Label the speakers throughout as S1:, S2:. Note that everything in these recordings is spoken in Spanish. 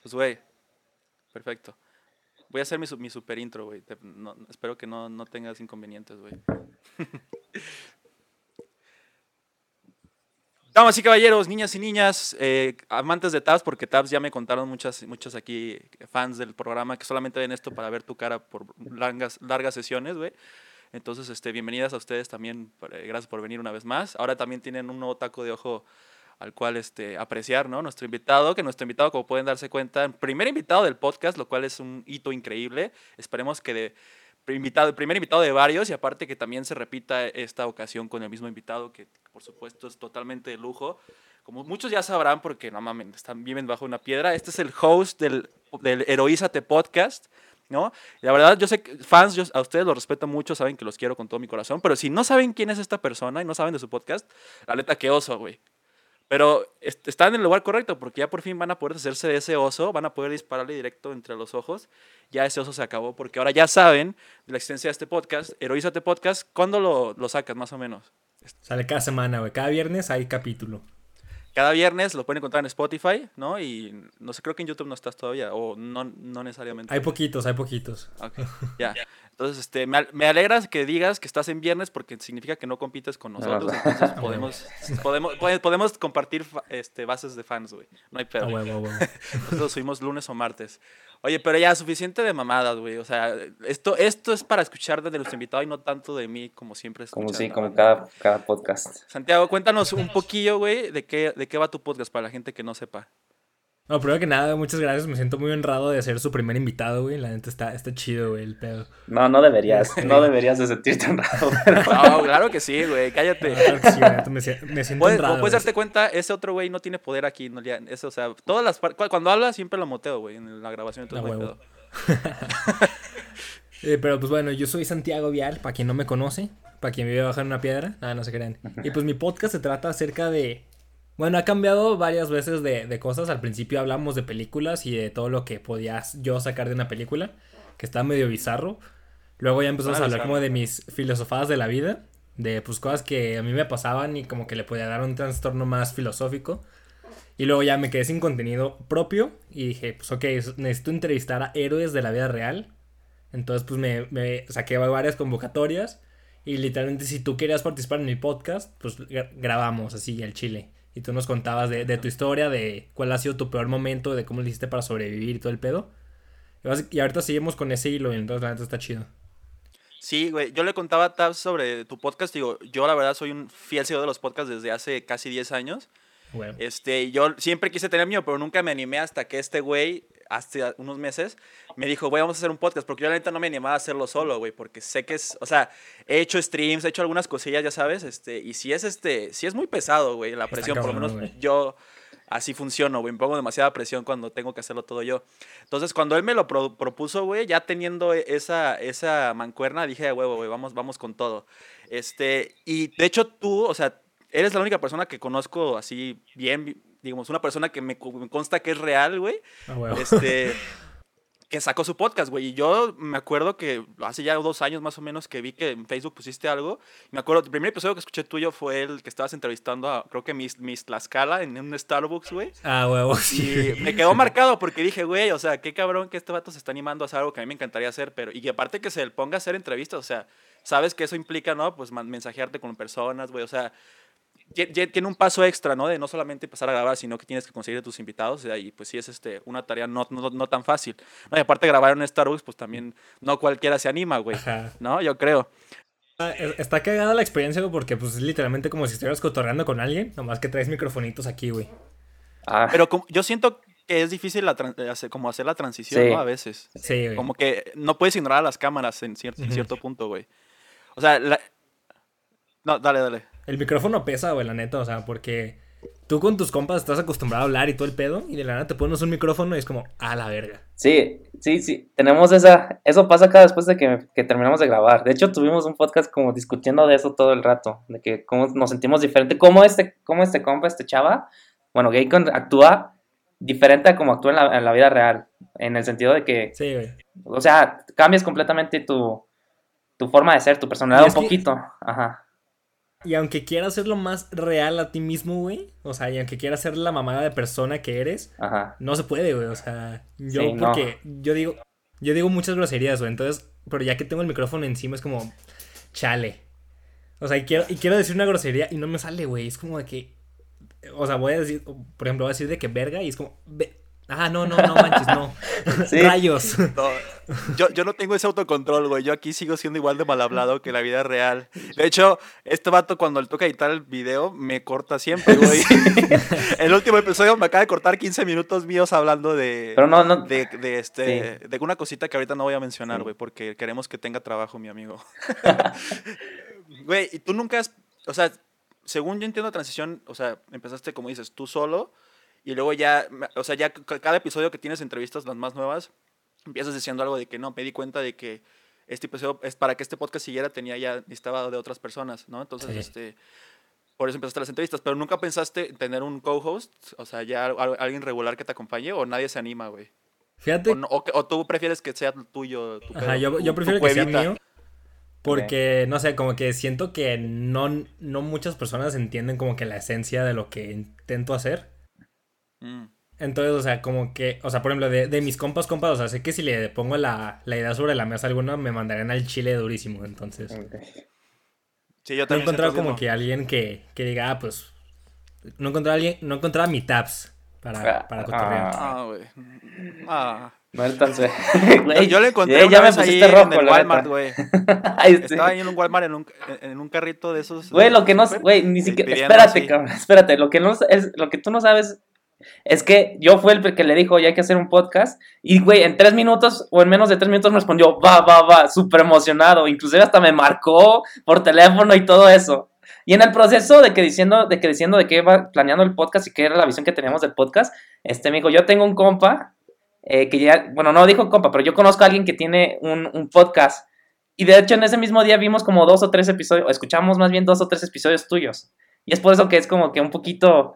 S1: Pues, güey, perfecto. Voy a hacer mi, mi super intro, güey. Espero que no, no tengas inconvenientes, güey. Damas y caballeros, niñas y niñas, eh, amantes de Tabs, porque Tabs ya me contaron muchas, muchos aquí fans del programa que solamente ven esto para ver tu cara por largas, largas sesiones, güey. Entonces, este, bienvenidas a ustedes también, eh, gracias por venir una vez más. Ahora también tienen un nuevo taco de ojo al cual este, apreciar, ¿no? Nuestro invitado, que nuestro invitado, como pueden darse cuenta, primer invitado del podcast, lo cual es un hito increíble. Esperemos que de invitado, primer invitado de varios y aparte que también se repita esta ocasión con el mismo invitado, que por supuesto es totalmente de lujo. Como muchos ya sabrán, porque no mames, están, viven bajo una piedra, este es el host del, del Heroízate Podcast. ¿no? La verdad, yo sé fans, a ustedes los respeto mucho, saben que los quiero con todo mi corazón, pero si no saben quién es esta persona y no saben de su podcast, la neta, qué oso, güey. Pero est- están en el lugar correcto porque ya por fin van a poder hacerse de ese oso, van a poder dispararle directo entre los ojos. Ya ese oso se acabó porque ahora ya saben de la existencia de este podcast, Heroízate Podcast. ¿Cuándo lo, lo sacas, más o menos?
S2: Sale cada semana, güey. Cada viernes hay capítulo.
S1: Cada viernes lo pueden encontrar en Spotify, ¿no? Y no sé, creo que en YouTube no estás todavía, o no, no necesariamente.
S2: Hay poquitos, hay poquitos.
S1: Ok, ya. Entonces, este, me, me alegra que digas que estás en viernes porque significa que no compites con nosotros. Entonces podemos, podemos, pode- podemos compartir este, bases de fans, güey. No hay pedo.
S2: huevo, a huevo.
S1: Nosotros subimos lunes o martes. Oye, pero ya, suficiente de mamadas, güey. O sea, esto, esto es para escuchar de nuestro invitado y no tanto de mí, como siempre.
S3: Como sí, como cada, cada podcast.
S1: Santiago, cuéntanos un poquillo, güey, de qué, de qué va tu podcast para la gente que no sepa.
S2: No, primero que nada, muchas gracias. Me siento muy honrado de ser su primer invitado, güey. La neta está, está chido, güey, el pedo.
S3: No, no deberías, no deberías de sentirte honrado, pero
S1: No, claro que sí, güey, cállate.
S2: Claro que sí, güey, me, si- me siento
S1: Puedes,
S2: honrado. güey.
S1: darte cuenta, ese otro güey no tiene poder aquí. No, ya, eso, o sea, todas las cuando habla siempre lo moteo, güey, en la grabación. Entonces no.
S2: Eh, pero pues bueno, yo soy Santiago Vial, para quien no me conoce, para quien vive bajo una piedra, nada, no se crean. Y pues mi podcast se trata acerca de... Bueno, ha cambiado varias veces de, de cosas. Al principio hablamos de películas y de todo lo que podía yo sacar de una película, que está medio bizarro. Luego ya empezamos a hablar
S1: bizarro.
S2: como de mis filosofadas de la vida, de pues cosas que a mí me pasaban y como que le podía dar un trastorno más filosófico. Y luego ya me quedé sin contenido propio y dije, pues ok, necesito entrevistar a héroes de la vida real. Entonces pues me, me saqué varias convocatorias y literalmente si tú querías participar en mi podcast, pues gra- grabamos así al chile. Y tú nos contabas de, de tu historia, de cuál ha sido tu peor momento, de cómo le hiciste para sobrevivir y todo el pedo. Y ahorita seguimos con ese hilo y entonces la neta está chido.
S1: Sí, güey, yo le contaba a Tabs sobre tu podcast. Digo, yo la verdad soy un fiel seguidor de los podcasts desde hace casi 10 años.
S2: Bueno.
S1: Este, yo siempre quise tener mío, pero nunca me animé hasta que este güey, hace unos meses, me dijo, güey, vamos a hacer un podcast. Porque yo la neta no me animaba a hacerlo solo, güey, porque sé que es, o sea, he hecho streams, he hecho algunas cosillas, ya sabes, este, y si es, este, si es muy pesado, güey, la presión, por lo menos
S2: güey.
S1: yo así funciono, güey, me pongo demasiada presión cuando tengo que hacerlo todo yo. Entonces, cuando él me lo pro- propuso, güey, ya teniendo e- esa, esa mancuerna, dije, "A huevo, güey, vamos, vamos con todo. Este, y de hecho tú, o sea, eres la única persona que conozco así bien, digamos, una persona que me, me consta que es real, güey,
S2: Ah, huevo.
S1: este, que sacó su podcast, güey. Y yo me acuerdo que hace ya dos años más o menos que vi que en Facebook pusiste algo. Me acuerdo, el primer episodio que escuché tuyo fue el que estabas entrevistando a, creo que Miss, Miss Tlaxcala en un Starbucks, güey.
S2: Ah, huevo, sí.
S1: Y me quedó marcado porque dije, güey, o sea, qué cabrón que este vato se está animando a hacer algo que a mí me encantaría hacer, pero y aparte que se le ponga a hacer entrevistas, o sea, sabes que eso implica, ¿no? Pues mensajearte con personas, güey, o sea, tiene un paso extra, ¿no? De no solamente pasar a grabar, sino que tienes que conseguir a tus invitados, y pues sí es este, una tarea no, no, no tan fácil. No, y aparte grabar en Starbucks, pues también no cualquiera se anima, güey,
S2: Ajá.
S1: ¿no? Yo creo.
S2: Ah, es- Está cagada la experiencia, güey, porque pues es literalmente como si estuvieras cotorreando con alguien, nomás que traes microfonitos aquí, güey.
S3: ah,
S1: Pero como- yo siento que es difícil la hacer, como hacer la transición,
S3: Sí.
S1: ¿no? A veces.
S2: Sí, güey.
S1: Como que no puedes ignorar a las cámaras en cierto, en cierto punto, güey. O sea, la... No, dale, dale.
S2: El micrófono pesa, güey, la neta, o sea, porque tú con tus compas estás acostumbrado a hablar y todo el pedo, y de la nada te pones un micrófono y es como, a la verga.
S3: sí, sí, sí, tenemos esa, eso pasa acá después de que, que terminamos de grabar. De hecho, tuvimos un podcast como discutiendo de eso todo el rato, de que cómo nos sentimos diferente, cómo este, cómo este compa, este chava, bueno, Gaycon actúa diferente a como actúa en la, en la vida real, en el sentido de que,
S2: Sí, güey.
S3: o sea, cambias completamente tu, tu forma de ser, tu personalidad un
S2: que-
S3: poquito, ajá.
S2: Y aunque quieras ser lo más real a ti mismo, güey, o sea, y aunque quieras ser la mamada de persona que eres,
S3: Ajá.
S2: no se puede, güey, o sea, yo
S3: Sí, no.
S2: porque yo digo, yo digo muchas groserías, güey, entonces, pero ya que tengo el micrófono encima es como, chale. O sea, y quiero, y quiero decir una grosería y no me sale, güey, es como de que, o sea, voy a decir, por ejemplo, voy a decir de que verga y es como, ah, no, no, no manches, no,
S3: Sí.
S2: rayos.
S1: No, yo, yo no tengo ese autocontrol, güey. Yo aquí sigo siendo igual de mal hablado que la vida real. De hecho, este vato cuando le toca editar el video me corta siempre, güey. el último episodio me acaba de cortar 15 minutos míos hablando de...
S3: Pero no, no.
S1: De, de este, de una cosita que ahorita no voy a mencionar,
S3: Sí.
S1: güey, porque queremos que tenga trabajo, mi amigo. Güey, y tú nunca has, o sea, según yo entiendo la transición, o sea, empezaste como dices, tú solo, y luego ya, o sea, ya ca- cada episodio que tienes entrevistas, las más nuevas, empiezas diciendo algo de que no, me di cuenta de que este episodio, es para que este podcast siguiera, tenía ya, necesitaba de otras personas, ¿no? Entonces,
S2: Sí.
S1: este, por eso empezaste las entrevistas, pero nunca pensaste en tener un co-host, o sea, ya al- alguien regular que te acompañe, o nadie se anima, güey.
S2: Fíjate
S1: O, no- o que- o tú prefieres que sea tuyo. tu
S2: Ajá,
S1: pedo,
S2: yo,
S1: tu-
S2: yo
S1: tu
S2: prefiero que sea mío. Porque, no sé, como que siento que no, no muchas personas entienden como que la esencia de lo que intento hacer.
S1: Mm.
S2: Entonces, o sea, como que, o sea, por ejemplo, de, de mis compas, compas, o sea, sé que si le pongo la, la idea sobre la mesa a alguna, me mandarían al chile durísimo. Entonces,
S1: Sí, yo
S2: no he
S1: también. lo
S2: como que alguien que, que diga, ah, pues, no encontraba alguien, no encontraba mi tabs para, para cotorrear.
S1: Ah, güey. Ah.
S3: No tan se-
S1: Yo,
S3: Güey,
S1: yo le encontré
S3: ya-
S1: una
S3: ya me
S1: ahí
S3: rojo,
S1: en el Walmart, güey. Estaba ahí en un Walmart en un, en un carrito de esos.
S3: Güey, lo que no, güey, ni siquiera, espérate,
S1: así.
S3: cabrón, espérate, lo que no es, lo que tú no sabes es que yo fui el que le dijo, ya hay que hacer un podcast, y güey, en tres minutos o en menos de tres minutos me respondió, va, va, va, súper emocionado, inclusive hasta me marcó por teléfono y todo eso. Y en el proceso de que diciendo, de que diciendo de que iba planeando el podcast y que era la visión que teníamos del podcast, este me dijo, yo tengo un compa, eh, que ya, bueno, no dijo compa, pero yo conozco a alguien que tiene un, un podcast. Y de hecho en ese mismo día vimos como dos o tres episodios, escuchamos más bien dos o tres episodios tuyos. Y es por eso que es como que un poquito,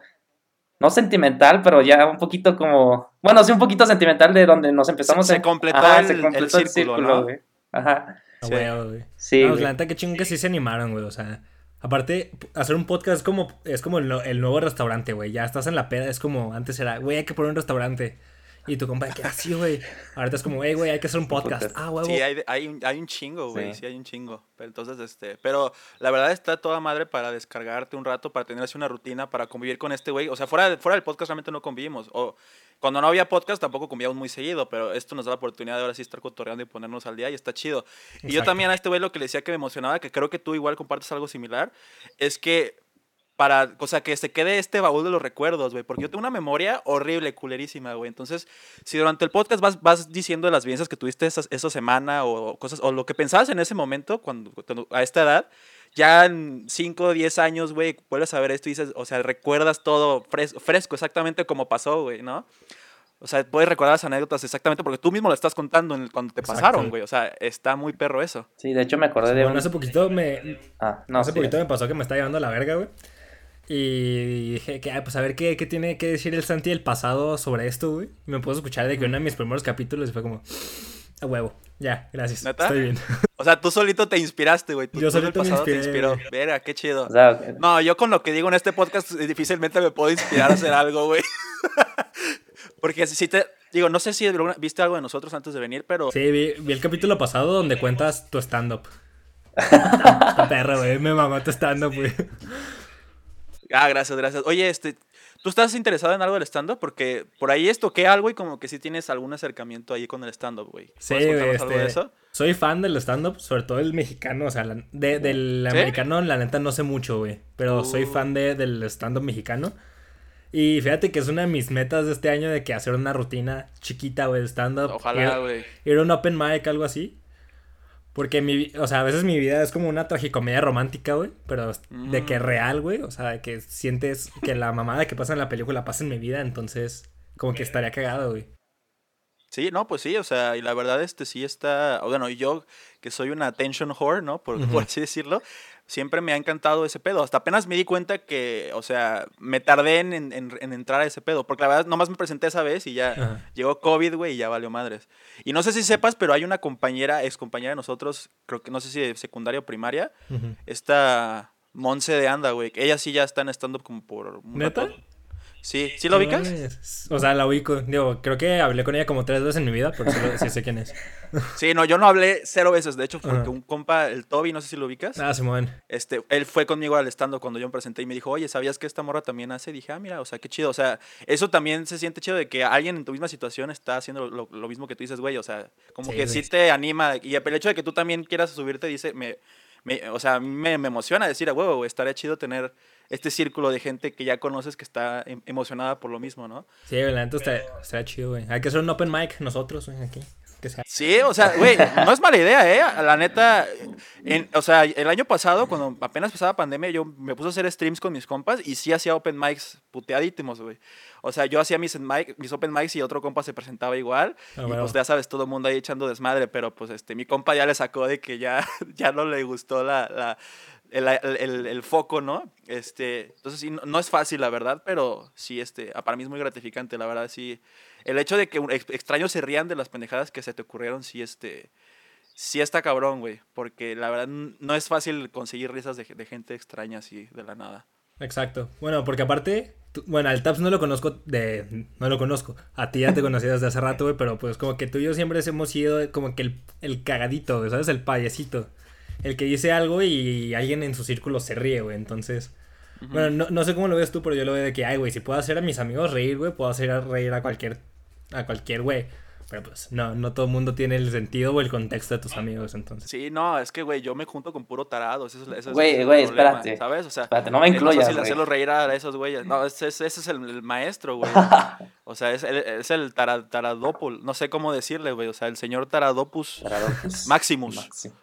S3: no sentimental, pero ya un poquito como, bueno, sí un poquito sentimental de donde nos empezamos
S1: Se
S3: a-
S1: completó
S3: Ajá,
S1: el-
S3: se completó el
S1: círculo,
S3: círculo,
S1: ¿no?
S3: güey. Ajá.
S1: Sí.
S2: huevo, güey.
S3: Sí,
S2: No, pues, la neta, que chingón que sí se animaron, güey. O sea, aparte, hacer un podcast es como, es como el, no- el nuevo restaurante, güey. Ya estás en la peda, es como antes era, güey, hay que poner un restaurante. Y tu compa, que así, güey. Ahorita es como, hey, güey, hay que hacer un podcast.
S3: podcast.
S2: Ah, huevo.
S1: Sí, hay, hay, un, hay un chingo, güey.
S3: Sí.
S1: Sí. hay un chingo. Pero entonces, este. Pero la verdad está toda madre para descargarte un rato, para tener así una rutina, para convivir con este güey. O sea, fuera, fuera del podcast realmente no convivimos. O cuando no había podcast tampoco convivíamos muy seguido, pero esto nos da la oportunidad de ahora sí estar cotorreando y ponernos al día y está chido. Y yo
S2: Exacto.
S1: también a este güey lo que le decía que me emocionaba, que creo que tú igual compartes algo similar, es que para, o sea, que se quede este baúl de los recuerdos, güey, porque yo tengo una memoria horrible, culerísima, güey. Entonces, si durante el podcast vas, vas diciendo las vivencias que tuviste esa, esa semana o cosas, o lo que pensabas en ese momento, cuando, cuando- a esta edad, ya en 5 o 10 años, güey, vuelves a ver esto y dices, o sea, recuerdas todo fres- fresco, exactamente como pasó, güey, ¿no? O sea, puedes recordar las anécdotas exactamente porque tú mismo lo estás contando en el- cuando te
S2: Exacto.
S1: pasaron, güey. O sea, está muy perro eso.
S3: Sí, de hecho me acordé de
S2: Bueno,
S3: un...
S2: hace poquito me,
S3: Ah, no,
S2: hace
S3: sí.
S2: poquito me pasó que me está llevando a la verga, güey. Y dije que, ah, pues a ver qué, qué tiene que decir el Santi del pasado sobre esto, güey. Me puedo escuchar de que uno de mis primeros capítulos y fue como, a huevo, ya, gracias.
S1: ¿Neta?
S2: Estoy bien.
S1: O sea, tú solito te inspiraste, güey. Tú,
S2: Yo
S1: tú
S2: solito me
S1: pasado te
S2: inspiré,
S1: inspiró. Verga, qué chido.
S3: O sea,
S1: No, yo con lo que digo en este podcast eh, difícilmente me puedo inspirar a hacer algo, güey. Porque si te... Digo, no sé si viste algo de nosotros antes de venir, pero...
S2: Sí, vi, vi el capítulo pasado donde cuentas tu stand-up. Perro, güey. Me mamó tu stand-up, güey.
S1: Ah, gracias, gracias. Oye, este... ¿Tú estás interesado en algo del stand-up? Porque por ahí es toqué algo y como que sí tienes algún acercamiento ahí con el stand-up, güey.
S2: Sí,
S1: ¿Puedes
S2: güey. Este,
S1: eso?
S2: soy fan del stand-up, sobre todo el mexicano. O sea, la- de- del
S1: ¿Sí?
S2: americano, la neta, no sé mucho, güey. Pero soy
S1: Uh.
S2: fan de, del stand-up mexicano. Y fíjate que es una de mis metas de este año de que hacer una rutina chiquita, güey, de stand-up.
S1: Ojalá,
S2: Ir-
S1: güey.
S2: ir a un open mic, algo así. Porque mi, o sea, a veces mi vida es como una tragicomedia romántica, güey. Pero de que
S1: Mm.
S2: real, güey. O sea, de que sientes que la mamada que pasa en la película pasa en mi vida. Entonces, como que estaría cagado, güey.
S1: Sí, no, pues sí, o sea, y la verdad este sí está, bueno, yo que soy una attention whore, ¿no? Por, por así decirlo, siempre me ha encantado ese pedo. Hasta apenas me di cuenta que, o sea, me tardé en, en- en- en entrar a ese pedo, porque la verdad nomás me presenté esa vez y ya
S2: Ajá.
S1: llegó COVID, güey, y ya valió madres. Y no sé si sepas, pero hay una compañera, ex compañera de nosotros, creo que no sé si de secundaria o primaria, esta Monse de Anda, güey. Ella sí ya está en stand-up como por... un
S2: ¿Neta?
S1: rato. Sí, ¿sí lo ubicas?
S2: O sea, la ubico. Digo, creo que hablé con ella como tres veces en mi vida, pero sí, sí sé quién es.
S1: Sí, no, yo no hablé cero veces. De hecho, porque
S2: Ajá.
S1: un compa, el Toby, no sé si lo ubicas.
S2: Ah, Simón.
S1: Este, él fue conmigo al stand cuando yo me presenté y me dijo, oye, ¿sabías que esta morra también hace? dije, ah, mira, o sea, qué chido. O sea, eso también se siente chido de que alguien en tu misma situación está haciendo lo, lo mismo que tú dices, güey. O sea, como
S2: Sí,
S1: que
S2: güey.
S1: sí te anima. Y el hecho de que tú también quieras subirte, dice, me, me- o sea, a mí me, me emociona decir, a huevo, estaría chido tener este círculo de gente que ya conoces que está em- emocionada por lo mismo, ¿no?
S2: Sí, güey, la neta está, chido, güey. Hay que hacer un open mic nosotros, güey, aquí. Que sea.
S1: Sí, o sea, güey, no es mala idea, ¿eh? La neta, en- o sea, el año pasado, cuando apenas empezaba pandemia, yo me puse a hacer streams con mis compas y sí hacía open mics puteadísimos, güey. O sea, yo hacía mis, mic- mis open mics y otro compa se presentaba igual.
S2: Ah,
S1: y
S2: bueno.
S1: pues ya sabes, todo el mundo ahí echando desmadre, pero pues este, mi compa ya le sacó de que ya, ya no le gustó la, la- el, el- el- foco, ¿no? Este, entonces sí, no, no es fácil, la verdad, pero sí, este, ah, para mí es muy gratificante, la verdad, sí. El hecho de que extraños se rían de las pendejadas que se te ocurrieron, sí, este, sí está cabrón, güey, porque la verdad no es fácil conseguir risas de, de gente extraña así, de la nada.
S2: Exacto. Bueno, porque aparte, tú- bueno, al Taps no lo conozco de... No lo conozco. A ti ya te conocí desde hace rato, güey, pero pues como que tú y yo siempre hemos sido como que el, el cagadito, ¿sabes? El payasito. El que dice algo y alguien en su círculo se ríe, güey. Entonces, bueno, no, no sé cómo lo ves tú, pero yo lo veo de que, ay, güey, si puedo hacer a mis amigos reír, güey, puedo hacer a reír a cualquier, a cualquier güey. Pero pues, no, no todo el mundo tiene el sentido o el contexto de tus amigos, entonces.
S1: Sí, no, es que, güey, yo me junto con puro tarado. Ese es, ese es
S3: Güey,
S1: el
S3: güey,
S1: problema,
S3: espérate.
S1: ¿Sabes? O sea,
S3: Espérate, no me
S1: es
S3: incluyas,
S1: fácil
S3: güey.
S1: hacerlos reír a esos güeyes. No, ese, ese- es el, el maestro, güey. O sea, es, el- es el tara- taradópol. No sé cómo decirle, güey. O sea, el señor Taradopus
S3: Paradopus.
S1: Maximus.
S3: Máximo.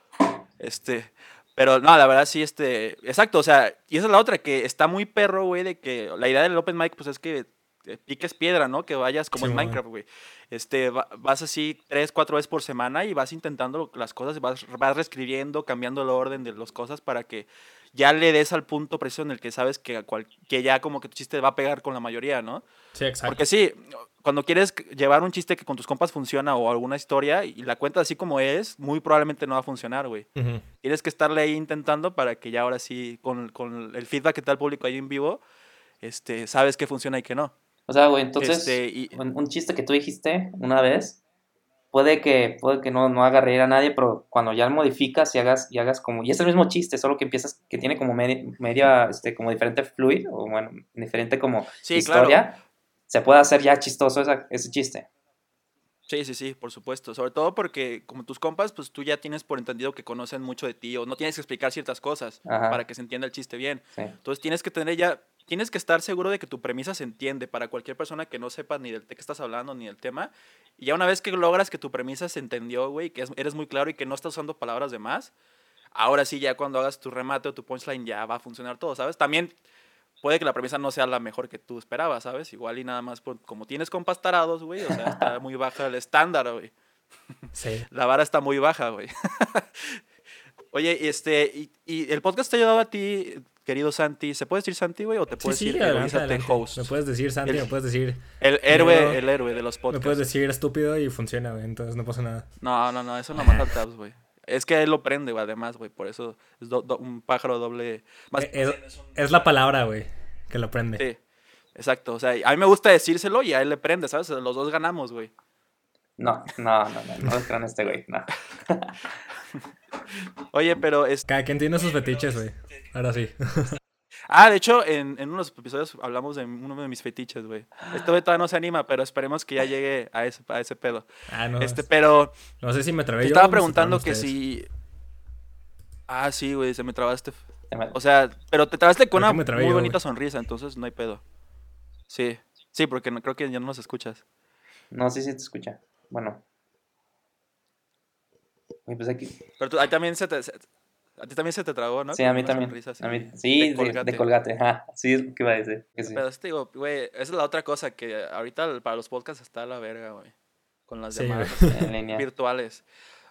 S1: Este. Pero no, la verdad sí, este. Exacto, o sea, y esa es la otra, que está muy perro, güey, de que la idea del open mic, pues es que eh, piques piedra, ¿no? Que vayas como
S2: Sí,
S1: en. Minecraft, güey. Este, va- vas así tres, cuatro veces por semana y vas intentando las cosas, vas, vas reescribiendo, cambiando el orden de las cosas para que ya le des al punto preciso en el que sabes que, a cual- que ya como que tu chiste va a pegar con la mayoría, ¿no?
S2: Sí, exacto.
S1: Porque sí, cuando quieres llevar un chiste que con tus compas funciona o alguna historia y la cuentas así como es, muy probablemente no va a funcionar, güey.
S2: Ujú.
S1: Tienes que estarle ahí intentando para que ya ahora sí, con, con el feedback que te da el público ahí en vivo, este, sabes qué funciona y qué no.
S3: O sea, güey, entonces,
S1: Este, y-
S3: un, un chiste que tú dijiste una vez, puede que, puede que no, no haga reír a nadie, pero cuando ya lo modificas y hagas, y hagas como, y es el mismo chiste, solo que empiezas, que tiene como media, media este, como diferente fluid, o bueno, diferente como
S1: Sí,
S3: historia,
S1: claro.
S3: se puede hacer ya chistoso esa- ese chiste.
S1: Sí, sí, sí, por supuesto. Sobre todo porque como tus compas, pues tú ya tienes por entendido que conocen mucho de ti o no tienes que explicar ciertas cosas
S3: Ajá.
S1: para que se entienda el chiste bien.
S3: Sí.
S1: Entonces tienes que tener ya, tienes que estar seguro de que tu premisa se entiende para cualquier persona que no sepa ni del de qué estás hablando ni del tema. Y ya una vez que logras que tu premisa se entendió, güey, que es- eres muy claro y que no estás usando palabras de más, ahora sí ya cuando hagas tu remate o tu punchline ya va a funcionar todo, ¿sabes? También puede que la premisa no sea la mejor que tú esperabas, ¿sabes? Igual y nada más, por- como tienes compas tarados, güey, o sea, está muy baja el estándar, güey.
S2: Sí.
S1: La vara está muy baja, güey. Oye, este, y, y el podcast te ha ayudado a ti, querido Santi. ¿Se puede decir Santi, güey? ¿O te
S2: Sí,
S1: puedes
S2: sí,
S1: decir
S2: adelante,
S1: Egoízate
S2: adelante.
S1: host?
S2: Me puedes decir Santi,
S1: El-
S2: me puedes decir...
S1: El héroe, el héroe de los
S2: Me
S1: podcasts.
S2: puedes decir estúpido y funciona, güey, entonces no pasa nada.
S1: No, no, no, eso no mata tabs, güey. Es que él lo prende, güey, además, güey. Por eso es do- do- un pájaro doble. Más,
S2: Eh, Es, es la palabra, güey, que lo prende.
S1: sí, exacto. O sea, a mí me gusta decírselo y a él le prende, ¿sabes? Los dos ganamos, güey.
S3: No, no, no, no, no es crean este güey, no.
S1: Oye, pero es.
S2: Cada quien tiene sus fetiches, güey. Ahora sí.
S1: Ah, de hecho, en, en unos episodios hablamos de uno de mis fetiches, güey. Este güey todavía no se anima, pero esperemos que ya llegue a ese, a ese pedo.
S2: Ah, no.
S1: Este, pero
S2: No sé si me trabé
S1: te
S2: yo.
S1: estaba preguntando que
S2: ustedes.
S1: si. Ah, sí, güey, se me trabaste. O sea, pero te trabaste con una muy
S2: yo,
S1: bonita sonrisa, entonces no hay pedo. Sí, sí, porque no, creo que ya no nos escuchas.
S3: No sé si te escucha. Bueno. Pues aquí.
S1: Pero tú, a ti también se te, se- a ti también se te tragó, ¿no?
S3: Sí, a mí también. A mí- sí, de, de colgate. ajá. Sí, es lo que iba a decir. que sí.
S1: Pero te digo, güey, esa es la otra cosa que ahorita para los podcasts está a la verga, güey. Con las
S2: Sí,
S1: llamadas
S3: En
S1: virtuales.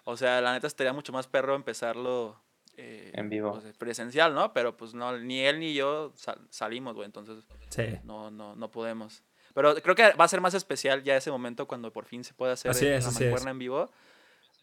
S1: O sea, la neta estaría mucho más perro empezarlo eh,
S3: En vivo.
S1: pues, presencial, ¿no? Pero pues no, ni él ni yo sal- salimos, güey, entonces
S2: Sí.
S1: no, no, no podemos. Pero creo que va a ser más especial ya ese momento cuando por fin se pueda hacer
S2: Así es,
S1: la
S2: así es.
S1: mancuerna en vivo.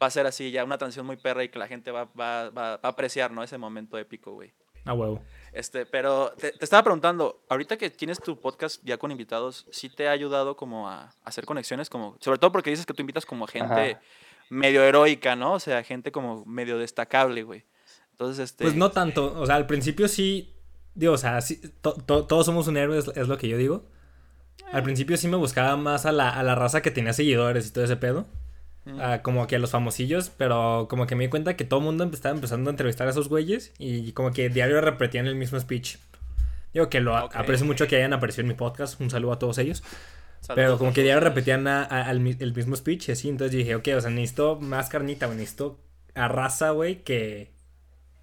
S1: Va a ser así, ya una transición muy perra y que la gente va, va, va, va a apreciar, ¿no? Ese momento épico, güey.
S2: A huevo.
S1: Este, pero te, te estaba preguntando, ahorita que tienes tu podcast ya con invitados, ¿sí te ha ayudado como a, hacer conexiones? como Sobre todo porque dices que tú invitas como a gente
S3: Ajá.
S1: medio heroica, ¿no? O sea, gente como medio destacable, güey. Entonces, este...
S2: Pues no tanto, o sea, al principio sí, digo, o sea, sí, to- to- todos somos un héroe, es, es lo que yo digo. Al principio sí me buscaba más a la, a la raza que tenía seguidores y todo ese pedo. A- como que a los famosillos, pero como que me di cuenta que todo el mundo estaba empezando a entrevistar a esos güeyes y como que diario repetían el mismo speech. Digo que lo aprecio mucho que hayan aparecido en mi podcast, un saludo a todos ellos.
S1: Saludos
S2: Pero como que diario repetían a- a- el mismo speech y así, entonces dije, ok, o sea, necesito más carnita, güey, necesito a raza, güey, que,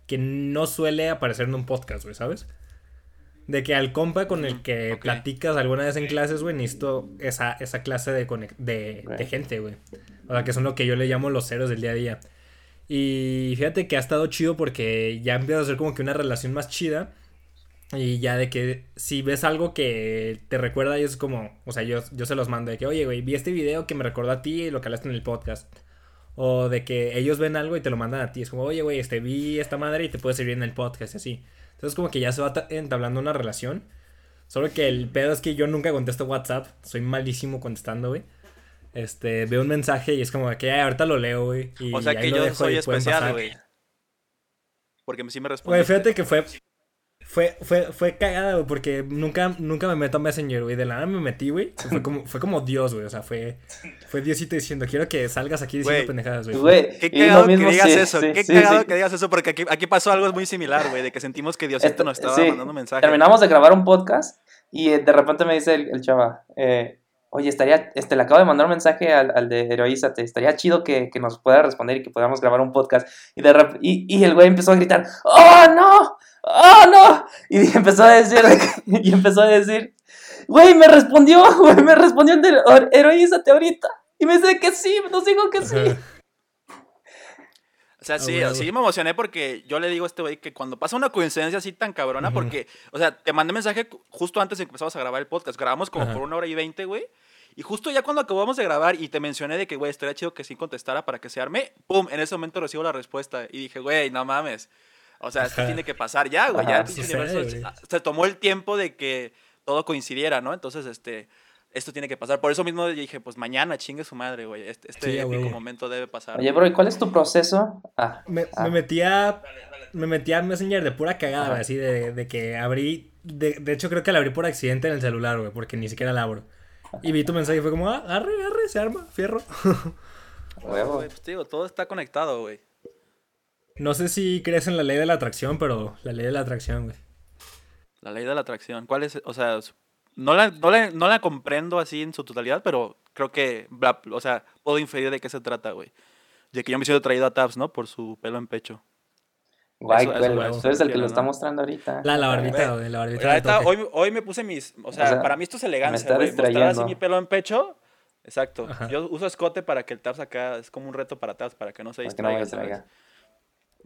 S2: que no suele aparecer en un podcast, güey, ¿sabes? De que al compa con el que platicas alguna vez en clases, güey, necesito esa, esa clase de, de, de gente, güey. O sea, que son lo que yo le llamo los héroes del día a día. Y fíjate que ha estado chido porque ya empieza a ser como que una relación más chida. Y ya de que si ves algo que te recuerda y es como, o sea, yo, yo se los mando de que, oye, güey, vi este video que me recordó a ti y lo que hablaste en el podcast. O de que ellos ven algo y te lo mandan a ti. Es como, oye, güey, este, vi esta madre y te puede servir en el podcast y así. Entonces como que ya se va ta- entablando una relación. Solo que el pedo es que yo nunca contesto WhatsApp. Soy malísimo contestando, güey. Este, veo un mensaje y es como que "Ay, ahorita lo leo, güey. Y
S1: O sea
S2: ahí
S1: que
S2: lo
S1: yo
S2: dejo
S1: soy especial, güey. Porque sí me
S2: Güey,
S1: respondiste.
S2: fíjate que fue. Fue, fue, fue cagada, güey, porque nunca, nunca me meto a Messenger, güey. De la nada me metí, güey. Fue como, fue como Dios, güey. O sea, fue, fue Diosito diciendo, quiero que salgas aquí diciendo
S1: Güey.
S2: pendejadas, güey.
S1: Qué cagado que digas
S3: sí,
S1: eso,
S3: sí,
S1: qué
S3: sí,
S1: cagado
S3: sí.
S1: que digas eso, porque aquí, aquí pasó algo muy similar, güey, de que sentimos que Diosito
S3: Esto-
S1: nos estaba
S3: sí,
S1: mandando un mensaje.
S3: Terminamos de grabar un podcast y eh, de repente me dice el, el chava, eh, oye, estaría, este, le acabo de mandar un mensaje al, al de Heroízate, estaría chido que, que nos pueda responder y que podamos grabar un podcast. Y, de rep- y, y el güey empezó a gritar, ¡Oh, no! ¡Oh, no! Y empezó a decir, y empezó a decir, güey, me respondió, güey, me respondió Heroízate ahorita. Y me dice que sí, nos dijo que sí.
S1: O sea,
S2: Ah,
S1: sí, sí me emocioné porque yo le digo a este güey que cuando pasa una coincidencia así tan cabrona,
S2: Ujú.
S1: porque, o sea, te mandé mensaje justo antes de que empezamos a grabar el podcast. Grabamos como
S2: Ajá.
S1: por una hora y veinte, güey. Y justo ya cuando acabamos de grabar y te mencioné de que, güey, estaría chido que sí contestara para que se arme, pum, en ese momento recibo la respuesta. Y dije, güey, no mames. O sea, esto
S2: Ajá.
S1: tiene que pasar ya, güey. Ya el pinche universo
S2: güey.
S1: se tomó el tiempo de que todo coincidiera, ¿no? Entonces, este, esto tiene que pasar. Por eso mismo dije, pues mañana chingue su madre, güey. Este, este
S2: Sí,
S1: épico
S2: huevo.
S1: momento debe pasar.
S3: Oye, bro, ¿y cuál es tu proceso? Ah,
S2: Me,
S3: Ah.
S2: me metí a. Me metí a Messenger de pura cagada,
S3: Ajá.
S2: güey. Así de, de que abrí. De, de hecho, creo que la abrí por accidente en el celular, güey. Porque ni siquiera la abro. Y vi tu mensaje y fue como, ah, arre, arre, se arma, fierro.
S3: huevo.
S1: Güey, pues digo, todo está conectado, güey.
S2: No sé si crees en la ley de la atracción, pero la ley de la atracción, güey.
S1: La ley de la atracción. ¿Cuál es? O sea, no la, no la, no la comprendo así en su totalidad, pero creo que, bla- o sea, puedo inferir de qué se trata, güey. De que yo me siento traído a Tabs, ¿no? Por su pelo en pecho.
S3: Guay,
S1: Eso-
S3: güey,
S1: eso-
S2: eso
S3: tú eres el que lo está mostrando ahorita.
S2: La, la
S1: Güey,
S2: barbita, güey, la barbita.
S1: La neta,
S2: toque.
S1: hoy, hoy me puse mis. O sea,
S3: O sea,
S1: para mí esto es elegancia,
S3: está
S1: güey. Mostrar así mi pelo en pecho. Exacto.
S2: Ajá.
S1: Yo uso escote para que el Tabs acá es como un reto para Tabs, para que no se
S3: no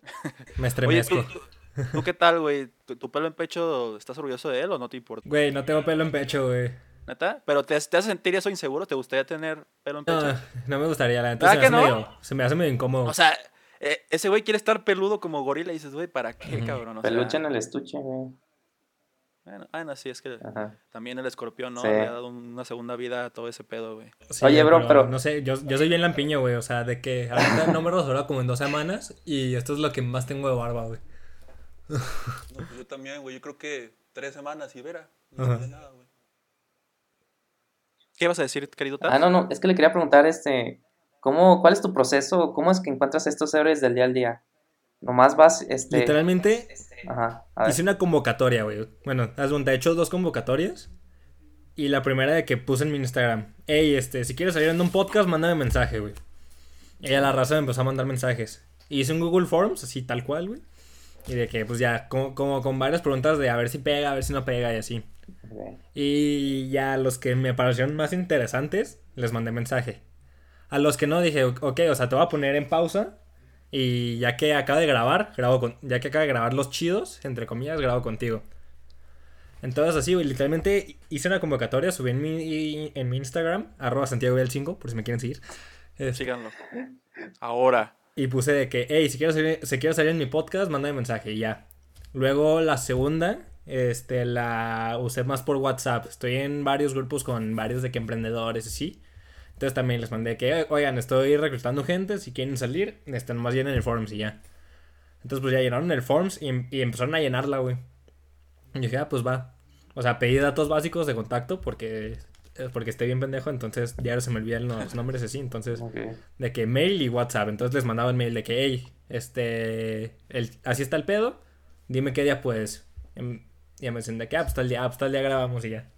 S3: me.
S2: Me
S1: Oye,
S2: estremezco.
S1: ¿tú, tú, tú qué tal, güey? ¿Tu, tu pelo en pecho, estás orgulloso de él o no te importa?
S2: Güey, no tengo pelo en pecho, güey.
S1: ¿Neta? ¿Pero te, te hace sentir eso inseguro? ¿Te gustaría tener pelo en pecho?
S2: No, no me gustaría, la neta. Se
S1: ¿Verdad
S2: me, hace
S1: no?
S2: medio, se me hace medio incómodo.
S1: O sea, eh, ese güey quiere estar peludo como gorila y dices, güey, ¿para qué, cabrón? O sea,
S3: Peluche en el estuche, güey.
S1: Bueno, bueno, sí, es que
S3: Ajá.
S1: también el escorpión, ¿no?
S3: Sí.
S1: Le ha dado una segunda vida a todo ese pedo, güey.
S2: Sí,
S3: Oye, bro, pero-
S2: No sé, yo, yo soy bien lampiño, güey. O sea, de que ahorita no me rasuraba como en dos semanas. Y esto es lo que más tengo de barba, güey.
S1: No, pues yo también, güey. Yo creo que tres semanas y vera.
S2: no Ajá.
S1: nada, güey. ¿Qué vas a decir, querido Tabs?
S3: Ah, no, no, es que le quería preguntar, este, ¿cómo, cuál es tu proceso? ¿Cómo es que encuentras estos héroes del día al día? Nomás vas, este,
S2: Literalmente
S3: ajá, a ver.
S2: hice una convocatoria, güey. Bueno, haz cuenta, he hecho dos convocatorias. Y la primera de que puse en mi Instagram. Ey, este, si quieres salir en un podcast, mándame mensaje, güey. Y a la raza me empezó a mandar mensajes. Y hice un Google Forms, así tal cual, güey. Y de que, pues ya, como, como con varias preguntas de a ver si pega, a ver si no pega y así. Y ya los que me parecieron más interesantes, les mandé mensaje. A los que no, dije, ok, o sea, te voy a poner en pausa. Y ya que acaba de grabar, grabo con, ya que acaba de grabar los chidos, entre comillas, grabo contigo. Entonces así, güey, literalmente hice una convocatoria, subí en mi, en mi Instagram, arroba Santiago 5 por si me quieren seguir.
S1: Síganlo. Ahora.
S2: y puse de que, hey, si quieres salir, si quieres salir en mi podcast, mándame mensaje y ya. Luego la segunda, este, la usé más por WhatsApp. Estoy en varios grupos con varios de que emprendedores y sí. Entonces también les mandé que, oigan, estoy reclutando gente, si quieren salir, están más llenen el forms y ya. Entonces pues ya llenaron el forms y, y empezaron a llenarla, güey. Y dije, ah, pues va. O sea, pedí datos básicos de contacto porque porque estoy bien pendejo, entonces ya se me olvidan los nombres así, entonces de que mail y WhatsApp, entonces les mandaba el mail de que, hey, este, el, así está el pedo, dime qué día puedes. Em, Ya me dicen de que, ah, pues tal día, ah, pues tal día grabamos y ya.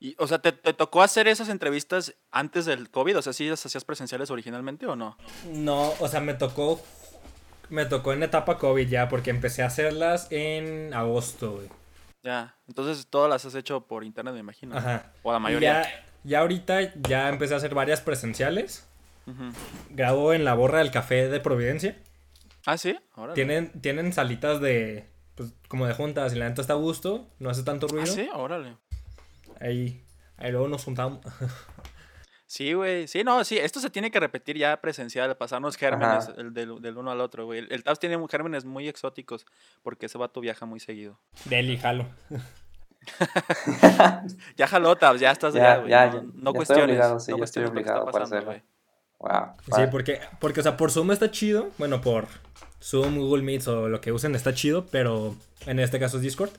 S1: Y, o sea, ¿te, te tocó hacer esas entrevistas antes del COVID? O sea, ¿sí las hacías presenciales originalmente o no?
S2: No, o sea, me tocó, me tocó en etapa COVID ya, porque empecé a hacerlas en agosto, güey.
S1: Ya. Entonces todas las has hecho por internet, me imagino.
S2: Ajá.
S1: O la mayoría.
S2: Ya, ya ahorita ya empecé a hacer varias presenciales.
S1: Ujú.
S2: Grabo en la borra del café de Providencia.
S1: Ah, sí. Órale.
S2: Tienen, tienen salitas de, pues, como de juntas y la neta está a gusto, no hace tanto
S1: Ah,
S2: ruido.
S1: sí, órale.
S2: Ahí, ahí luego nos juntamos.
S1: Sí, güey. Sí, no, sí. Esto se tiene que repetir ya presencial, pasarnos gérmenes el del, del uno al otro, güey. El, el Tabs tiene gérmenes muy exóticos porque ese vato viaja muy seguido.
S2: Deli, jalo.
S1: Ya jaló, Tabs, ya estás
S3: Ya,
S1: ya, güey.
S3: ya,
S1: no,
S3: ya-
S1: no
S3: ya estoy
S1: cuestiones.
S3: obligado, sí,
S1: no
S3: ya estoy
S1: cuestiones lo que está
S3: obligado
S1: pasando, güey.
S3: Wow.
S2: Sí, porque, porque, o sea, por Zoom está chido. Bueno, por Zoom, Google Meets o lo que usen está chido, pero en este caso es Discord.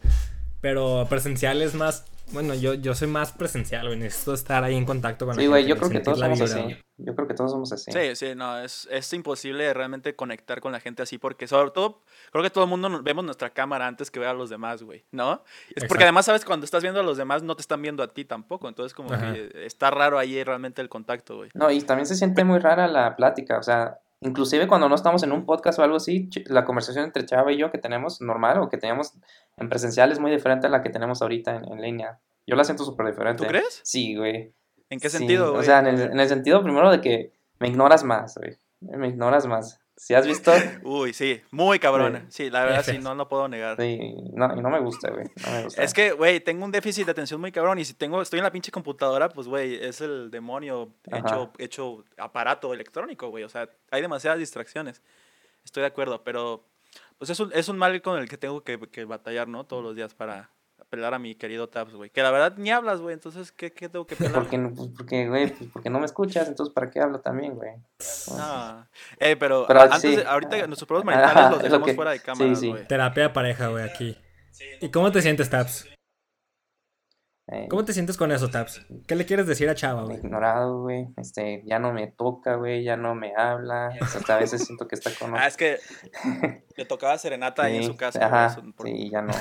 S2: Pero presencial es más, bueno, yo, yo soy más presencial, güey. Necesito estar ahí en contacto con la
S3: Sí, güey, yo creo que todos somos
S2: vibra,
S3: así. Yo creo que todos somos así.
S1: Sí, sí, no, es, es imposible realmente conectar con la gente así porque sobre todo, creo que todo el mundo vemos nuestra cámara antes que ver a los demás, güey, ¿no? Es
S2: Exacto.
S1: porque además, sabes, cuando estás viendo a los demás no te están viendo a ti tampoco, entonces como
S2: Ajá.
S1: que está raro ahí realmente el contacto, güey.
S3: No, y también se siente muy rara la plática, o sea, inclusive cuando no estamos en un podcast o algo así, la conversación entre Chava y yo que tenemos normal o que teníamos en presencial es muy diferente a la que tenemos ahorita en, en línea. Yo la siento súper diferente.
S1: ¿Tú crees?
S3: Sí, güey.
S1: ¿En qué
S3: Sí,
S1: sentido, güey?
S3: O sea, en el, en el sentido primero de que me ignoras más, güey. Me ignoras más. Si has visto,
S1: Uy, sí, muy cabrón.
S3: Sí.
S1: Sí, la verdad sí, no lo puedo negar.
S3: sí, no, no me gusta, güey. No me gusta.
S1: Es que, güey, tengo un déficit de atención muy cabrón y si tengo, estoy en la pinche computadora, pues, güey, es el demonio hecho, hecho aparato electrónico, güey. O sea, hay demasiadas distracciones. Estoy de acuerdo, pero pues es un, es un mal con el que tengo que, que batallar, ¿no? Todos los días para apelar a mi querido Tabs, güey. Que la verdad ni hablas, güey. Entonces, ¿qué, qué tengo que pelar?
S3: Porque, pues, porque, güey, pues porque no me escuchas, entonces ¿para qué hablo también, güey?
S1: No. Eh, pero, antes
S3: sí.
S1: ahorita nuestros problemas maritales los
S3: es lo
S1: dejamos
S3: que-
S1: fuera de
S3: sí,
S1: cámara,
S3: sí.
S1: güey.
S2: Terapia de pareja, güey, aquí. ¿Y cómo te sientes, Taps?
S3: Eh,
S2: ¿Cómo te sientes con eso, Taps? ¿Qué le quieres decir a Chava, güey?
S3: ignorado, güey. Este, ya no me toca, güey, ya no me habla. O sea, hasta a veces siento que está con
S1: Ah, es que le tocaba serenata ahí en
S3: Sí,
S1: su casa.
S3: Ajá,
S1: güey, eso, por-
S3: sí, ya no.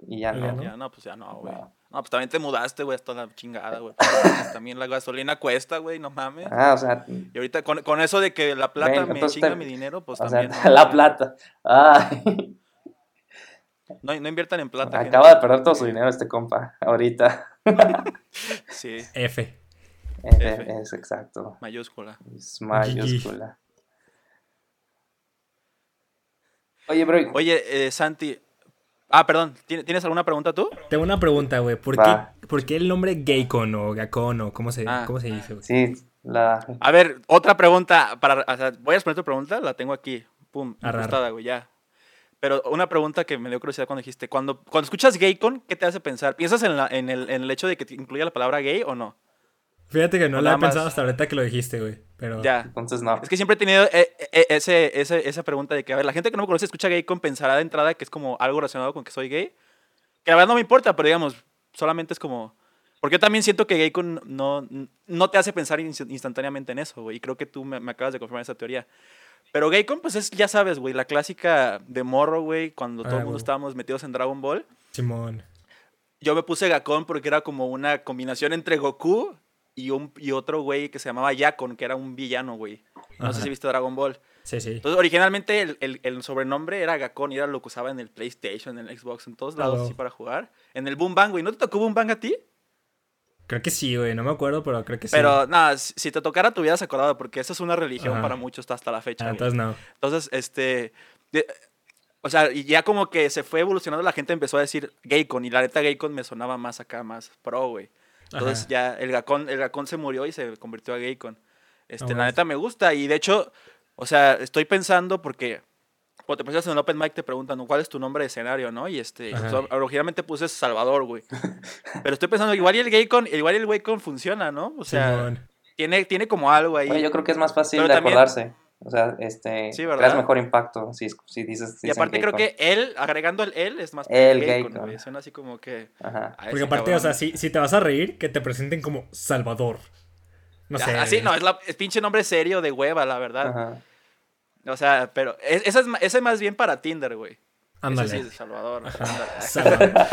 S3: Y ya no.
S1: Ya, no, pues ya no, güey.
S3: No.
S1: No, pues también te mudaste, güey, hasta la chingada, güey. También la gasolina cuesta, güey, no mames.
S3: Ah, o sea,
S1: Y ahorita con, con eso de que la plata
S3: Ven,
S1: me chinga
S3: te-
S1: mi dinero, pues
S3: o sea,
S1: también. no,
S3: la plata. Ay,
S1: No, no inviertan en plata. gente.
S3: acaba de perder todo su dinero este compa, ahorita.
S1: Sí,
S2: F.
S3: Es,
S1: F.
S3: es exacto.
S1: mayúscula.
S3: Es mayúscula. Oye, bro,
S1: Oye, eh, Santi. Ah, perdón, ¿tien- ¿tienes alguna pregunta tú?
S2: Tengo una pregunta, güey. ¿Por qué, ¿Por qué el nombre Gaycon o Gacon o cómo se,
S1: Ah.
S2: cómo se dice, güey?
S3: sí, la...
S1: A ver, otra pregunta. Para, o sea, voy a responder tu pregunta, la tengo aquí. Pum,
S2: Arrar.
S1: ajustada, güey, ya. Pero una pregunta que me dio curiosidad cuando dijiste, cuando, cuando escuchas gaycon, ¿qué te hace pensar? ¿Piensas en, la- en, el, en el hecho de que te incluya la palabra gay o no?
S2: Fíjate que no lo
S1: nada
S2: había pensado
S1: más-
S2: hasta ahorita que lo dijiste, güey. Pero
S1: Ya.
S3: Entonces no.
S1: Es que siempre he tenido eh, eh, ese, ese- esa pregunta de que, a ver, la gente que no me conoce escucha gaycon pensará de entrada que es como algo relacionado con que soy gay. Que la verdad no me importa, pero digamos, solamente es como... Porque yo también siento que gaycon no, no te hace pensar inst- instantáneamente en eso, güey. Y creo que tú me, me acabas de confirmar esa teoría. Pero gaycon, pues es, ya sabes, güey, la clásica de morro, güey, cuando todo
S2: Ah,
S1: el mundo estábamos metidos en Dragon Ball.
S2: Simón.
S1: Yo me puse Gakon porque era como una combinación entre Goku y, un, y otro güey que se llamaba Yakon, que era un villano, güey. No sé si viste Dragon Ball.
S2: Sí, sí.
S1: Entonces, originalmente el, el- el sobrenombre era Gakon y era lo que usaba en el PlayStation, en el Xbox, en todos lados
S2: Oh.
S1: así para jugar. En el Boom Bang, güey. ¿No te tocó Boom Bang a ti?
S2: Creo que sí, güey. No me acuerdo, pero creo que sí.
S1: Pero nada, si te tocara te hubieras acordado porque esa es una religión
S2: Ajá.
S1: para muchos hasta la fecha.
S2: Ah, entonces no.
S1: Entonces, este. de- o sea, y ya como que se fue evolucionando, la gente empezó a decir Gaycon. Y la neta, Gaycon me sonaba más acá, más pro, güey. Entonces
S2: Ajá.
S1: ya el Gacón, el Gacón se murió y se convirtió a Gaycon. Este, la neta me gusta. Y de hecho, o sea, estoy pensando porque cuando te presentas en el Open Mic te preguntan cuál es tu nombre de escenario, ¿no? Y este, originalmente puse Salvador, güey. Pero estoy pensando, igual y el Gaycon, igual y el Waycon funciona, ¿no? O sea, tiene, tiene como algo ahí.
S3: Yo creo que es más fácil
S1: Pero
S3: de
S1: también-
S3: acordarse. O sea, este,
S1: Sí, ¿verdad?
S3: creas mejor impacto si, si dices.
S1: y
S3: dicen
S1: aparte creo que él, agregando el él, es más
S3: El
S1: güey. Suena así como que...
S3: Ajá.
S1: ese
S2: Porque aparte,
S1: cabrón.
S2: o sea, si, si te vas a reír, que te presenten como Salvador. No sé.
S1: Así, no, es, la, es pinche nombre serio de hueva, la verdad.
S3: Ajá.
S1: O sea, pero es- esa es, ese es más bien para Tinder, güey.
S2: Ándale.
S1: Ese sí, Salvador. ándale.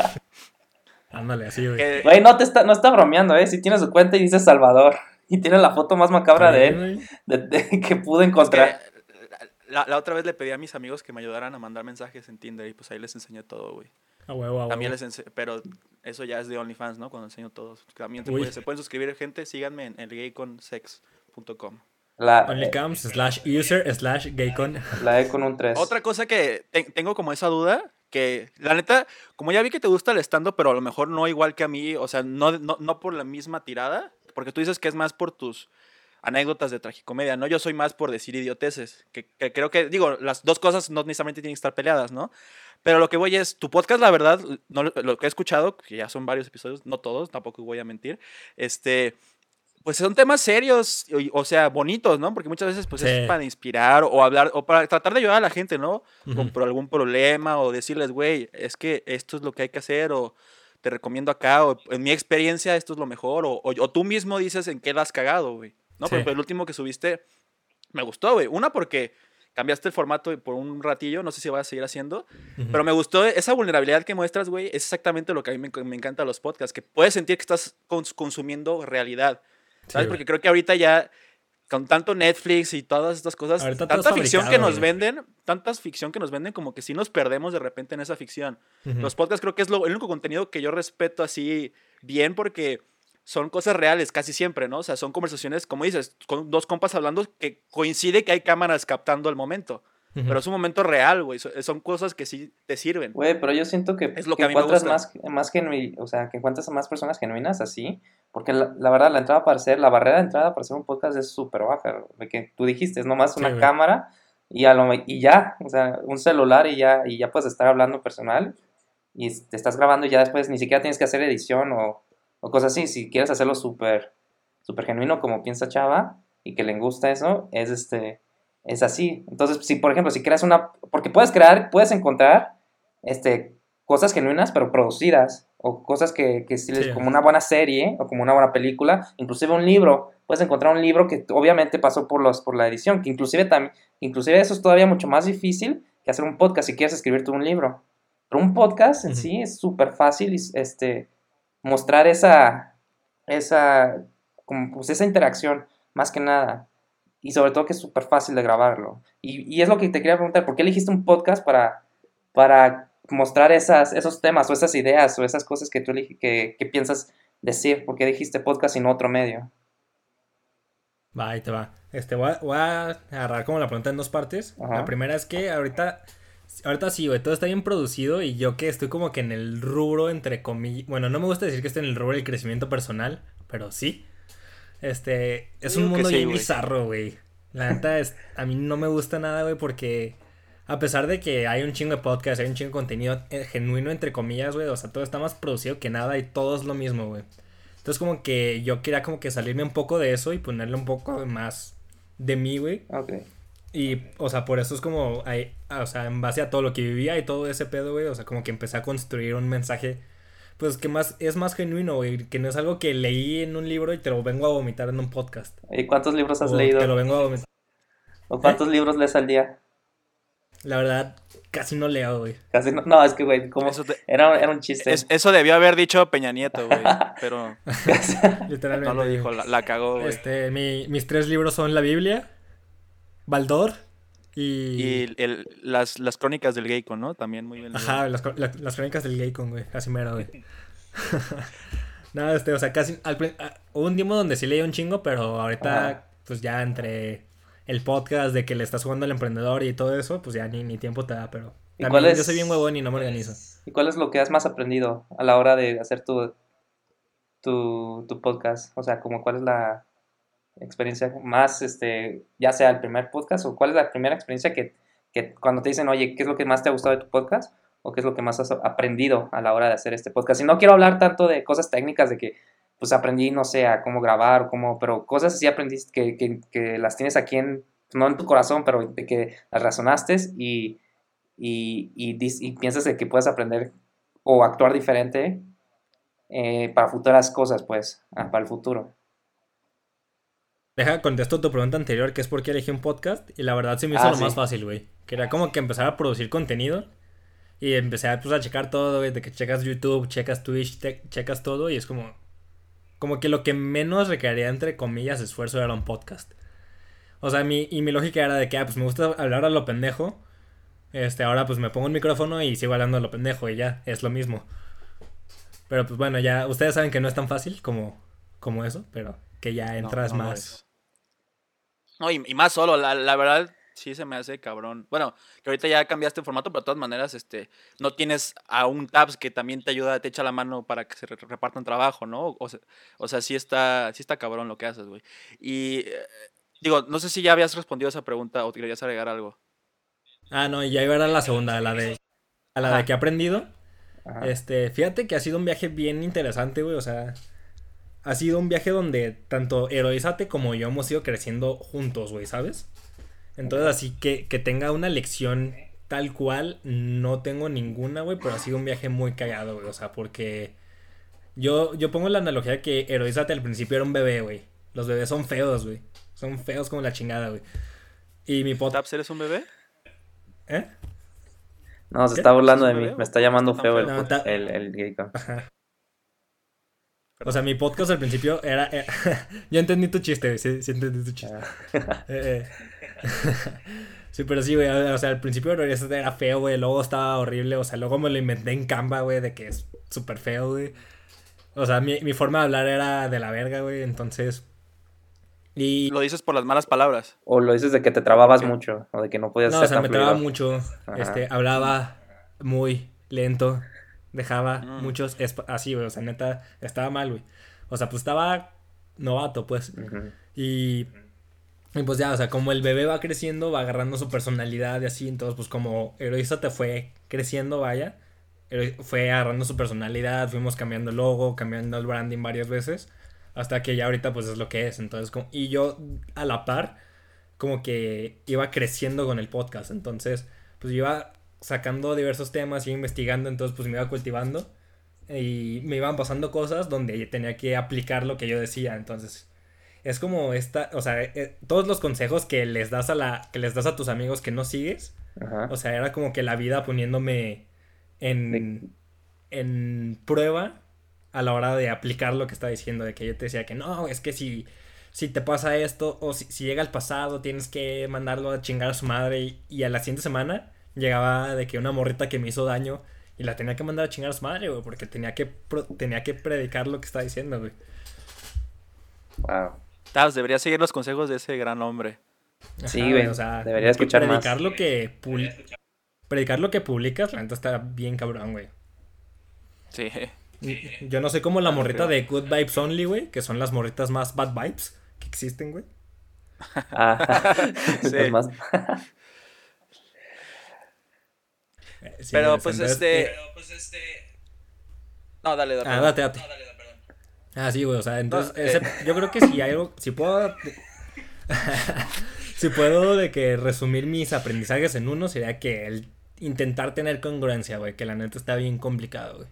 S2: Ándale, así, güey.
S3: Güey, no te está, no está bromeando, ¿eh? Si tiene su cuenta y dice Salvador. Y tiene la foto más macabra de él
S2: Güey.
S3: de- de- que pude encontrar.
S1: que la, la otra vez le pedí a mis amigos que me ayudaran a mandar mensajes en Tinder y pues ahí les enseñé todo, güey.
S2: A huevo, a
S1: También
S2: huevo.
S1: les ense- pero eso ya es de OnlyFans, ¿no? Cuando enseño todos. También se,
S2: Uy.
S1: puede- se pueden suscribir gente, síganme en elgayconsex.com.
S3: La,
S2: Onlycams slash user slash gaycon.
S3: la E con un 3.
S1: Otra cosa que te- tengo como esa duda, que la neta, como ya vi que te gusta el stand pero a lo mejor no igual que a mí, o sea, no, no, no por la misma tirada, porque tú dices que es más por tus anécdotas de tragicomedia, ¿no? Yo soy más por decir idioteces, que, que creo que, digo, las dos cosas no necesariamente tienen que estar peleadas, ¿no? Pero lo que voy es, tu podcast, la verdad, no, lo- que he escuchado, que ya son varios episodios, no todos, tampoco voy a mentir, este, pues son temas serios, y- o sea, bonitos, ¿no? Porque muchas veces, pues,
S2: Sí.
S1: es para inspirar o hablar, o para tratar de ayudar a la gente, ¿no? Con
S2: Ujú.
S1: por algún problema o decirles, güey, es que esto es lo que hay que hacer o te recomiendo acá o en mi experiencia esto es lo mejor o, o- o tú mismo dices en qué la has cagado, güey. ¿No?
S2: Sí.
S1: ejemplo, el último que subiste me gustó, güey. Una porque cambiaste el formato por un ratillo, no sé si vas a seguir haciendo,
S2: Ujú.
S1: pero me gustó esa vulnerabilidad que muestras, güey, es exactamente lo que a mí me, me encanta de los podcasts, que puedes sentir que estás cons- consumiendo realidad, ¿sabes?
S2: Sí,
S1: Porque creo que ahorita ya con tanto Netflix y todas estas cosas, tanta ficción que nos venden, tantas ficción que nos venden como que sí nos perdemos de repente en esa ficción. Los podcasts creo que es lo, el único contenido que yo respeto así bien porque son cosas reales casi siempre, ¿no? O sea, son conversaciones, como dices, con dos compas hablando que coincide que hay cámaras captando el momento. Pero es un momento real, güey. so- Son cosas que sí te sirven.
S3: Güey, pero yo siento que,
S1: Es lo
S3: que encuentras más, más o sea, que encuentras a más personas genuinas así, porque la, la verdad, la entrada para hacer, la barrera de entrada para hacer un podcast es súper baja, de que tú dijiste, es nomás
S2: Sí,
S3: una cámara y, a lo, y ya, o sea, un celular y ya, y ya puedes estar hablando personal y te estás grabando y ya después ni siquiera tienes que hacer edición o, o cosas así, si quieres hacerlo súper, súper genuino como piensa Chava y que le gusta eso, es este, es así. Entonces, si por ejemplo, si creas una, porque puedes crear, puedes encontrar, este, cosas genuinas pero producidas o cosas que, que sí como una buena serie o como una buena película, inclusive un libro, puedes encontrar un libro que obviamente pasó por los por la edición, que inclusive también inclusive eso es todavía mucho más difícil que hacer un podcast si quieres escribir tú un libro. Pero un podcast en sí es súper fácil este mostrar esa esa como pues esa interacción más que nada y sobre todo que es súper fácil de grabarlo. Y, y es lo que te quería preguntar, ¿por qué elegiste un podcast para, para mostrar esas, esos temas o esas ideas o esas cosas que tú que, que piensas decir? ¿Por qué dijiste podcast y no otro medio?
S2: Va, ahí te va. Este, voy a, voy a agarrar como la pregunta en dos partes.
S3: Ajá.
S2: La primera es que ahorita, ahorita sí, güey, todo está bien producido y yo que estoy como que en el rubro, entre comillas, bueno, no me gusta decir que estoy en el rubro del crecimiento personal, pero sí. Este, es un mundo
S1: sí,
S2: bien bizarro, güey. La neta es, a mí no me gusta nada, güey, porque a pesar de que hay un chingo de podcast, hay un chingo de contenido eh, genuino, entre comillas, güey, o sea, todo está más producido que nada y todo es lo mismo, güey. Entonces como que yo quería como que salirme un poco de eso y ponerle un poco más de mí, güey.
S3: Ok.
S2: Y, o sea, por eso es como, ahí- o sea, en base a todo lo que vivía y todo ese pedo, güey, o sea, como que empecé a construir un mensaje, pues que más, es más genuino, güey, que no es algo que leí en un libro y te lo vengo a vomitar en un podcast.
S3: ¿Y cuántos libros has
S2: o
S3: leído?
S2: Te lo vengo a vomitar.
S3: ¿O cuántos libros lees al día?
S2: La verdad, casi no leo, güey.
S3: Casi no, no, es que, güey, como
S1: te-
S3: era, era un chiste.
S1: es- eso debió haber dicho Peña Nieto, güey. Pero
S2: Literalmente.
S1: no lo dijo, la, la cagó, güey.
S2: Este, mi- mis tres libros son la Biblia, Baldor y...
S1: Y el- las, las crónicas del Gaycon, ¿no? También muy bien.
S2: Ajá, las, la- las crónicas del Gaycon, güey. Así mero, güey. Nada, este, o sea, casi. Al, ah, hubo un tiempo donde sí leí un chingo, pero ahorita,
S3: Ajá.
S2: pues ya entre el podcast de que le estás jugando al emprendedor y todo eso, pues ya ni, ni tiempo te da, pero.
S3: ¿Y
S2: También
S3: cuál es-
S2: yo soy bien huevón y no me organizo.
S3: ¿Y cuál es lo que has más aprendido a la hora de hacer tu, tu, tu podcast? O sea, como cuál es la experiencia más, este, ya sea el primer podcast o cuál es la primera experiencia que, que cuando te dicen, oye, ¿qué es lo que más te ha gustado de tu podcast? ¿O qué es lo que más has aprendido a la hora de hacer este podcast? Y no quiero hablar tanto de cosas técnicas, de que pues aprendí, no sé, a cómo grabar, cómo, pero cosas así aprendiste que, que, que las tienes aquí en, no en tu corazón, pero de que las razonaste y, y, y, y piensas de que puedes aprender o actuar diferente eh, para futuras cosas, pues, ah, para el futuro.
S2: Deja, contesto tu pregunta anterior, que es por qué elegí un podcast. Y la verdad se me hizo
S3: Ah,
S2: lo
S3: sí.
S2: más fácil, güey. Quería como que empezar a producir contenido. Y empecé a, pues, a checar todo, güey. De que checas YouTube, checas Twitch, checas todo. Y es como. Como que lo que menos requería, entre comillas, esfuerzo era un podcast. O sea, mi, y mi lógica era de que, ah, pues me gusta hablar a lo pendejo. Este, ahora pues me pongo un micrófono y sigo hablando a lo pendejo y ya, es lo mismo. Pero pues bueno, ya, ustedes saben que no es tan fácil como, como eso, pero que ya
S1: No,
S2: entras
S1: no
S2: más.
S1: No, y, y más solo, la, la verdad, sí se me hace cabrón. Bueno, que ahorita ya cambiaste el formato, pero de todas maneras, este, no tienes a un Tabs que también te ayuda, te echa la mano para que se re- repartan trabajo, ¿no? O sea, o sea, sí está, sí está cabrón lo que haces, güey. Y eh, digo, no sé si ya habías respondido a esa pregunta o te querías agregar algo.
S2: Ah, no, y ya iba a la segunda, a la de, a la de que he aprendido.
S3: Ajá.
S2: Este, fíjate que ha sido un viaje bien interesante, güey. O sea, ha sido un viaje donde tanto Heroízate como yo hemos ido creciendo juntos, güey, ¿sabes? Entonces, así que que tenga una lección tal cual, no tengo ninguna, güey, pero ha sido un viaje muy cagado, güey. O sea, porque yo, yo pongo la analogía que Heroízate al principio era un bebé, güey. Los bebés son feos, güey. Son feos como la chingada, güey. Y mi podcast.
S1: ¿Tabs eres un bebé?
S2: ¿Eh?
S3: No, se
S2: ¿Qué?
S3: está burlando de
S1: ¿Sí me
S3: mí. Me está llamando
S1: ¿Está
S3: feo el?
S2: No, está-
S3: el, el Gaycon.
S2: O sea, mi podcast al principio era. eh, yo entendí tu chiste, güey. Sí, sí entendí tu chiste.
S3: Ah.
S2: Eh, eh. sí, pero sí, güey. O sea, al principio era feo, güey. Luego estaba horrible. O sea, luego me lo inventé en Canva, güey, de que es súper feo, güey. O sea, mi, mi forma de hablar era de la verga, güey. Entonces. Y.
S1: Lo dices por las malas palabras.
S3: O lo dices de que te trababas mucho, o de que no podías
S2: No, o
S3: ser
S2: sea,
S3: tan
S2: me trababa mucho.
S3: Ajá.
S2: Este, hablaba muy lento. Dejaba
S1: Mm.
S2: muchos. Así, güey. O sea, neta, estaba mal, güey. O sea, pues estaba novato, pues. Y, y pues ya, o sea, como el bebé va creciendo, va agarrando su personalidad y así, entonces pues como Heroísta te fue creciendo, vaya, fue agarrando su personalidad, fuimos cambiando el logo, cambiando el branding varias veces, hasta que ya ahorita pues es lo que es, entonces como, y yo a la par, como que iba creciendo con el podcast, entonces pues yo iba sacando diversos temas, iba investigando, entonces pues me iba cultivando y me iban pasando cosas donde tenía que aplicar lo que yo decía, entonces es como esta, o sea, eh, todos los consejos que les das a la que les das a tus amigos que no sigues,
S3: Ajá.
S2: o sea, era como que la vida poniéndome en en prueba a la hora de aplicar lo que estaba diciendo, de que yo te decía que no, es que si si te pasa esto o si, si llega el pasado, tienes que mandarlo a chingar a su madre y, y a la siguiente semana llegaba de que una morrita que me hizo daño y la tenía que mandar a chingar a su madre, güey, porque tenía que pro- tenía que predicar lo que estaba diciendo, güey.
S3: Wow.
S1: Tabs, deberías seguir los consejos de ese gran hombre.
S3: Sí, güey,
S2: o sea,
S3: debería
S2: que
S3: escuchar más.
S2: predicar lo que pul- predicar lo que publicas, la neta está bien cabrón, güey.
S1: Sí.
S2: Yo no sé cómo la
S1: Ah,
S2: morrita de Good Vibes Only, güey, que son las morritas más bad vibes que existen, güey.
S3: Ah,
S1: Sí.
S3: más.
S2: Eh, sí,
S1: Pero
S2: o sea,
S1: pues
S2: entonces,
S1: este.
S2: eh,
S1: No, dale, dale.
S2: ah, date, date. Ah, sí, güey, o sea, entonces,
S1: No,
S2: ese- yo creo que si hay algo, si puedo, si puedo de que resumir mis aprendizajes en uno, sería que el intentar tener congruencia, güey, que la neta está bien complicado, güey.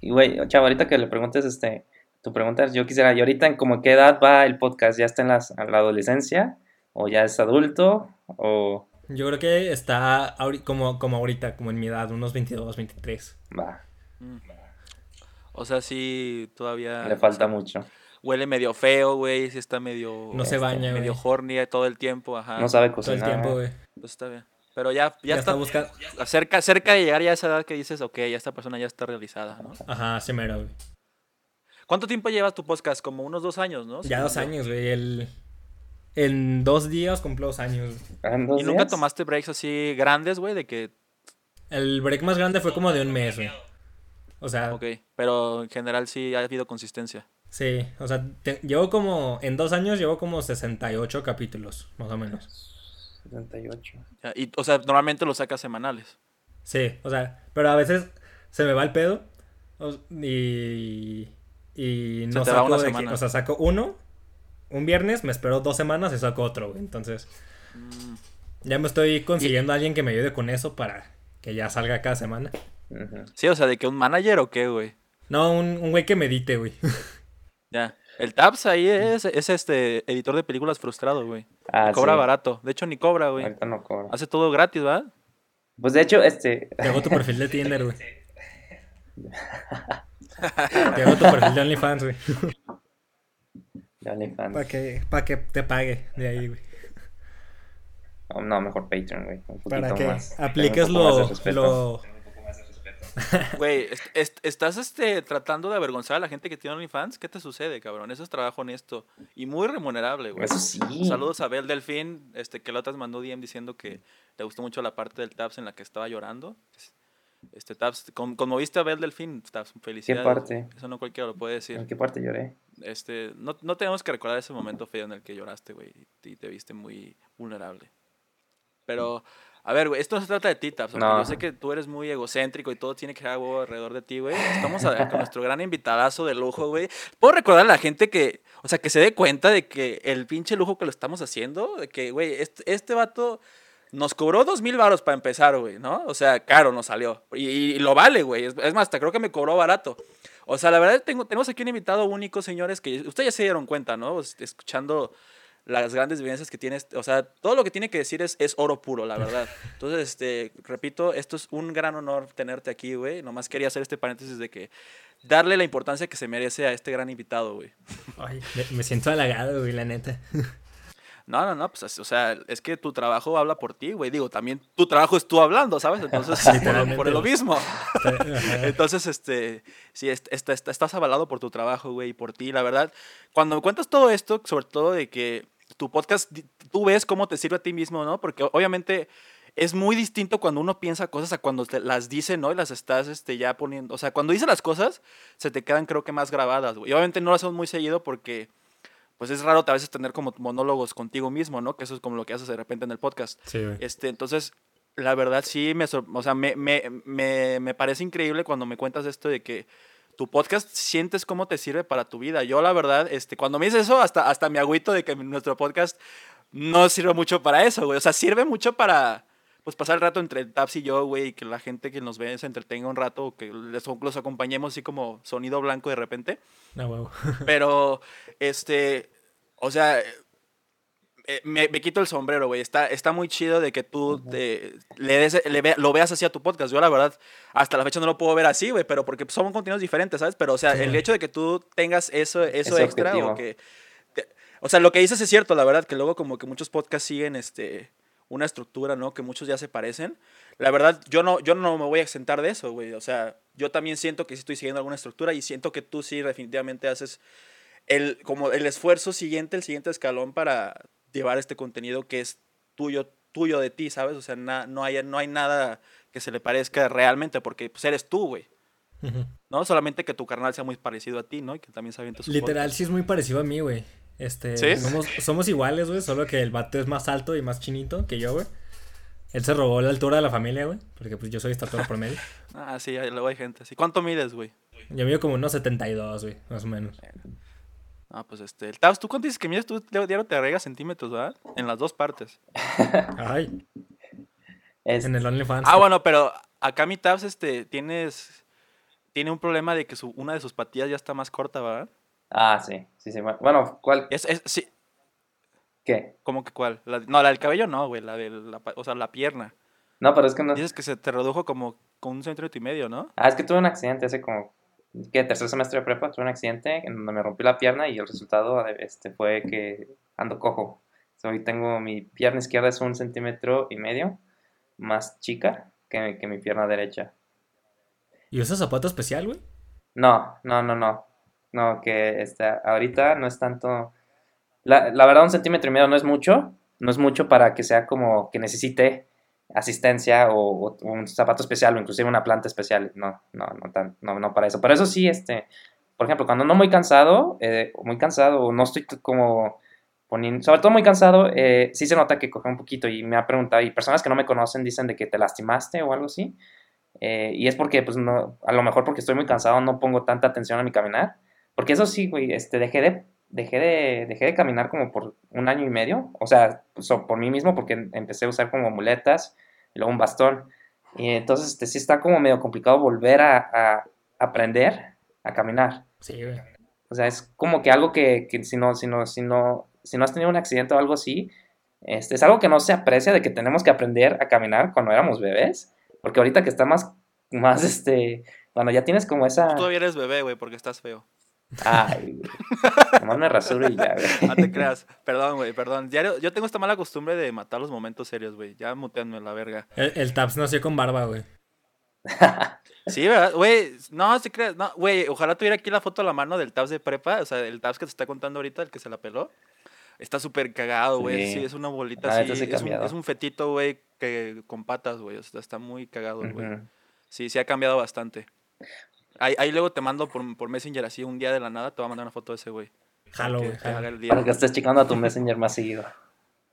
S3: Y güey, chavo, ahorita que le preguntes, este, tu pregunta, yo quisiera, ¿y ahorita en como qué edad va el podcast? ¿Ya está en las- en la adolescencia? ¿O ya es adulto? ¿O
S2: Yo creo que está como, como ahorita, como en mi edad, unos 22, 23.
S3: va?
S1: Mm. O sea, sí, todavía.
S3: Le falta mucho.
S1: Huele medio feo, güey. Sí está medio.
S2: No se
S3: Este,
S2: baña, güey.
S1: medio horny todo el tiempo, ajá.
S3: No sabe
S2: Todo el
S3: cocinar.
S2: tiempo, güey.
S1: Pues está bien. Pero ya, ya,
S2: Ya, está,
S1: está,
S2: buscando.
S1: cerca, cerca de llegar ya a esa edad que dices, ok, ya esta persona ya está realizada, ¿no?
S2: Ajá, se mero, güey.
S1: ¿Cuánto tiempo llevas tu podcast? Como unos dos años, ¿no?
S2: Ya dos años, güey. El... En dos días cumplo dos años. güey.
S3: ¿En dos
S1: ¿Y nunca
S3: días?
S1: tomaste breaks así grandes, güey? De que,
S2: El break más grande fue como de un mes, güey. O sea,
S1: ok, pero en general sí ha habido consistencia.
S2: sí. O sea, te- llevo como. En dos años llevo como 68 capítulos, más o menos.
S3: 78.
S1: Ya, Y, o sea, normalmente los sacas semanales.
S2: Sí, o sea, pero a veces se me va el pedo y, y no
S1: te va
S2: saco
S1: una
S2: de que-
S1: semana.
S2: o sea, saco uno un viernes, me espero dos semanas y saco otro, güey. Entonces,
S1: Mm,
S2: ya me estoy consiguiendo a alguien que me ayude con eso para que ya salga cada semana.
S1: Sí, o sea, de que un manager o qué, güey.
S2: No, un, un güey que medite, güey.
S1: Ya. El Tabs ahí es, es este editor de películas frustrado, güey.
S3: Ah,
S1: cobra
S3: sí.
S1: barato. De hecho, ni cobra, güey.
S3: Ahorita no cobro.
S1: Hace todo gratis, ¿verdad?
S3: Pues de hecho, este.
S2: Te hago tu perfil de Tinder, güey. Te hago tu perfil de OnlyFans, güey.
S3: de OnlyFans.
S2: Para que, pa' que te pague de ahí, güey.
S3: Oh, no, mejor Patreon, güey. Un
S2: Para que
S3: más. Tengo
S2: apliques
S3: un poco más de
S2: lo,
S3: respeto.
S2: lo...
S1: Güey, est- est- ¿estás este, tratando de avergonzar a la gente que tiene OnlyFans? ¿Qué te sucede, cabrón? Eso es trabajo honesto y muy remunerable, güey.
S3: Eso sí.
S1: Saludos a Bel Delfín, este, que la otra vez mandó DM diciendo que le gustó mucho la parte del Tabs en la que estaba llorando. Este Tabs, con- conmoviste a Bel Delfín, Tabs, felicidades.
S3: parte?
S1: Eso no cualquiera lo puede decir.
S3: ¿En qué parte lloré?
S1: Este, no, no tenemos que recordar ese momento feo en el que lloraste, güey, y te viste muy vulnerable. Pero, a ver, güey, esto no se trata de ti,
S3: No.
S1: yo sé que tú eres muy egocéntrico y todo tiene que huevo alrededor de ti, güey. Estamos a- con nuestro gran invitadazo de lujo, güey. Puedo recordar a la gente que, o sea, que se dé cuenta de que el pinche lujo que lo estamos haciendo, de que, güey, este, este vato nos cobró dos mil varos para empezar, güey, ¿no? O sea, caro nos salió. Y, y lo vale, güey. Es, es más, hasta creo que me cobró barato. O sea, la verdad, tengo, tenemos aquí un invitado único, señores, que ustedes ya se dieron cuenta, ¿no? Es- Escuchando las grandes vivencias que tienes. O sea, todo lo que tiene que decir es, es oro puro, la verdad. Entonces, este, repito, esto es un gran honor tenerte aquí, güey. Nomás quería hacer este paréntesis de que darle la importancia que se merece a este gran invitado, güey.
S2: Ay, me, me siento halagado, güey, la neta.
S1: No, no, no, pues, o sea, es que tu trabajo habla por ti, güey. Digo, también tu trabajo es tú hablando, ¿sabes? Entonces, por, por lo mismo. Entonces, este, sí, est- est- est- estás avalado por tu trabajo, güey, y por ti, la verdad. Cuando me cuentas todo esto, sobre todo de que tu podcast, tú ves cómo te sirve a ti mismo, ¿no? Porque obviamente es muy distinto cuando uno piensa cosas a cuando te las dice, ¿no? Y las estás este, ya poniendo. O sea, cuando dices las cosas, se te quedan, creo que, más grabadas, güey. Y obviamente no lo hacemos muy seguido porque, pues es raro a veces tener como monólogos contigo mismo, ¿no? Que eso es como lo que haces de repente en el podcast.
S2: Sí, güey.
S1: Este, entonces, la verdad sí me, o sea, me, me, me, me parece increíble cuando me cuentas esto de que tu podcast sientes cómo te sirve para tu vida. Yo, la verdad, este, cuando me dices eso, hasta, hasta me agüito de que nuestro podcast no sirve mucho para eso, güey. O sea, sirve mucho para, pues, pasar el rato entre Taps y yo, güey, y que la gente que nos ve se entretenga un rato, o que les, los acompañemos así como sonido blanco de repente.
S2: No, huevo.
S1: Pero, este, o sea, eh, me, me quito el sombrero, güey. Está, está muy chido de que tú te- le des, le ve- lo veas así a tu podcast. Yo, la verdad, hasta la fecha no lo puedo ver así, güey, pero porque son contenidos diferentes, ¿sabes? Pero, o sea,
S2: Sí.
S1: el hecho de que tú tengas eso, eso
S3: Ese
S1: extra que... o sea, lo que dices es cierto, la verdad, que luego como que muchos podcasts siguen, este una estructura, ¿no? Que muchos ya se parecen. La verdad, yo no, yo no me voy a exentar de eso, güey. O sea, yo también siento que sí estoy siguiendo alguna estructura y siento que tú sí definitivamente haces el, como el esfuerzo siguiente, el siguiente escalón para llevar este contenido que es tuyo, tuyo de ti, ¿sabes? O sea, na- no, hay, no hay nada que se le parezca realmente porque pues, eres tú, güey. ¿No? Solamente que tu carnal sea muy parecido a ti, ¿no? Y que también se avienta sus
S2: Literal, sí es muy parecido a mí, güey. Este,
S1: ¿Sí?
S2: somos, somos iguales, güey, solo que el vato es más alto y más chinito que yo, güey. Él se robó la altura de la familia, güey, porque pues yo soy estatura promedio.
S1: Ah, sí, luego hay gente así. ¿Cuánto mides, güey?
S2: Yo mido como unos 72, güey, más o menos.
S1: Ah, pues este. El Tabs, ¿tú cuánto dices que mides? Tú diario te agregas centímetros, ¿verdad? En las dos partes.
S2: Ay,
S3: Es-
S2: en el OnlyFans.
S1: Ah, bueno, pero acá mi Tabs, este, tienes. Tiene un problema de que su, una de sus patillas ya está más corta, ¿verdad?
S3: Ah, sí, sí, sí. Bueno, ¿cuál?
S1: Es, es, sí,
S3: ¿Qué?
S1: ¿cómo que cuál? La- no, la del cabello no, güey, la de la, o sea, la pierna.
S3: No, pero es que no.
S1: Dices que se te redujo como con un centímetro y medio, ¿no?
S3: Ah, es que tuve un accidente hace como. ¿Qué? Tercer semestre de prepa, tuve un accidente en donde me rompí la pierna y el resultado este, fue que ando cojo. So, hoy tengo mi pierna izquierda es un centímetro y medio más chica que, que mi pierna derecha.
S2: ¿Y usas zapato especial, güey?
S3: No, no, no, no. No, que este, ahorita no es tanto. La, la verdad, un centímetro y medio no es mucho. No es mucho para que sea como que necesite asistencia o, o un zapato especial o inclusive una planta especial. No, no, no, tan, no, no para eso. Pero eso sí, este, por ejemplo, cuando no muy cansado, eh, muy cansado o no estoy como, poniendo, sobre todo muy cansado, eh, sí se nota que coge un poquito y me ha preguntado, y personas que no me conocen dicen de que te lastimaste o algo así. Eh, y es porque, pues, no, a lo mejor porque estoy muy cansado no pongo tanta atención a mi caminar. Porque eso sí, güey, este, dejé de, dejé de, dejé de caminar como por un año y medio. O sea, pues, por mí mismo porque empecé a usar como muletas y luego un bastón. Y entonces, este, sí está como medio complicado volver a, a aprender a caminar.
S2: Sí, güey.
S3: O sea, es como que algo que, que si, no, si, no, si, no, si no has tenido un accidente o algo así, este, es algo que no se aprecia de que tenemos que aprender a caminar cuando éramos bebés. Porque ahorita que está más, más, este, cuando ya tienes como esa...
S1: Tú todavía eres bebé, güey, porque estás feo.
S3: Ay, güey. Nomás me rasuro y ya, güey.
S1: No te creas. Perdón, güey, perdón. Diario, yo tengo esta mala costumbre de matar los momentos serios, güey. Ya muteanme la verga.
S2: El, el Taps nació con barba, güey.
S1: Sí, ¿verdad? Güey, no, si crees. No, güey, ojalá tuviera aquí la foto a la mano del Tabs de prepa. O sea, el Tabs que te está contando ahorita, el que se la peló. Está súper cagado, güey.
S3: Sí.
S1: Sí. es una bolita
S3: La
S1: así.
S3: sí
S1: es, un, es un fetito, güey, que con patas, güey. O sea, está muy cagado, güey. Sí, sí ha cambiado bastante. Ahí, ahí luego te mando por, por Messenger así un día de la nada, te voy a mandar una foto de ese güey.
S2: Jalo,
S1: que
S2: güey.
S3: Para que estés checando a tu Messenger más seguido.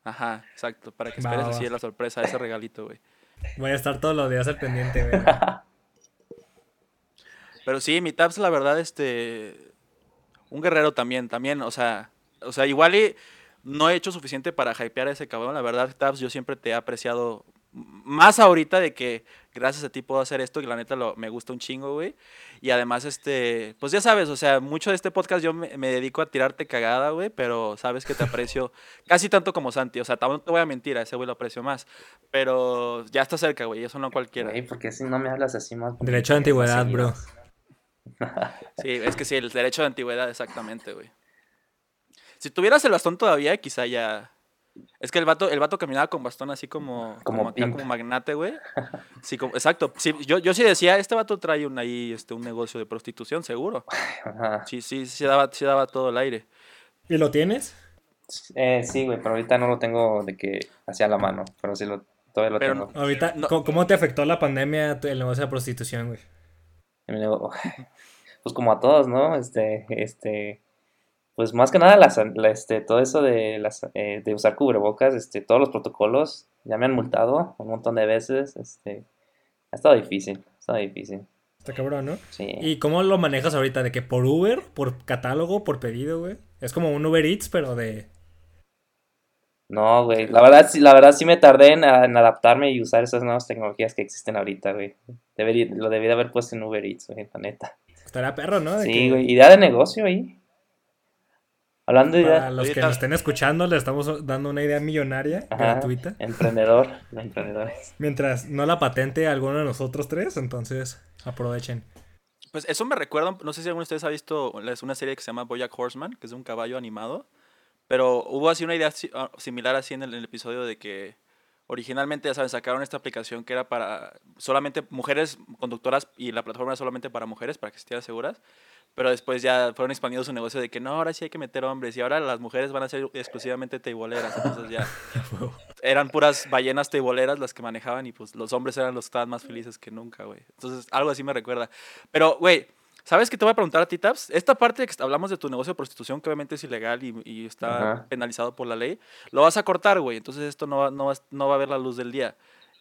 S1: Ajá, exacto. Para que esperes
S2: va,
S1: así
S2: va.
S1: la sorpresa, ese regalito, güey.
S2: Voy a estar todos los días al pendiente, güey.
S1: Pero sí, mi Tabs, la verdad, este. Un guerrero también, también, o sea. O sea, igual y no he hecho suficiente para hypear a ese cabrón. La verdad, Tabs, yo siempre te he apreciado más ahorita de que gracias a ti puedo hacer esto, que la neta lo, me gusta un chingo, güey. Y además, este, pues ya sabes, o sea, mucho de este podcast yo me, me dedico a tirarte cagada, güey, pero sabes que te aprecio casi tanto como Santi. O sea, tampoco te voy a mentir, a ese güey lo aprecio más. Pero ya está cerca, güey, eso no cualquiera.
S3: Güey, porque si no me hablas así más.
S2: Derecho de antigüedad, bro.
S1: Sí, es que sí, el derecho de antigüedad, exactamente, güey. Si tuvieras el bastón todavía, quizá ya. Es que el vato, el vato caminaba con bastón así como.
S3: Como
S1: magnate, güey. Sí, como, exacto. Sí, yo, yo sí decía, este vato trae un, ahí este, un negocio de prostitución, seguro.
S3: Ajá.
S1: Sí, sí, sí daba, sí daba todo el aire.
S2: ¿Y lo tienes?
S3: Eh, sí, güey, pero ahorita no lo tengo de que hacia la mano, pero sí lo, todavía lo
S1: Pero
S3: tengo.
S2: Ahorita,
S1: No.
S2: ¿cómo, te afectó la pandemia el negocio de prostitución, güey?
S3: Pues como a todos, ¿no? Este, este, pues más que nada las, la- este, todo eso de, las, eh, de usar cubrebocas, este, todos los protocolos, ya me han multado un montón de veces, este, ha estado difícil, ha estado difícil,
S2: Está cabrón, ¿no?
S3: sí.
S2: ¿Y cómo lo manejas ahorita? ¿De que por Uber, por catálogo, por pedido, güey? Es como un Uber Eats, pero de...
S3: No, güey, la verdad, sí, la verdad sí me tardé en, en adaptarme y usar esas nuevas tecnologías que existen ahorita, güey. Debería, lo debí de haber puesto en Uber Eats, güey, la neta.
S2: Estaría perro, ¿no? De
S3: Sí,
S2: que
S3: güey, idea de negocio ahí. Hablando de
S2: Para
S3: idea,
S2: los que nos estén escuchando, le estamos dando una idea millonaria,
S3: Ajá.
S2: gratuita.
S3: emprendedor, de emprendedores.
S2: Mientras no la patente alguno de nosotros tres, entonces aprovechen.
S1: Pues eso me recuerda, no sé si alguno de ustedes ha visto es una serie que se llama Bojack Horseman, que es de un caballo animado, pero hubo así una idea ah, similar así en el, en el episodio de que originalmente, ya saben, sacaron esta aplicación que era para solamente mujeres conductoras y la plataforma era solamente para mujeres, para que estuvieran seguras, pero después ya fueron expandiendo su negocio de que no, ahora sí hay que meter hombres y ahora las mujeres van a ser exclusivamente teiboleras, entonces ya eran puras ballenas teiboleras las que manejaban y pues los hombres eran los que estaban más felices que nunca, güey. Entonces algo así me recuerda. Pero, güey, ¿sabes qué te voy a preguntar a ti, Taps? Esta parte que hablamos de tu negocio de prostitución, que obviamente es ilegal y, y está
S3: Ajá.
S1: penalizado por la ley, lo vas a cortar, güey. Entonces esto no va, no, va, no va a ver la luz del día.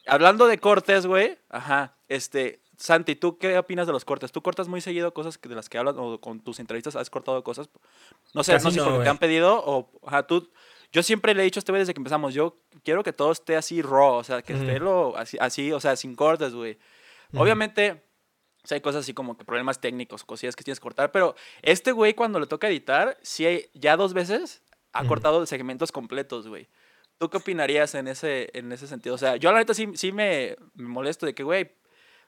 S1: Hablando de cortes, güey, ajá, este, Santi, ¿tú qué opinas de los cortes? ¿Tú cortas muy seguido cosas de las que hablas o con tus entrevistas has cortado cosas? No sé,
S2: Casi
S1: no sé
S2: no,
S1: por lo que
S2: güey.
S1: han pedido o, ajá, tú, yo siempre le he dicho a este güey desde que empezamos, yo quiero que todo esté así raw, o sea, que
S2: Ujú.
S1: esté lo, así, así, o sea, sin cortes, güey.
S2: Ujú.
S1: Obviamente, o sea, hay cosas así como que problemas técnicos, cosillas que tienes que cortar, pero este güey cuando le toca editar, sí, hay- ya dos veces ha cortado segmentos completos, güey. ¿Tú qué opinarías en ese, en ese sentido? O sea, yo la neta sí, sí me, me molesto de que, güey,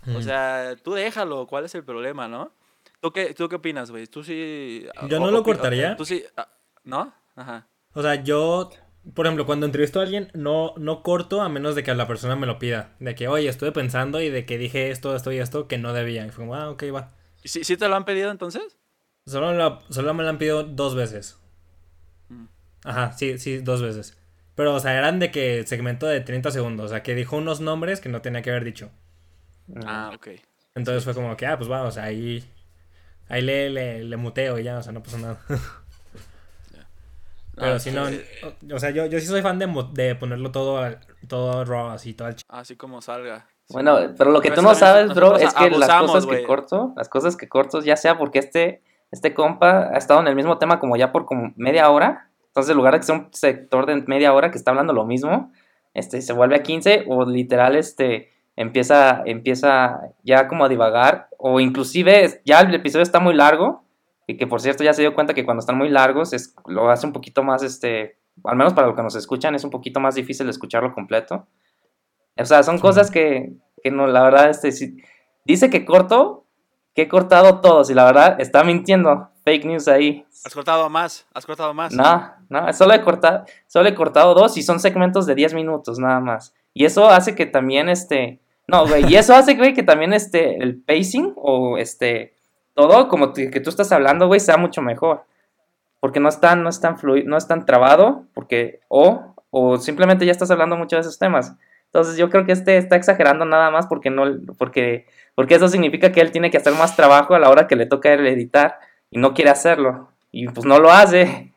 S1: o sea, tú déjalo, ¿cuál es el problema, no? ¿Tú qué, tú qué opinas, güey? ¿Tú sí...?
S2: Yo
S1: o-
S2: no lo cortaría.
S1: ¿Tú sí...? ah, ¿No? Ajá.
S2: O sea, yo, por ejemplo, cuando entrevisto a alguien, no, no corto a menos de que la persona me lo pida. De que, oye, estuve pensando y de que dije esto, esto y esto que no debía. Y fue como, ah, ok, va.
S1: ¿Y ¿Sí, sí te lo han pedido entonces?
S2: Solo, solo me lo han pedido dos veces.
S1: Mm.
S2: Ajá, sí, sí, dos veces. Pero, o sea, eran de que segmento de 30 segundos. O sea, que dijo unos nombres que no tenía que haber dicho.
S1: Ah, ok.
S2: Entonces fue como que, ah, pues va, o sea, ahí. Ahí le, le, le muteo y ya, o sea, no pasó nada. Pero
S1: Ah,
S2: si no,
S1: sí.
S2: o sea, yo, yo sí soy fan de, de ponerlo todo, todo raw, así, todo al
S1: Así como salga. Sí.
S3: Bueno, pero lo que
S1: Pero
S3: tú no sabes, bro, es que las cosas que corto, las cosas que corto, ya sea porque este, este compa ha estado en el mismo tema como ya por como media hora, entonces en lugar de que sea un sector de media hora que está hablando lo mismo, este, se vuelve a 15 o literal, este, empieza, empieza ya como a divagar, o inclusive ya el episodio está muy largo, y que por cierto ya se dio cuenta que cuando están muy largos es, lo hace un poquito más, este, al menos para los que nos escuchan, es un poquito más difícil escucharlo completo. O sea, son
S2: Sí.
S3: cosas que, que no, la verdad, este, sí- dice que corto, que he cortado todos, y la verdad está mintiendo, fake news ahí.
S1: Has cortado más, has cortado más.
S3: No, no, solo he cortado, solo he cortado dos y son segmentos de 10 minutos nada más. Y eso hace que también este, no, güey, y eso hace, güey, que también este, el pacing o este, todo como que tú estás hablando, güey, sea mucho mejor. Porque no es tan, no es tan fluido, no es tan trabado, porque, o, o simplemente ya estás hablando mucho de esos temas. Entonces yo creo que este está exagerando nada más porque no, porque, porque eso significa que él tiene que hacer más trabajo a la hora que le toca él editar y no quiere hacerlo. Y pues no lo hace.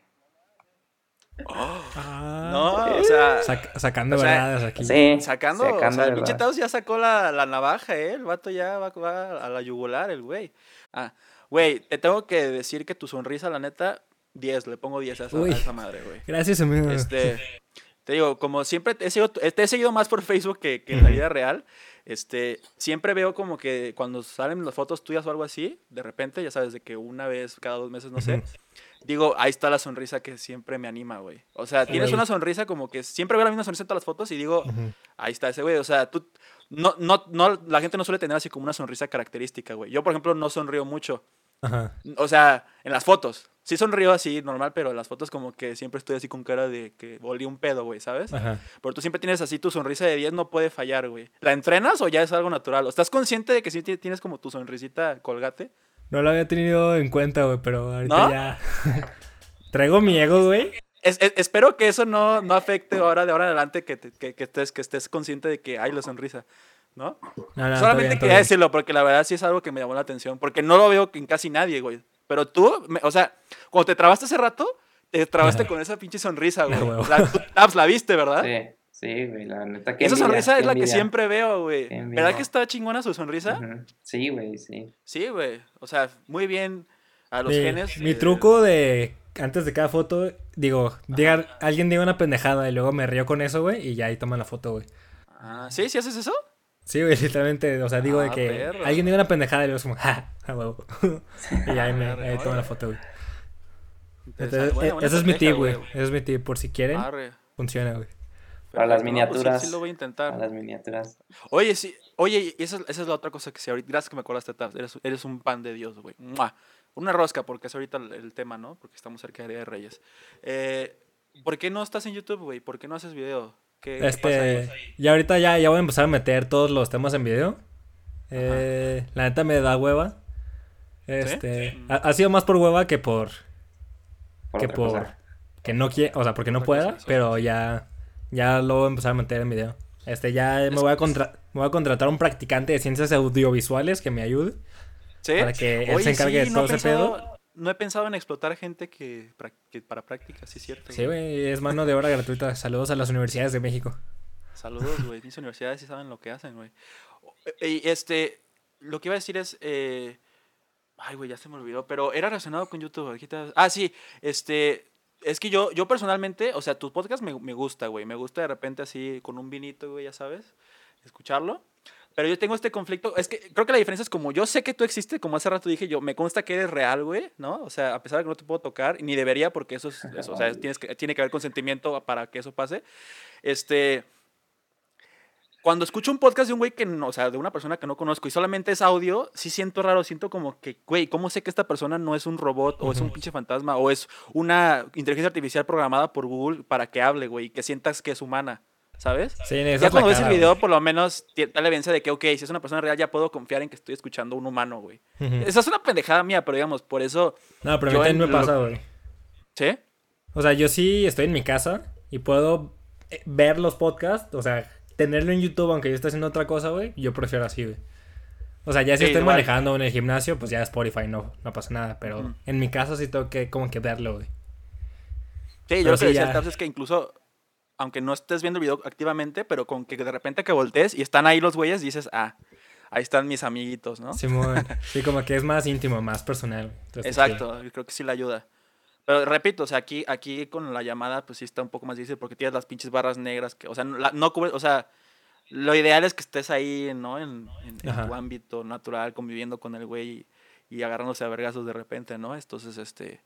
S1: No, o sea,
S2: Sac- sacando
S1: o sea,
S2: verdades aquí.
S3: Sí.
S1: sacando, o
S3: sacando
S1: sea, el pinche. Taos ya sacó la, la navaja, ¿eh? El vato ya va, va a la yugular, el güey. Ah, güey, te tengo que decir que tu sonrisa, la neta, 10, le pongo 10 a esa, a esa madre, güey.
S2: Gracias, amigo.
S1: Este, te digo, como siempre te he seguido, te he seguido más por Facebook que, que en la vida real. Este, siempre veo como que cuando salen las fotos tuyas o algo así, de repente, ya sabes, de que una vez cada dos meses, no sé. Digo, ahí está la sonrisa que siempre me anima, güey. O sea, tienes una sonrisa como que siempre veo la misma sonrisa en todas las fotos y digo,
S2: Ujú.
S1: ahí está ese güey. O sea, tú, no, no, no, la gente no suele tener así como una sonrisa característica, güey. Yo, por ejemplo, no sonrío mucho.
S2: Ajá.
S1: O sea, en las fotos. Sí sonrío así, normal, pero en las fotos como que siempre estoy así con cara de que volví un pedo, güey, ¿sabes?
S2: Ajá.
S1: Pero tú siempre tienes así tu sonrisa de 10, no puede fallar, güey. ¿La entrenas o ya es algo natural? ¿O estás consciente de que sí ti- tienes como tu sonrisita colgate?
S2: No lo había tenido en cuenta, güey, pero ahorita
S1: ¿No?
S2: ya. Traigo mi ego, güey.
S1: Es- es- espero que eso no, no afecte ahora de ahora en adelante que, te- que, que estés, que estés consciente de que hay la sonrisa, ¿no?
S2: No, no,
S1: Solamente
S2: bien,
S1: quería decirlo porque la verdad sí es algo que me llamó la atención. Porque no lo veo en casi nadie, güey. Pero tú, me- o sea, cuando te trabaste hace rato, te trabaste con esa pinche sonrisa, güey. La, tú, la viste, ¿verdad?
S3: Sí, sí, güey, la neta que
S1: Esa
S3: envidia,
S1: sonrisa es la que siempre veo, güey. ¿Verdad que está chingona su sonrisa?
S3: Sí, güey, sí.
S1: Sí, güey. O sea, muy bien a los
S2: mi,
S1: genes.
S2: mi
S1: eh,
S2: truco de antes de cada foto, digo, diga, alguien diga una pendejada y luego me río con eso, güey, y ya ahí toman la foto, güey.
S1: Ah, ¿Sí? ¿Sí haces eso?
S2: Sí, güey, literalmente, o sea, digo de
S1: Ah,
S2: que
S1: perro.
S2: alguien diga una pendejada y luego es como, ja, a huevo. y ahí, me, ahí toman la foto, güey. Entonces,
S1: Buena- buena
S2: ese es mi tip, güey. Ese es mi tip, por si quieren,
S1: Arre.
S2: funciona, güey.
S3: Para las
S1: Perfecto. No, pues sí-
S3: miniaturas.
S1: sí, lo voy a intentar.
S3: A las miniaturas.
S1: Oye, sí, oye, y esa, es- esa es la otra cosa que sí, ahorita, gracias que me acordaste, Tabs, eres, eres un pan de Dios, güey. Una rosca, porque es ahorita el, el tema, ¿no? Porque estamos cerca de Día de Reyes. Eh, ¿Por qué no estás en YouTube, güey? ¿Por qué no haces video? ¿Qué, qué pasa ahí?
S2: Este, ya ahorita ya, ya voy a empezar a meter todos los temas en video. Eh, la neta me da hueva. Este, ha, ha sido más por hueva que por
S3: Por
S2: que por
S3: cosa.
S2: que no quiera, o sea, porque no pueda, pero ya ya lo voy a empezar a meter en video. Este, ya me voy a contra- me voy a contratar a un practicante de ciencias audiovisuales que me ayude.
S1: ¿Sí?
S2: para que él se encargue de
S1: no
S2: todo ese
S1: pensado- No he pensado en explotar gente que, para prácticas, sí es cierto.
S2: Sí, güey, es mano de obra gratuita. Saludos a las universidades de México.
S1: Saludos, güey. Mis universidades sí saben lo que hacen, güey. O- Y este, lo que iba a decir es, eh, ay, güey, ya se me olvidó, pero era relacionado con YouTube. ahorita- Ah, sí, este, es que yo, yo personalmente, o sea, tu podcast me, me gusta, güey. Me gusta de repente así con un vinito, güey, ya sabes, escucharlo. Pero yo tengo este conflicto, es que creo que la diferencia es como yo sé que tú existes, como hace rato dije yo, me consta que eres real, güey, ¿no? O sea, a pesar de que no te puedo tocar, ni debería porque eso es, eso, o sea, tienes que, tiene que haber consentimiento para que eso pase. Este, cuando escucho un podcast de un güey que no, o sea, de una persona que no conozco y solamente es audio, sí siento raro, siento como que, güey, ¿cómo sé que esta persona no es un robot o es un pinche fantasma o es una inteligencia artificial programada por Google para que hable, güey, y que sientas que es humana, ¿sabes?
S2: Sí,
S1: Ya cuando ves el video, por lo menos da la evidencia de que, ok, si es una persona real, ya puedo confiar en que estoy escuchando a un humano, güey. Esa es una pendejada mía, pero digamos, por eso,
S2: No, pero a mí también
S1: en
S2: me
S1: lo-
S2: pasa, güey.
S1: ¿sí?
S2: O sea, yo sí estoy en mi casa y puedo eh, ver los podcasts, o sea, tenerlo en YouTube aunque yo esté haciendo otra cosa, güey. Yo prefiero así, güey. O sea, ya si
S1: Sí,
S2: estoy
S1: igual.
S2: manejando en el gimnasio, pues ya Spotify no, no pasa nada. Pero en mi casa sí tengo que como que verlo, güey.
S1: Sí, yo lo que decía
S2: ya.
S1: es que incluso, aunque no estés viendo el video activamente, pero con que de repente que voltees y están ahí los güeyes, dices, ah, ahí están mis amiguitos, ¿no?
S2: Simón. Sí, como que es más íntimo, más personal. Entonces,
S1: Exacto, yo creo que sí le ayuda. Pero repito, o sea, aquí, aquí con la llamada, pues sí está un poco más difícil porque tienes las pinches barras negras que, o sea, no, la- no cubre, o sea, lo ideal es que estés ahí, ¿no? En, en- tu ámbito natural, conviviendo con el güey y, y agarrándose a vergazos de repente, ¿no? Entonces, este,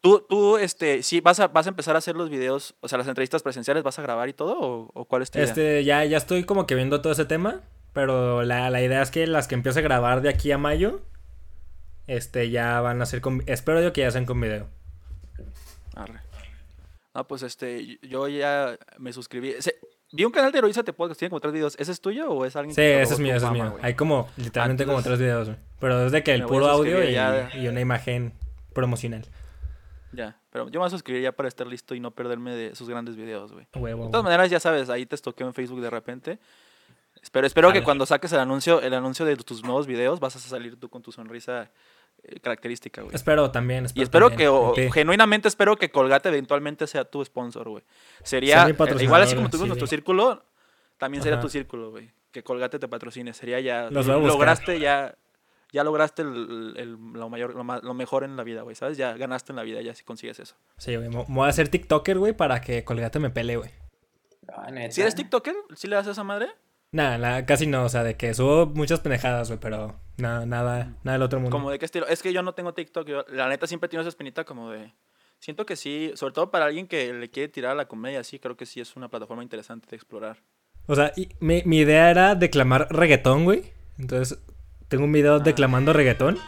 S1: tú, tú, este, sí, vas a, vas a empezar a hacer los videos, o sea, las entrevistas presenciales, ¿vas a grabar y todo? ¿O, o cuál es tu idea?
S2: Este, ya, ya estoy como que viendo todo ese tema. Pero la, la idea es que las que empiece a grabar de aquí a mayo. Este, ya van a ser con. Espero yo que ya sean con video.
S1: Arre. No, pues este, yo ya me suscribí. Se- vi un canal de Heroízate Podcast, tiene como tres videos. ¿Ese es tuyo o es alguien
S2: Sí,
S1: que te
S2: ese es mío, ese es mío. Hay como, literalmente como tres videos, güey. Pero es de que el puro audio y,
S1: ya.
S2: y una imagen promocional.
S1: Ya, pero yo me voy a suscribir ya para estar listo y no perderme de sus grandes videos, güey. De todas maneras, ya sabes, ahí te estoqueo en Facebook de repente. Espero, espero que cuando saques el anuncio, el anuncio de tus nuevos videos, vas a salir tú con tu sonrisa característica, güey.
S2: Espero también.
S1: Y espero
S2: también.
S1: que, o- genuinamente espero que Colgate eventualmente sea tu sponsor, güey. Sería, eh, igual así como tuvimos
S2: sí.
S1: nuestro círculo, también sería
S2: Ajá.
S1: tu círculo, güey. Que Colgate te patrocine. Sería ya,
S2: Los voy a buscar.
S1: lograste ya, ya lograste el, el- lo, mayor, lo, lo mejor en la vida, güey, ¿sabes? Ya ganaste en la vida, ya si consigues eso.
S2: Sí, güey. Me voy a hacer TikToker, güey, para que Colgate me pele, güey.
S3: Ah.
S1: ¿Si eres TikToker? ¿Sí le das a esa madre?
S2: Nada, nada, casi no. O sea, de que subo muchas pendejadas, güey, pero nada, nada, nada del otro mundo.
S1: ¿Como de qué estilo? Es que yo no tengo TikTok. Yo, la neta siempre tengo esa espinita como de... Siento que sí, sobre todo para alguien que le quiere tirar a la comedia, sí, creo que sí es una plataforma interesante de explorar.
S2: O sea, y mi, mi idea era declamar reggaetón, güey. Entonces, tengo un video
S1: Ah.
S2: declamando reggaetón.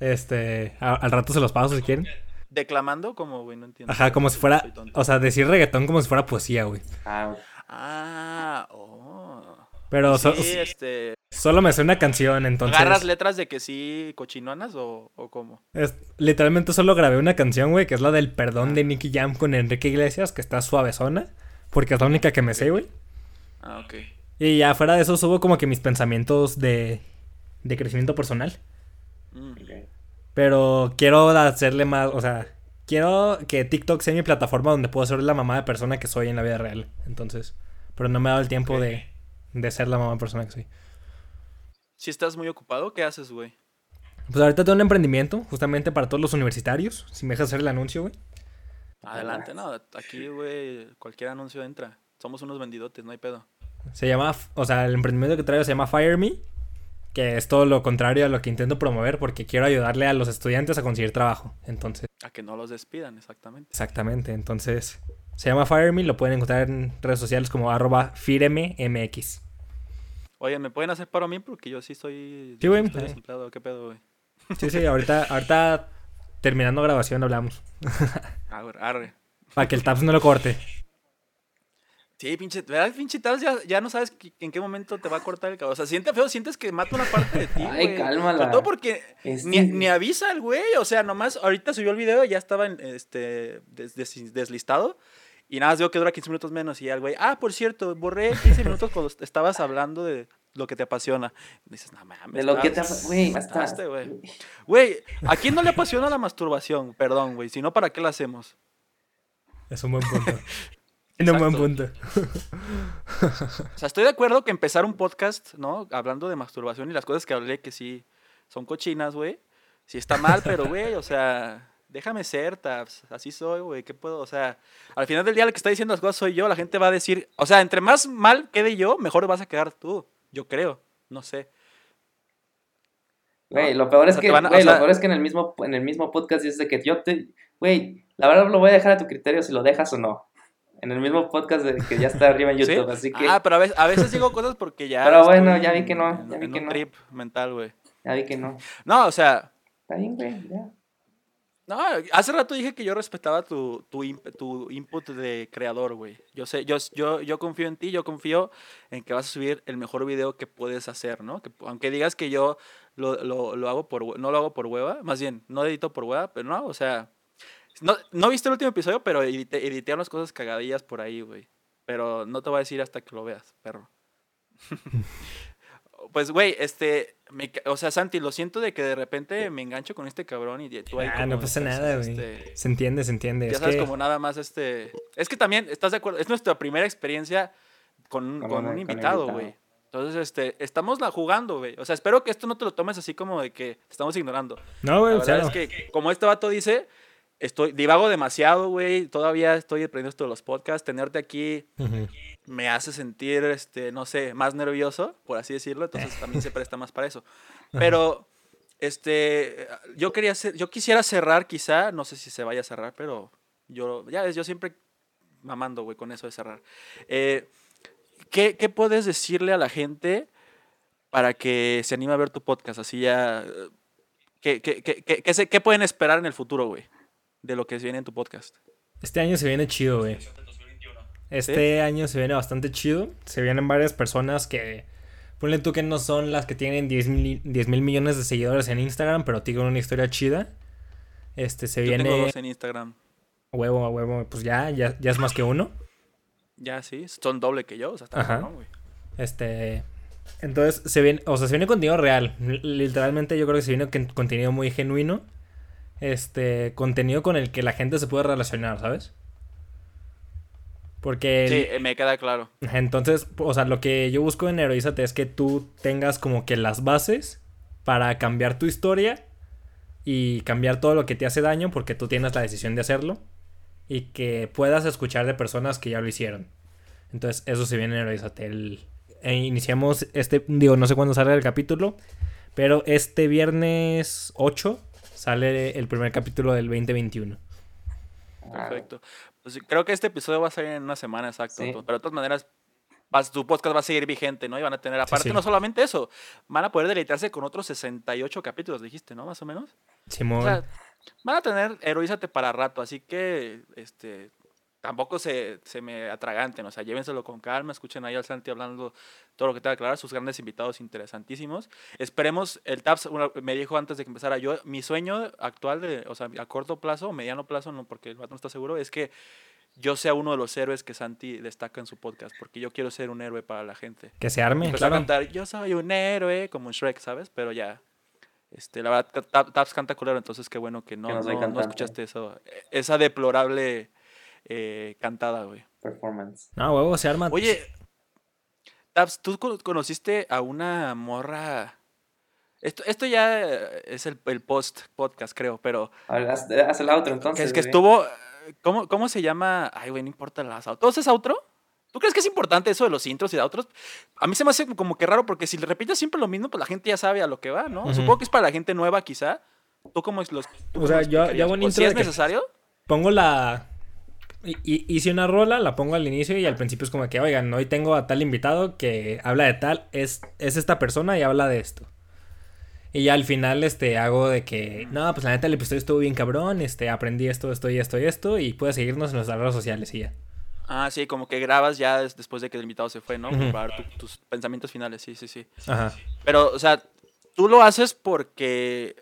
S2: Este, a- al rato se los paso si quieren.
S1: Declamando, como, güey, no entiendo.
S2: Ajá, como si fuera, o sea, decir reggaetón como si fuera poesía, güey.
S3: Ah,
S1: Ah, oh.
S2: Pero so-
S1: sí, este...
S2: solo me sé una canción, entonces.
S1: ¿Agarras letras de que sí cochinonas o, o cómo?
S2: es- literalmente solo grabé una canción, güey, que es la del perdón de Nicky Jam con Enrique Iglesias, que está suavezona. Porque es la única que me sé, güey.
S1: Ah, ok.
S2: Y ya fuera de eso subo como que mis pensamientos de, de crecimiento personal.
S1: Mm.
S3: ok.
S2: Pero quiero hacerle más, o sea, quiero que TikTok sea mi plataforma donde puedo ser la mamá de persona que soy en la vida real. Entonces, pero no me ha dado el tiempo de, de ser la mamá de persona que soy.
S1: Si estás muy ocupado, ¿qué haces, güey?
S2: Pues ahorita tengo un emprendimiento justamente para todos los universitarios. Si me dejas hacer el anuncio, güey.
S1: Adelante, no, aquí, güey, cualquier anuncio entra. Somos unos vendidotes, no hay pedo.
S2: Se llama, o sea, el emprendimiento que traigo se llama Fire Me, que es todo lo contrario a lo que intento promover porque quiero ayudarle a los estudiantes a conseguir trabajo. Entonces,
S1: A que no los despidan, exactamente.
S2: exactamente. Entonces, se llama Fire Me, lo pueden encontrar en redes sociales como arroba firememx.
S1: Oye, ¿me pueden hacer paro a mí? Porque yo sí estoy...
S2: Sí, güey.
S1: Estoy desempleado, ¿qué pedo, güey?
S2: Sí, sí, ahorita, ahorita terminando grabación hablamos.
S1: Güey, arre.
S2: Para que el Taps no lo corte.
S1: Sí, pinche, ¿verdad? Pinche tal, ya, ya no sabes en qué momento te va a cortar el cabello. O sea, siente feo, sientes que mata una parte de ti,
S3: Ay,
S1: güey.
S3: cálmala.
S1: Sobre todo porque
S3: Este-
S1: ni, ni avisa el güey. O sea, nomás ahorita subió el video y ya estaba en, este, des- des- deslistado. Y nada más digo que dura 15 minutos menos. Y ya el güey, ah, por cierto, borré 15 minutos cuando est- estabas hablando de lo que te apasiona. Y dices, no mames.
S3: De lo que te... Güey,
S1: mataste, güey. Güey, ¿a quién no le apasiona la masturbación? Perdón, güey. Si no, ¿para qué la hacemos?
S2: Es un buen punto. Es un buen punto.
S1: O sea, estoy de acuerdo que empezar un podcast, ¿no? Hablando de masturbación y las cosas que hablé que sí son cochinas, güey. Sí está mal, pero, güey, o sea, déjame ser, Tabs. Así soy, güey. ¿Qué puedo? O sea, al final del día el que está diciendo las cosas soy yo. La gente va a decir, o sea, entre más mal quede yo, mejor vas a quedar tú. Yo creo. No sé.
S3: Güey, lo peor
S1: O
S3: es
S1: sea,
S3: que,
S1: o
S3: lo peor es que en el mismo, en el mismo podcast dice que yo te, güey, la verdad lo voy a dejar a tu criterio si lo dejas o no. En el mismo podcast de que ya está arriba en
S1: ¿Sí?
S3: YouTube, así que
S1: Ah, pero a veces, a veces digo cosas porque ya.
S3: Pero bueno, ya vi que no,
S1: en-
S3: ya vi
S1: en
S3: que
S1: un
S3: no.
S1: trip mental, güey.
S3: ya vi que no.
S1: No, o sea,
S3: Está bien, güey, ya.
S1: No, hace rato dije que yo respetaba tu, tu, tu input de creador, güey. Yo sé, yo, yo, yo confío en ti, yo confío en que vas a subir el mejor video que puedes hacer, ¿no? Que, aunque digas que yo lo, lo, lo hago por, no lo hago por hueva, más bien, no edito por hueva, pero no, o sea, no, no viste el último episodio, pero edité, edité unas cosas cagadillas por ahí, güey. Pero no te voy a decir hasta que lo veas, perro. pues, güey, este, me o sea, Santi, lo siento de que de repente me engancho con este cabrón y tú ahí
S2: Ah,
S1: como
S2: no pasa nada, güey.
S1: este,
S2: Se entiende, se entiende.
S1: ya
S2: Es
S1: sabes,
S2: que-
S1: como nada más este... Es que también, ¿estás de acuerdo? Es nuestra primera experiencia con,
S3: Con
S1: con un invitado, güey. Entonces, este, estamos la jugando, güey. O sea, espero que esto no te lo tomes así como de que te estamos ignorando.
S2: No, güey,
S1: verdad
S2: cero.
S1: es que, como este vato dice, estoy, divago demasiado, güey. Todavía estoy aprendiendo esto de los podcasts. Tenerte aquí me hace sentir, este, no sé, más nervioso, por así decirlo. Entonces también se presta más para eso. Pero, este, yo quería hacer, yo quisiera cerrar quizá, no sé si se vaya a cerrar, pero yo, ya ves, yo siempre mamando, güey, con eso de cerrar. Eh, ¿qué, qué puedes decirle a la gente para que se anime a ver tu podcast? Así ya, eh, ¿qué, qué, qué, qué- qué qué pueden esperar en el futuro, güey? De lo que viene en tu podcast.
S2: Este año se viene chido, güey. Este año se viene bastante chido. Se vienen varias personas que. Ponle tú que no son las que tienen 10 mil, 10 mil millones de seguidores en Instagram, pero tienen una historia chida. Este se
S1: Yo tengo
S2: viene.
S1: dos en Instagram.
S2: A huevo, a huevo. Pues ya, ya, ya es más que uno.
S1: Ya, sí, son doble que yo, o sea, está
S2: Ajá.
S1: cabrón, güey.
S2: Este. Entonces, se viene. O sea, se viene contenido real. Literalmente, yo creo que se viene con- contenido muy genuino. Este. Contenido con el que la gente se puede relacionar, ¿sabes? Porque.
S1: Sí, eh, me queda claro.
S2: Entonces, o sea, lo que yo busco en Heroízate es que tú tengas como que las bases para cambiar tu historia y cambiar todo lo que te hace daño porque tú tienes la decisión de hacerlo y que puedas escuchar de personas que ya lo hicieron. Entonces, eso se viene en Heroízate. El- e iniciamos este, digo, no sé cuándo sale el capítulo, pero este viernes 8 sale el primer capítulo del 2021.
S3: Ah,
S1: Perfecto. Pues creo que este episodio va a salir en una semana exacto.
S3: Sí.
S1: Pero de todas maneras, vas- tu podcast va a seguir vigente, ¿no? Y van a tener, aparte,
S2: sí.
S1: no solamente eso, van a poder deleitarse con otros 68 capítulos, dijiste, ¿no? Más o menos.
S2: Simón.
S1: O sea, van a tener Heroízate para rato, así que, este, tampoco se, se me atraganten, o sea, llévenselo con calma, escuchen ahí al Santi hablando todo lo que te va a aclarar, sus grandes invitados interesantísimos. Esperemos, el TAPS una- me dijo antes de que empezara yo, mi sueño actual, de, o sea, a corto plazo, mediano plazo, no porque el vato no está seguro, es que yo sea uno de los héroes que Santi destaca en su podcast, porque yo quiero ser un héroe para la gente.
S2: que se arme,
S1: Empezó a
S2: claro.
S1: cantar, yo soy un héroe, como en Shrek, ¿sabes? Pero ya, este, la verdad, Tap- Taps canta culero, entonces qué bueno que no,
S3: Que no
S1: no- escuchaste eso, eh, esa deplorable eh, cantada, güey.
S3: Performance.
S2: No, huevo, se arma.
S1: Oye, Taps, ¿tú cono- conociste a una morra? Esto, esto ya es el, el post podcast, creo, pero
S3: A ver, haz, haz el outro
S1: que,
S3: entonces.
S1: es que
S3: güey.
S1: estuvo, ¿cómo, ¿cómo se llama? Ay, güey, no importa las outros. ¿Todo es outro? ¿Tú crees que es importante eso de los intros y de outros? A mí se me hace como que raro porque si le repites siempre lo mismo, pues la gente ya sabe a lo que va, ¿no? Supongo que es para la gente nueva, quizá. ¿Tú cómo es los tú
S2: O sea,
S1: cómo
S2: yo- hago un
S1: ¿O
S2: intro
S1: si es necesario?
S2: pongo la. Hi- Hice una rola, la pongo al inicio y al principio es como que, oigan, hoy tengo a tal invitado que habla de tal, es, es esta persona y habla de esto. Y ya al final, este, hago de que, no, pues la neta el episodio estuvo bien cabrón, este, aprendí esto, esto y esto y esto, y puedes seguirnos en nuestras redes sociales y ya.
S1: Ah, sí, como que grabas ya des- después de que el invitado se fue, ¿no?
S2: Ujú.
S1: Para tu- tus pensamientos finales, sí, sí, sí.
S2: Ajá.
S1: Pero, o sea, tú lo haces porque.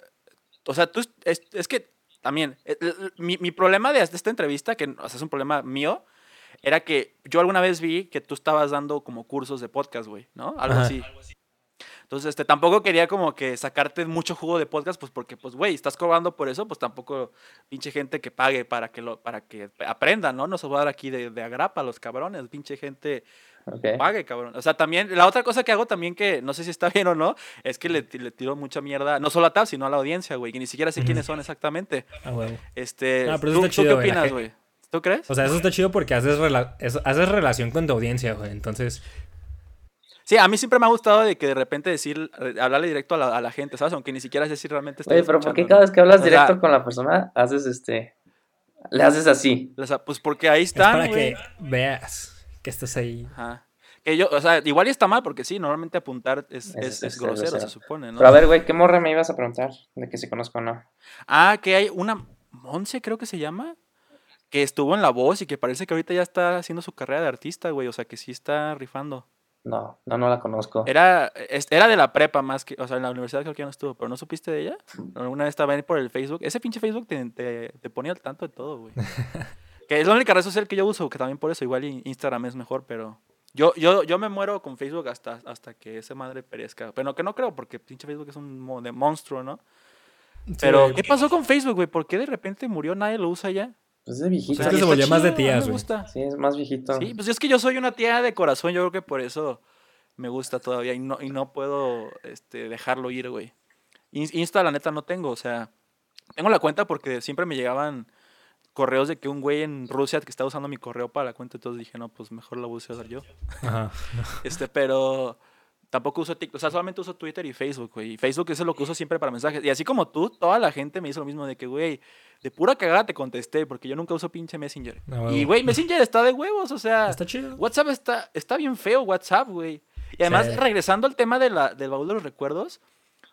S1: O sea, tú. Es, es que también. eh, Mi, mi problema de esta entrevista, que o sea, es un problema mío, era que yo alguna vez vi que tú estabas dando como cursos de podcast, güey, ¿no? Algo
S2: Ajá.
S1: así. Entonces, este, tampoco quería como que sacarte mucho jugo de podcast, pues porque, pues, güey, estás cobrando por eso, pues tampoco pinche gente que pague para que lo, para que aprendan, ¿no? No se va a dar aquí de, de agrapa a los cabrones, pinche gente Pague, cabrón. O sea, también, la otra cosa que hago también que no sé si está bien o no, es que le, le tiro mucha mierda, no solo a TAP, sino a la audiencia, güey, que ni siquiera sé quiénes son exactamente.
S2: A huevo.
S1: Este,
S2: Ah, pero eso
S1: ¿tú,
S2: está
S1: tú
S2: chido,
S1: qué
S2: güey, la
S1: opinas, güey? ¿Tú crees?
S2: O sea, eso está chido porque haces, rela- eso- haces relación con tu audiencia, güey. Entonces,
S1: Sí, a mí siempre me ha gustado de que de repente decir, hablarle directo a la, a la gente, ¿sabes? Aunque ni siquiera sé si realmente
S3: Oye, pero ¿por qué cada
S1: ¿no?
S3: vez que hablas
S1: O sea,
S3: directo con la persona haces este. Le haces así?
S1: o sea, pues porque ahí
S2: es para
S1: güey.
S2: que veas que estás ahí.
S1: Ajá. Que yo, o sea, igual y está mal porque sí, normalmente apuntar es,
S3: Es-
S1: es,
S3: es
S1: es grosero,
S3: grosero.
S1: se supone, ¿no?
S3: Pero a ver, güey, ¿qué morra me ibas a preguntar? De que si conozco o no.
S1: Ah, que hay una Monse, creo que se llama, que estuvo en La Voz y que parece que ahorita ya está haciendo su carrera de artista, güey. O sea, que sí está rifando.
S3: No, no, no la conozco.
S1: Era, es- era de la prepa más que, o sea, en la universidad creo que ya no estuvo, pero ¿no supiste de ella? Alguna vez estaba ahí por el Facebook. Ese pinche Facebook te, te, te pone al tanto de todo, güey. que es la única red social que yo uso, que también por eso, igual Instagram es mejor, pero Yo, yo, yo me muero con Facebook hasta, hasta que esa madre perezca. Pero que no creo, porque pinche Facebook es un monstruo, ¿no? Pero. ¿qué pasó con Facebook, güey? ¿Por qué de repente murió? Nadie lo usa ya.
S3: Pues es de viejito.
S2: Es que se volvió más de tías,
S1: me
S2: güey.
S1: gusta.
S3: Sí, es más viejito.
S1: Sí, pues es que yo soy una tía de corazón, yo creo que por eso me gusta todavía y no, y no puedo este, dejarlo ir, güey. In- Insta, la neta, no tengo, o sea, tengo la cuenta porque siempre me llegaban correos de que un güey en Rusia que estaba usando mi correo para la cuenta, entonces dije, no, pues mejor la voy a usar yo.
S2: Ajá.
S1: Este, pero tampoco uso TikTok, o sea, solamente uso Twitter y Facebook, güey. Y Facebook eso es lo que uso siempre para mensajes. Y así como tú, toda la gente me hizo lo mismo de que, güey, de pura cagada te contesté, porque yo nunca uso pinche Messenger.
S2: Ah, huevo.
S1: y, güey, Messenger está de huevos, o sea...
S2: Está chido.
S1: WhatsApp está, está bien feo, WhatsApp, güey. Y además,
S2: Sí.
S1: regresando al tema de la, del baúl de los recuerdos,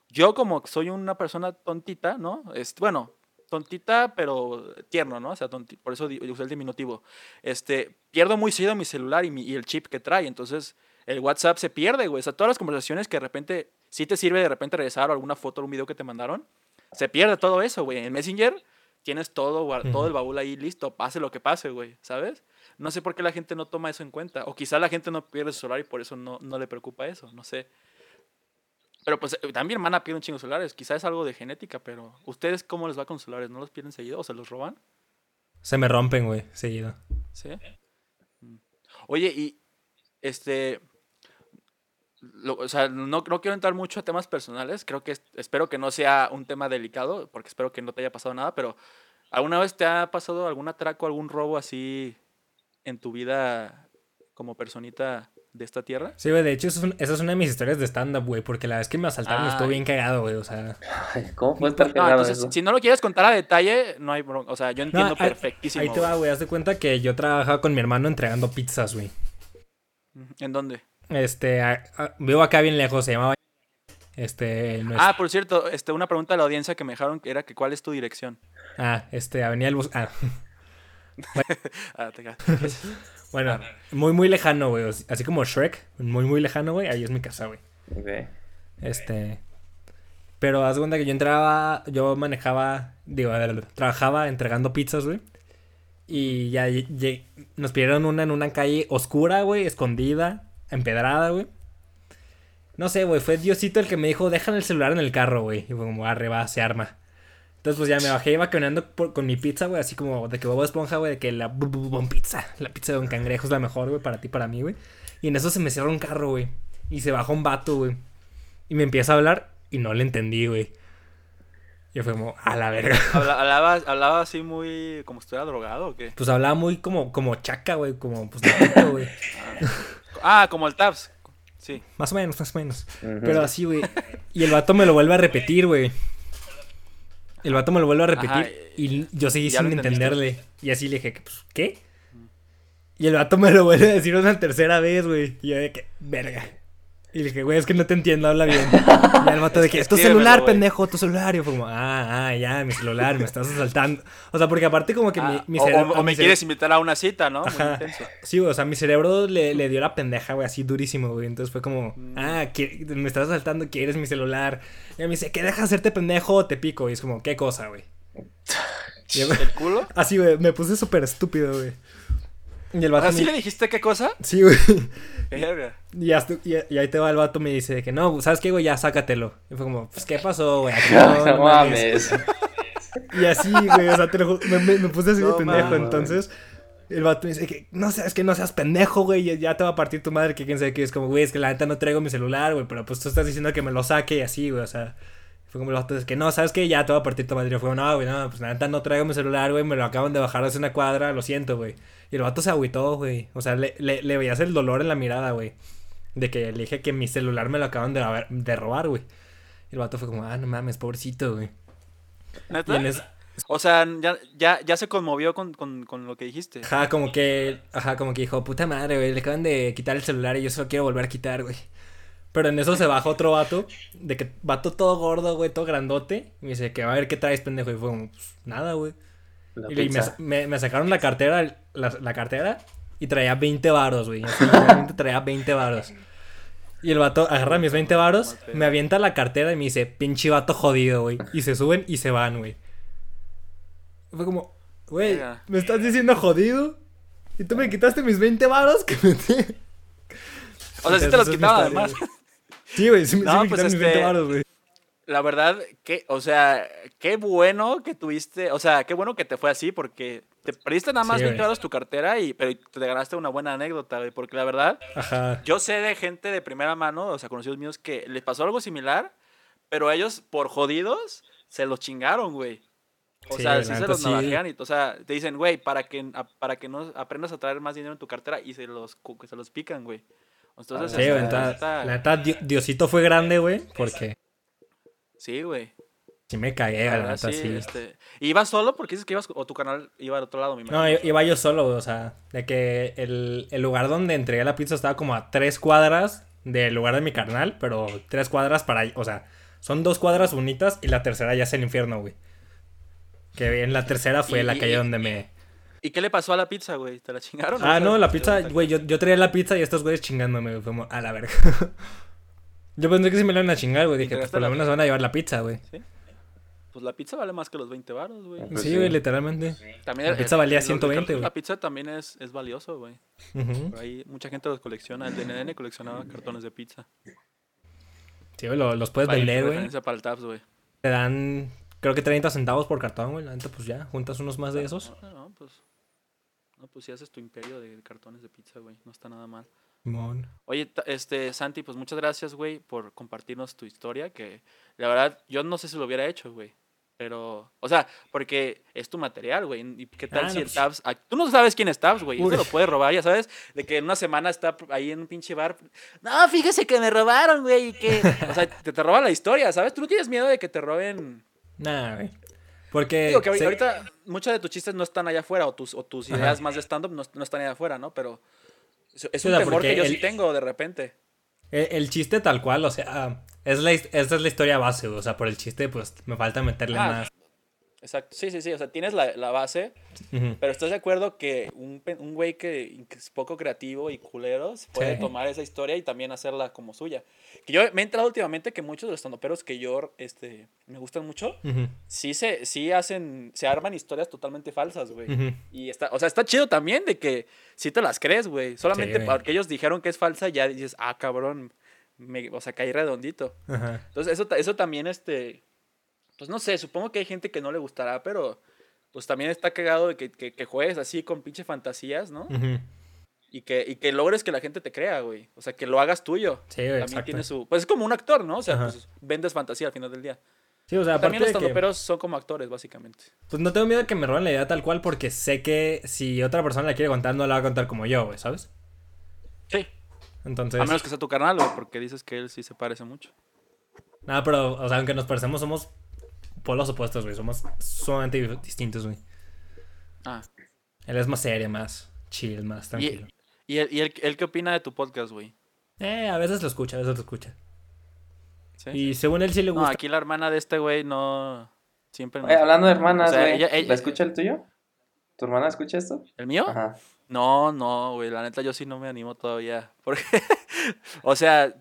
S1: yo como soy una persona tontita, ¿no? Es, bueno, tontita, pero tierno, ¿no? O sea, tonti- por eso usé el diminutivo. Este, pierdo muy seguido mi celular y, mi- y el chip que trae, entonces el WhatsApp se pierde, güey. O sea, todas las conversaciones que de repente, sí te sirve de repente regresar o alguna foto o un video que te mandaron, se pierde todo eso, güey. En Messenger tienes todo, todo el baúl ahí listo, pase lo que pase, güey, ¿sabes? No sé por qué la gente no toma eso en cuenta. O quizá la gente no pierde su celular y por eso no, no le preocupa eso, no sé. Pero pues eh, también mi hermana pierde un chingo de celulares. Quizá es algo de genética, pero ¿ustedes cómo les va con celulares? ¿No los pierden seguido o se los roban?
S2: Se me rompen, güey, seguido.
S1: ¿Sí? Mm. Oye, y este... lo- o sea, no, no quiero entrar mucho a temas personales. Creo que es- espero que no sea un tema delicado, porque espero que no te haya pasado nada, pero ¿alguna vez te ha pasado algún atraco, algún robo así en tu vida como personita de esta tierra?
S2: Sí, güey, de hecho, eso es un- esa es una de mis historias de stand-up, güey, porque la vez que me asaltaron estuvo bien cagado, güey, o sea...
S3: Ay, ¿Cómo puede estar
S1: No,
S3: cagado
S1: entonces,
S3: eso?
S1: si no lo quieres contar a detalle, no hay bronca. O sea, yo
S2: No,
S1: entiendo perfectísimo.
S2: Ahí te va,
S1: güey.
S2: haz de cuenta que yo trabajaba con mi hermano entregando pizzas, güey.
S1: ¿En dónde?
S2: Este, a- a- vivo acá bien lejos, se llamaba... Este, no es-
S1: Ah, por cierto, este, una pregunta de la audiencia que me dejaron que era que cuál es tu dirección.
S2: ah, este, Avenida El Bus... Ah,
S1: Ah, te
S2: bueno, muy, muy lejano, güey, así como Shrek, muy, muy lejano, güey, ahí es mi casa, güey.
S3: Ok.
S2: Este. Pero haz cuenta que yo entraba, yo manejaba, digo, a ver, trabajaba entregando pizzas, güey. Y ya nos pidieron una en una calle oscura, güey, escondida, empedrada, güey. No sé, güey, fue Diosito el que me dijo, dejan el celular en el carro, güey. Y fue como, arre, va, se arma. Entonces, pues ya me bajé, iba caminando por- con mi pizza, güey, así como de que Bobo Esponja, güey, de que la bu- bu- bu- pizza, la pizza de un cangrejo es la mejor, güey, para ti, para mí, güey. Y en eso se me cierra un carro, güey. Y se bajó un vato, güey. Y me empieza a hablar y no le entendí, güey. Yo fue como, a la verga.
S1: Habla- hablaba, hablaba así muy como si estuviera drogado o qué?
S2: Pues hablaba muy como, como chaca, güey, como, pues, puto, güey.
S1: Ah, como el Tabs. Sí.
S2: Más o menos, más o menos. Pero así, güey. Y el vato me lo vuelve a repetir, güey. El vato me lo vuelve a repetir
S1: Ajá,
S2: y yo seguí
S1: ¿ya
S2: sin entenderle. Y así le dije, pues, ¿qué? Y el vato me lo vuelve a decir una tercera vez, güey. Y yo de que, verga. Y le dije, güey, es que no te entiendo, habla bien. Y el vato de que, tu
S1: Escríbemelo,
S2: celular, pendejo, tu celular. Y yo fue como, ah, ah, ya, mi celular, me estás asaltando. O sea, porque aparte como que mi,
S1: Ah,
S2: mi cerebro...
S1: o, me
S2: cere-
S1: quieres invitar a una cita, ¿no? Muy
S2: Ajá.
S1: intenso.
S2: Sí, güey, o sea, mi cerebro le, le dio la pendeja, güey, así durísimo, güey. Entonces fue como,
S1: Mm.
S2: ah, que- me estás saltando, quieres mi celular. Y me dice, ¿qué dejas de hacerte pendejo o te pico? Y es como, ¿qué cosa, güey?
S1: ¿El culo?
S2: así, güey, me puse súper estúpido, güey. Y el vato
S1: ¿Así
S2: me-
S1: le dijiste qué cosa?
S2: Sí, güey. Y, hasta- y, y ahí te va el vato, me dice que no, ¿sabes qué, güey? Ya sácatelo. Y fue como, pues, ¿qué pasó, güey? No,
S3: No,
S2: no mames. Y así, güey, o sea, te lo me, me- me puse así de
S1: No
S2: pendejo.
S3: mames.
S2: Entonces, el vato me dice que no seas que no seas pendejo, güey, ya te va a partir tu madre, que quién sabe qué. Es como, güey, es que la neta no traigo mi celular, güey, pero pues tú estás diciendo que me lo saque y así, güey, o sea. Fue como el vato, es que no, ¿sabes qué? Ya te va a partir tu madre. Y yo fue, no, güey, no, pues la neta no traigo mi celular, güey, me lo acaban de bajar hace una cuadra, lo siento, güey. Y el vato se agüitó, güey. O sea, le, le, le veías el dolor en la mirada, güey. De que le dije que mi celular me lo acaban de, haber- de robar, güey. Y el vato fue como, ah, no mames, pobrecito, güey.
S1: ¿Neta? O sea, ya, ya, ya se conmovió con, con, con lo que dijiste.
S2: Ajá, como que, ajá, como que dijo, puta madre, güey, le acaban de quitar el celular y yo se lo quiero volver a quitar, güey. Pero en eso se baja otro vato, de que vato todo gordo, güey, todo grandote. Y me dice, que a ver qué traes, pendejo. Y fue como, pues nada, güey.
S3: La
S2: Y me, me- me sacaron la cartera, la, la cartera, y traía 20 varos, güey. Traía 20 varos. Y el vato agarra mis 20 varos, me avienta la cartera y me dice, pinche vato jodido, güey. Y se suben y se van, güey. Fue como, güey. ¿me estás diciendo jodido? ¿Y tú me quitaste mis 20 varos que metí?
S1: O sea, sí te los quitaba además.
S2: Sí, güey, sí,
S1: No,
S2: sí me
S1: pues,
S2: quitaron mis
S1: este,
S2: 20 varos, güey.
S1: La verdad, que, o sea, qué bueno que tuviste, o sea, qué bueno que te fue así, porque te perdiste nada más
S2: Sí,
S1: 20
S2: güey.
S1: varos tu cartera, y, pero te ganaste una buena anécdota, güey, porque la verdad,
S2: Ajá.
S1: yo sé de gente de primera mano, o sea, conocidos míos, que les pasó algo similar, pero ellos, por jodidos, se los chingaron, güey. O
S2: Sí,
S1: sea, sí se los
S2: sí.
S1: navajean y, o sea, te dicen, güey, para que, a- para que no aprendas a traer más dinero en tu cartera y se los, se los pican, güey. Entonces,
S2: Sí,
S1: la neta-
S2: la neta, Di- Diosito fue grande, güey, porque
S1: sí, güey.
S2: sí me cagué,
S1: La
S2: neta,
S1: sí,
S2: sí.
S1: este, ¿Ibas solo porque dices que ibas, o tu canal iba al otro lado, mi
S2: No, iba yo solo, güey, o sea, de que el, el lugar donde entregué la pizza estaba como a tres cuadras del lugar de mi carnal, pero tres cuadras para, o sea, son dos cuadras bonitas y la tercera ya es el infierno, güey. Que en la tercera fue
S1: Y-
S2: la calle
S1: y-
S2: donde me...
S1: ¿Y qué le pasó a la pizza, güey? ¿Te la chingaron?
S2: Ah, no, la pizza, güey, yo, yo traía la pizza y estos güeyes chingándome, güey, como, a la verga. Yo pensé que sí me la iban a chingar, güey, dije, pues por lo menos van a llevar la pizza, güey.
S1: Pues la pizza vale más que los 20 baros, güey.
S3: Pues
S2: sí,
S3: sí.
S2: güey, literalmente.
S1: También
S2: La
S1: el-
S2: pizza valía
S1: el-
S2: 120, güey.
S1: La pizza también es, es valioso, güey. Por ahí mucha gente los colecciona. El DNN coleccionaba cartones de pizza.
S2: Sí, güey, lo- los puedes
S1: Para
S2: vender, güey.
S1: para el Tabs, güey.
S2: Te dan, creo que 30 centavos por cartón, güey. La neta, pues ya, juntas unos más de esos.
S1: No, no, pues. No, pues si haces tu imperio de cartones de pizza, güey. No está nada mal.
S2: Simón.
S1: Oye, este, Santi, pues muchas gracias, güey, por compartirnos tu historia. Que la verdad, yo no sé si lo hubiera hecho, güey. Pero, o sea, porque es tu material, güey. ¿Y qué tal
S2: Ah,
S1: si
S2: no,
S1: el
S2: pues-
S1: Tabs. Tú no sabes quién es Tabs, güey. Eso lo puedes robar, ya sabes. De que en una semana está ahí en un pinche bar. No, fíjese que me robaron, güey. y que... O sea, te, te roban la historia, ¿sabes? Tú no tienes miedo de que te roben.
S2: Nah, güey. Porque.
S1: Digo que ahorita, muchos de tus chistes no están allá afuera, o tus, o tus
S2: Ajá.
S1: ideas más de stand-up no, no están allá afuera, ¿no? Pero es, es un temor que yo sí tengo de repente.
S2: El, el chiste tal cual, o sea, es la, esta es la historia base, o sea, por el chiste, pues me falta meterle
S1: Ah,
S2: más.
S1: Exacto. Sí, sí, sí. O sea, tienes la, la base,
S2: Ujú.
S1: pero ¿estás de acuerdo que un, un güey que, que es poco creativo y culeros puede
S2: Sí.
S1: tomar esa historia y también hacerla como suya? Que yo me he enterado últimamente que muchos de los estandoperos que yo este, me gustan mucho,
S2: Ujú.
S1: sí se sí hacen, se arman historias totalmente falsas, güey.
S2: Ujú.
S1: Y está, o sea, está chido también de que si te las crees, güey. Solamente
S2: güey.
S1: porque ellos dijeron que es falsa, ya dices, ah, cabrón, me, o sea, caí redondito. Entonces, eso, eso también, este, pues no sé, supongo que hay gente que no le gustará, pero pues también está cagado de que, que, que juegues así con pinche fantasías, ¿no? Y que, y que logres que la gente te crea, güey. O sea, que lo hagas tuyo.
S2: Sí, güey,
S1: También
S2: exacto.
S1: tiene su... Pues es como un actor, ¿no? O sea, pues vendes fantasía al final del día.
S2: Sí, o sea, aparte
S1: También los
S2: de que,
S1: son como actores, básicamente.
S2: pues no tengo miedo de que me roben la idea tal cual porque sé que si otra persona la quiere contar, no la va a contar como yo, güey, ¿sabes?
S1: Sí.
S2: Entonces,
S1: A menos que sea tu carnal, güey, porque dices que él sí se parece mucho.
S2: nada, pero, o sea, aunque nos parecemos, somos polos opuestos, güey, somos sumamente distintos, güey.
S1: Ah.
S2: Él es más serio, más chill, más tranquilo.
S1: ¿Y, él, y él, él qué opina de tu podcast, güey?
S2: Eh, a veces lo escucha, a veces lo escucha.
S1: ¿Sí?
S2: Y según él sí le
S1: No,
S2: gusta.
S1: aquí la hermana de este güey no... Siempre...
S3: Oye, hablando de hermanas,
S1: O sea,
S3: güey.
S1: ella- ella-
S3: ¿La escucha el tuyo? ¿Tu hermana escucha esto?
S1: ¿El mío?
S3: Ajá.
S1: No, no, güey, la neta yo sí no me animo todavía. Porque, o sea,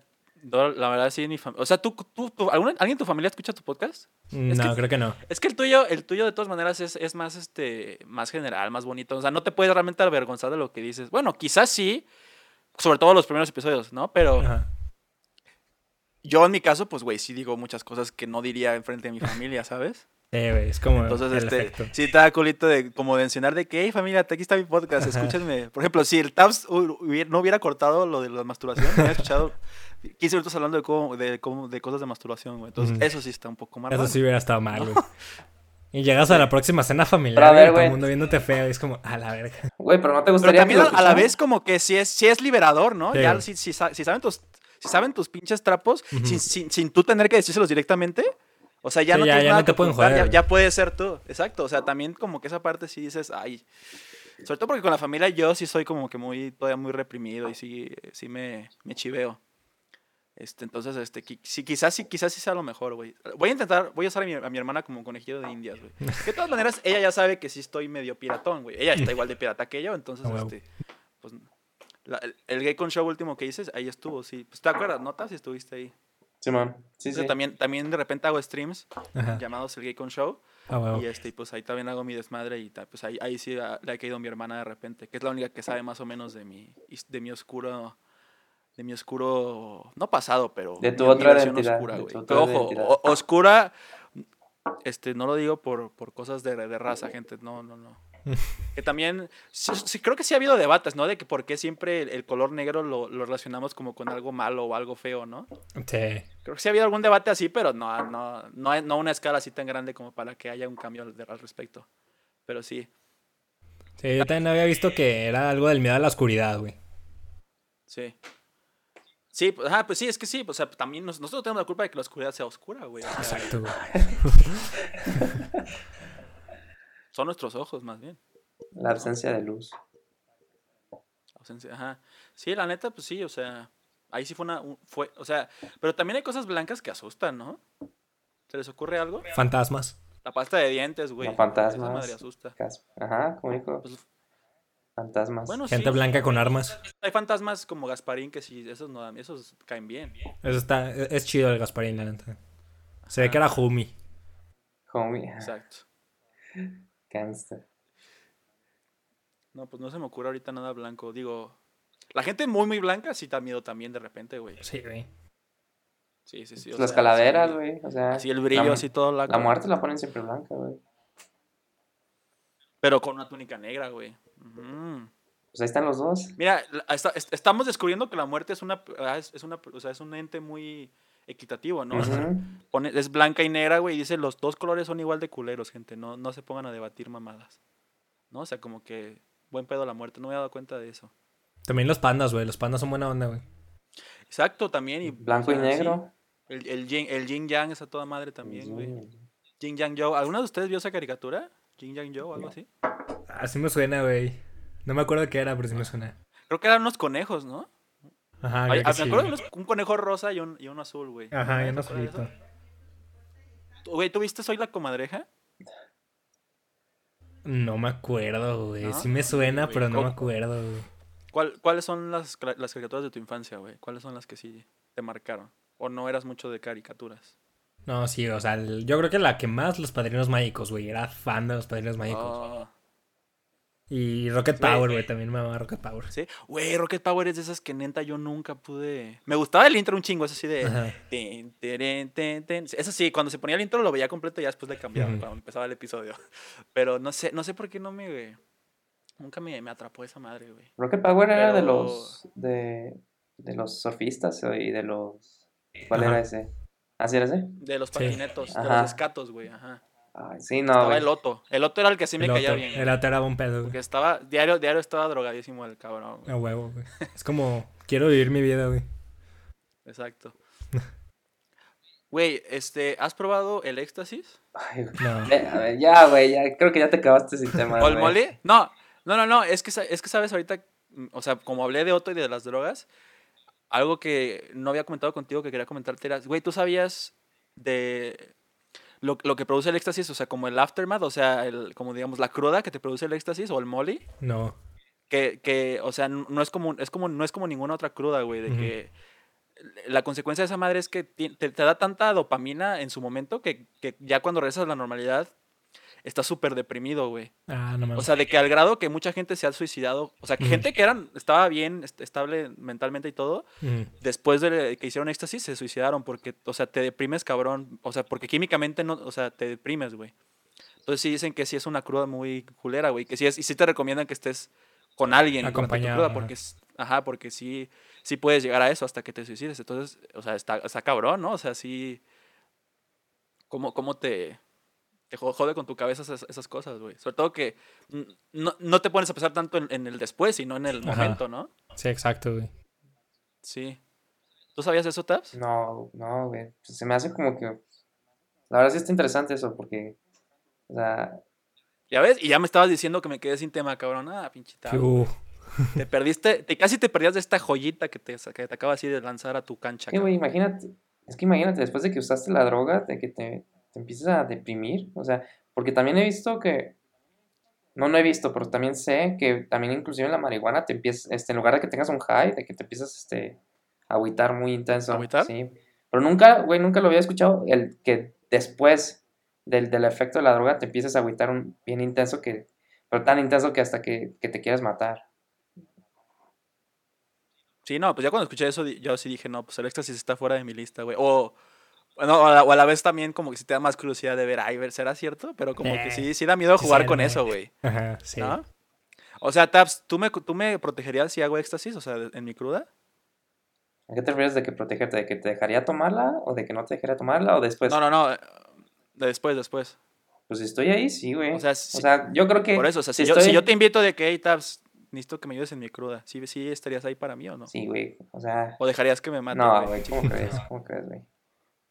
S1: no, la verdad sí, ni familia. O sea, ¿tú, tú, tú- ¿alguna- ¿alguien en tu familia escucha tu podcast? Es
S2: no,
S1: que-
S2: creo que no.
S1: Es que el tuyo, el tuyo de todas maneras es, es más, este, más general, más bonito. O sea, no te puedes realmente avergonzar de lo que dices. Bueno, quizás sí, sobre todo los primeros episodios, ¿no? Pero
S2: Ajá.
S1: yo en mi caso, pues, güey, sí digo muchas cosas que no diría enfrente de mi familia, ¿sabes?
S2: Güey, es como
S1: Entonces,
S2: el
S1: este,
S2: efecto.
S1: sí da culito de como de mencionar de que, hey familia, aquí está mi podcast,
S2: Ajá.
S1: escúchenme. Por ejemplo, si el Tabs no hubiera cortado lo de la masturbación, me hubiera escuchado 15 minutos hablando de cómo, de cómo, de cosas de masturbación, güey. Entonces, eso sí está un poco más
S2: Eso sí hubiera estado mal, güey. Y llegas a la próxima cena familiar
S3: Pero a ver,
S2: y todo el mundo viéndote feo y es como, a la verga.
S3: Güey, pero no te
S1: Pero
S3: gustaría
S1: también
S3: que lo
S1: a la vez como que sí es, sí es liberador, ¿no?
S2: Sí,
S1: ya si, si, sa- si saben tus, si saben tus pinches trapos, sin, sin, sin tú tener que decírselos directamente, o sea, ya
S2: Sí,
S1: no
S2: ya- ya
S1: nada
S2: no te pueden joder,
S1: ya, ya puedes ser tú. Exacto, o sea, también como que esa parte sí dices, ay, sobre todo porque con la familia yo sí soy como que muy, todavía muy reprimido y sí, sí me, me chiveo. Este, entonces, este, sí, quizás sí, quizás sí sea lo mejor, güey. Voy a intentar, voy a usar a mi, a mi hermana como conejillo de indias, güey. De todas maneras, ella ya sabe que sí estoy medio piratón, güey. Ella está igual de pirata que yo, entonces,
S2: Ah,
S1: este, pues, la- el, el Gay Con Show último que hice, ahí estuvo, sí. Pues, ¿te acuerdas, nota? Si estuviste ahí.
S3: Simón. Sí,
S1: Entonces,
S3: sí.
S1: También, también de repente hago streams
S2: Ajá.
S1: llamados el Gay Con Show.
S2: Ah, huevo.
S1: Y este, y, pues ahí también hago mi desmadre y pues ahí, ahí sí ah, le ha caído mi hermana de repente, que es la única que sabe más o menos de mi, de mi oscuro de mi oscuro, no pasado, pero
S3: De tu otra identidad,
S1: oscura,
S3: de tu otra
S1: Pero ojo,
S3: identidad.
S1: o- oscura, este, no lo digo por, por cosas de, de raza, gente, no, no, no. que también, sí, sí, creo que sí ha habido debates, ¿no? De que por qué siempre el, el color negro lo, lo relacionamos como con algo malo o algo feo, ¿no?
S2: Sí.
S1: Creo que sí ha habido algún debate así, pero no, no, no, no una escala así tan grande como para que haya un cambio al, al respecto. Pero sí,
S2: Sí, yo también había visto que era algo del miedo a la oscuridad, güey.
S1: sí. Sí, pues, ajá, pues sí, es que sí, o sea, también nos- nosotros tenemos la culpa de que la oscuridad sea oscura, güey.
S2: Exacto, güey.
S1: son nuestros ojos, más bien.
S3: La ausencia de luz.
S1: Ausencia, ajá. Sí, la neta, pues sí, o sea, ahí sí fue una, un- fue, o sea, pero también hay cosas blancas que asustan, ¿no? ¿Se les ocurre algo?
S2: Fantasmas.
S1: La pasta de dientes, güey.
S3: No, fantasmas.
S1: Esa madre asusta.
S3: Ajá, como dijo.
S1: Pues,
S3: Fantasmas.
S1: bueno,
S2: Gente
S1: sí.
S2: blanca con armas.
S1: Hay fantasmas como Gasparín que sí, esos no dan- esos caen bien.
S2: Eso está, es chido el Gasparín, la neta. Se ve que era Jumi.
S3: Homie.
S1: Exacto.
S3: Gangster.
S1: No, pues no se me ocurre ahorita nada blanco. Digo, la gente muy, muy blanca sí da miedo también de repente, güey.
S2: Sí, güey.
S1: Sí, sí, sí.
S3: Las
S1: sea,
S3: calaveras,
S1: sí.
S3: güey. O sea.
S1: Así el brillo,
S3: la,
S1: así todo blanco.
S3: La muerte la ponen siempre blanca, güey.
S1: Pero con una túnica negra, güey. Ujú.
S3: Pues ahí están los dos.
S1: Mira, está- est- estamos descubriendo que la muerte es una, ah, es, es una, o sea, es un ente muy equitativo, ¿no? O sea, es blanca y negra, güey, y dice los dos colores son igual de culeros, gente. No, no se pongan a debatir mamadas. ¿No? O sea, como que buen pedo la muerte. No me he dado cuenta de eso.
S2: También los pandas, güey. Los pandas son buena onda, güey.
S1: Exacto, también. Y,
S3: Blanco
S1: o
S3: y
S1: sí.
S3: negro.
S1: El, el, yin, el yin yang es a toda madre también, güey. Yin Yang Joe. ¿Alguna de ustedes vio esa caricatura? Yin Yang Joe o algo así.
S2: Así me suena, güey. No me acuerdo qué era, pero sí me suena.
S1: Creo que eran unos conejos, ¿no?
S2: Ajá,
S1: Ay, ah,
S2: sí,
S1: me acuerdo de un conejo rosa y un, y uno azul, güey.
S2: Ajá, ya
S1: ¿Te
S2: no
S1: acuerdas de
S2: solito.
S1: eso? Güey, ¿tú viste Soy la comadreja?
S2: No me acuerdo, güey.
S1: ¿No?
S2: Sí me suena, pero no me acuerdo, güey.
S1: ¿Cuál, ¿Cuáles son las, las caricaturas de tu infancia, güey? ¿Cuáles son las que sí te marcaron? ¿O no eras mucho de caricaturas?
S2: No, sí, o sea, el- yo creo que la que más, los padrinos mágicos, güey. Era fan de los padrinos mágicos.
S1: Oh,
S2: Y Rocket. Power, güey. También me amaba Rocket Power.
S1: sí. Güey, Rocket Power es de esas que neta yo nunca pude... Me gustaba el intro un chingo, es así de... Tirin, tin, tin. Eso sí, cuando se ponía el intro lo veía completo y ya después le cambiaba
S2: Ujú.
S1: cuando empezaba el episodio. Pero no sé, no sé por qué no me... Nunca me, me atrapó esa madre, güey.
S3: Rocket Power era de los. De, de los surfistas eh, y de los. ¿Cuál
S2: Ajá.
S3: era ese? ¿Ah, sí era ese?
S1: De los
S2: Sí.
S1: patinetos, de
S3: Ajá.
S1: los escatos, güey, ajá.
S3: Ay, sí, no.
S1: Estaba el Otto. El Otto era el que sí me
S2: el
S1: caía bien.
S2: el otro era un pedo,
S1: Porque
S2: güey.
S1: estaba, diario, diario estaba drogadísimo el cabrón, güey.
S2: A huevo, güey. Es como, quiero vivir mi vida, güey.
S1: Exacto. Güey, este, ¿has probado el éxtasis?
S3: Ay, güey.
S2: No.
S3: A ver, ya, güey, ya creo que ya te acabaste sin tema.
S1: ¿O el mole? No, no, no, no, es que, es que sabes ahorita, mm, o sea, como hablé de Otto y de las drogas, algo que no había comentado contigo que quería comentarte era, güey, ¿tú sabías de lo, lo que produce el éxtasis? O sea, como el aftermath, o sea, el, como digamos la cruda que te produce el éxtasis o el molly.
S2: No.
S1: que, que, o sea, no es como, es como, no es como ninguna otra cruda, güey, de que la consecuencia de esa madre es que te da tanta dopamina en su momento que, que ya cuando regresas a la normalidad estás súper deprimido, güey.
S2: Ah, no mames.
S1: O sea, de que al grado que mucha gente se ha suicidado, o sea, que gente que eran, estaba bien, est- estable mentalmente y todo,
S2: Mm.
S1: después de que hicieron éxtasis se suicidaron porque, o sea, te deprimes cabrón, o sea, porque químicamente no, o sea, te deprimes, güey. Entonces sí dicen que sí es una cruda muy culera, güey, que sí es, y sí te recomiendan que estés con alguien
S2: Acompañado,
S1: cruda, porque, ajá, porque sí, sí puedes llegar a eso hasta que te suicides. Entonces, o sea, está, está cabrón, ¿no? O sea, sí, ¿cómo, cómo te, te jo- jode con tu cabeza esas, esas cosas, güey? Sobre todo que no, no te pones a pensar tanto en, en el después, sino en el
S2: Ajá.
S1: momento, ¿no?
S2: Sí, exacto, güey.
S1: Sí. ¿Tú sabías eso, Tabs?
S3: No, no, güey. Pues se me hace como que. La verdad sí está interesante eso, porque. O sea,
S1: ¿Ya ves? Y ya me estabas diciendo que me quedé sin tema, cabrón. Ah,
S2: Uh,
S1: Te perdiste, te, casi te perdías de esta joyita que te, que te acaba así de lanzar a tu cancha.
S3: güey, imagínate. Es que imagínate, después de que usaste la droga, de que te, te empieces a deprimir. O sea, porque también he visto que. No, no he visto, pero también sé que también inclusive en la marihuana te empiezas, este, en lugar de que tengas un high, de que te empiezas, este, a agüitar muy intenso.
S1: ¿Agüitar?
S3: Sí. Pero nunca, güey, nunca lo había escuchado, el que después del, del efecto de la droga te empiezas a agüitar un, bien intenso que, pero tan intenso que hasta que, que te quieres matar.
S1: Sí, no, pues ya cuando escuché eso, yo sí dije, no, pues el éxtasis está fuera de mi lista, güey. O, bueno, o, a la, o a la vez también como que si te da más curiosidad de ver, ay, ver, ¿será cierto? Pero como que
S2: Eh,
S1: sí, sí da miedo jugar con eso,
S2: güey. Ajá, sí.
S1: ¿No? O sea, Tabs, ¿tú me, ¿tú me protegerías si hago éxtasis? O sea, en mi cruda.
S3: ¿A qué te refieres de que protegerte? ¿De que te dejaría tomarla o de que no te dejaría tomarla o después?
S1: no, no, no. eh, Después, después.
S3: Pues si estoy ahí, sí, güey.
S1: O
S3: O
S1: sea,
S3: sea,
S1: sí-
S3: yo creo que...
S1: Por eso, o sea, si,
S3: si
S1: yo,
S3: estoy-
S1: si yo te invito de que, hey, Tabs, necesito que me ayudes en mi cruda, ¿sí, sí estarías ahí para mí o no?
S3: Sí, güey. O sea...
S1: ¿O dejarías que me mate?
S3: No, güey, ¿cómo crees? ¿Cómo crees, güey?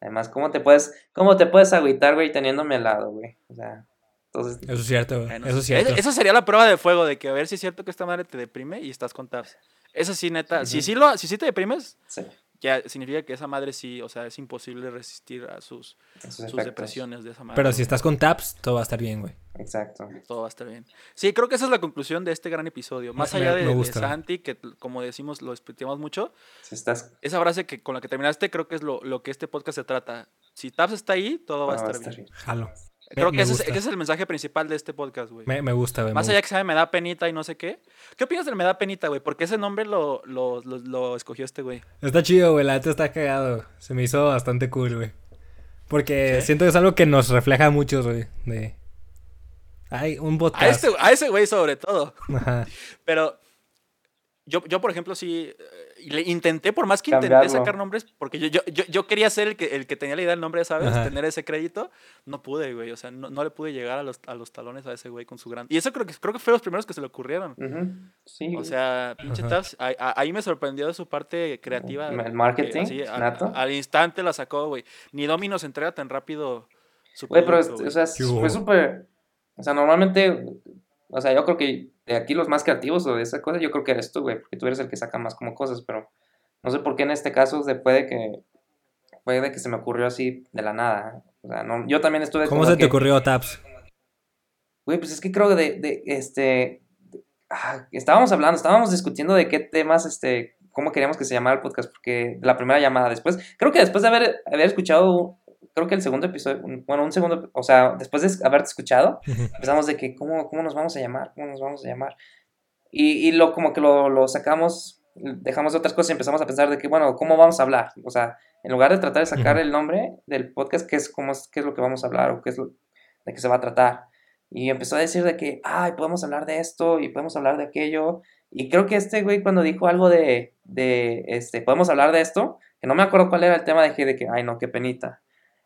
S3: Además, ¿cómo te puedes, cómo te puedes agüitar, güey, teniéndome al lado, güey? O sea, entonces,
S2: Eso es cierto, güey.
S1: Bueno,
S2: Eso es cierto.
S1: Esa sería la prueba de fuego de que a ver si es cierto que esta madre te deprime y estás con tabs. Eso sí, neta. Si sí, lo, si sí te deprimes,
S3: sí,
S1: ya significa que esa madre sí, o sea, es imposible resistir a sus, sus depresiones de esa madre.
S2: Pero si estás con taps, todo va a estar bien, güey.
S3: Exacto.
S1: Todo va a estar bien. Sí, creo que esa es la conclusión de este gran episodio. Más
S2: Me-
S1: allá de, de. Santi, que como decimos, lo explicamos mucho,
S3: Si estás,
S1: esa frase que con la que terminaste creo que es lo, lo que este podcast se trata. Si Tabs está ahí, todo va a
S3: va
S1: estar bien.
S2: Jalo.
S1: Creo
S2: Me-
S1: que
S2: me
S1: ese, es,
S2: gusta.
S1: ese es el mensaje principal de este podcast, güey.
S2: Me, me gusta, güey.
S1: Más allá
S2: gusta.
S1: que sabe, me da penita y no sé qué. ¿Qué opinas del me da penita, güey? Porque ese nombre lo, lo, lo, lo escogió este güey.
S2: Está chido, güey. La neta está cagado. Se me hizo bastante cool, güey. Porque
S1: ¿Sí?
S2: siento que es algo que nos refleja a muchos, güey. De. Ay, un podcast.
S1: A, este, a ese güey sobre todo.
S2: Ajá.
S1: Pero yo, yo por ejemplo, sí eh, le intenté, por más que intenté
S3: Cambiarlo.
S1: sacar nombres, porque yo, yo, yo, yo quería ser el que, el que tenía la idea del nombre, ¿sabes?
S2: Ajá.
S1: Tener ese crédito. No pude, güey. O sea, no, no le pude llegar a los, a los talones a ese güey con su gran... Y eso creo que, creo que fue los primeros que se le ocurrieron.
S3: ujú, sí,
S1: O sea, pinche. Tabs, ahí, ahí me sorprendió de su parte creativa.
S3: El
S1: que
S3: marketing,
S1: así,
S3: nato.
S1: al instante la sacó, güey. Ni Dominos entrega tan rápido su
S3: Güey, pero,
S1: güey.
S3: o sea, fue súper, o sea, normalmente, o sea, yo creo que de aquí los más creativos o de esa cosa, yo creo que eres tú, güey, porque tú eres el que saca más como cosas, pero no sé por qué en este caso se puede que, puede que se me ocurrió así de la nada, o sea, no, yo también estuve
S2: ¿Cómo se te
S3: que-
S2: ocurrió Taps?
S3: Güey, pues es que creo de, de este, de- ah, estábamos hablando, estábamos discutiendo de qué temas, este, cómo queríamos que se llamara el podcast, porque la primera llamada después, creo que después de haber, haber escuchado, creo que el segundo episodio, bueno, un segundo, o sea, después de haberte escuchado, empezamos de que, ¿cómo, cómo nos vamos a llamar? ¿Cómo nos vamos a llamar? Y, y lo, como que lo, lo sacamos, dejamos de otras cosas y empezamos a pensar de que, bueno, ¿cómo vamos a hablar? O sea, en lugar de tratar de sacar el nombre del podcast, ¿qué es, cómo es, qué es lo que vamos a hablar o qué es lo de qué se va a tratar? Y empezó a decir de que, ay, podemos hablar de esto y podemos hablar de aquello. Y creo que este güey cuando dijo algo de, de este, podemos hablar de esto, que no me acuerdo cuál era el tema, dije de que, ay, no, qué penita.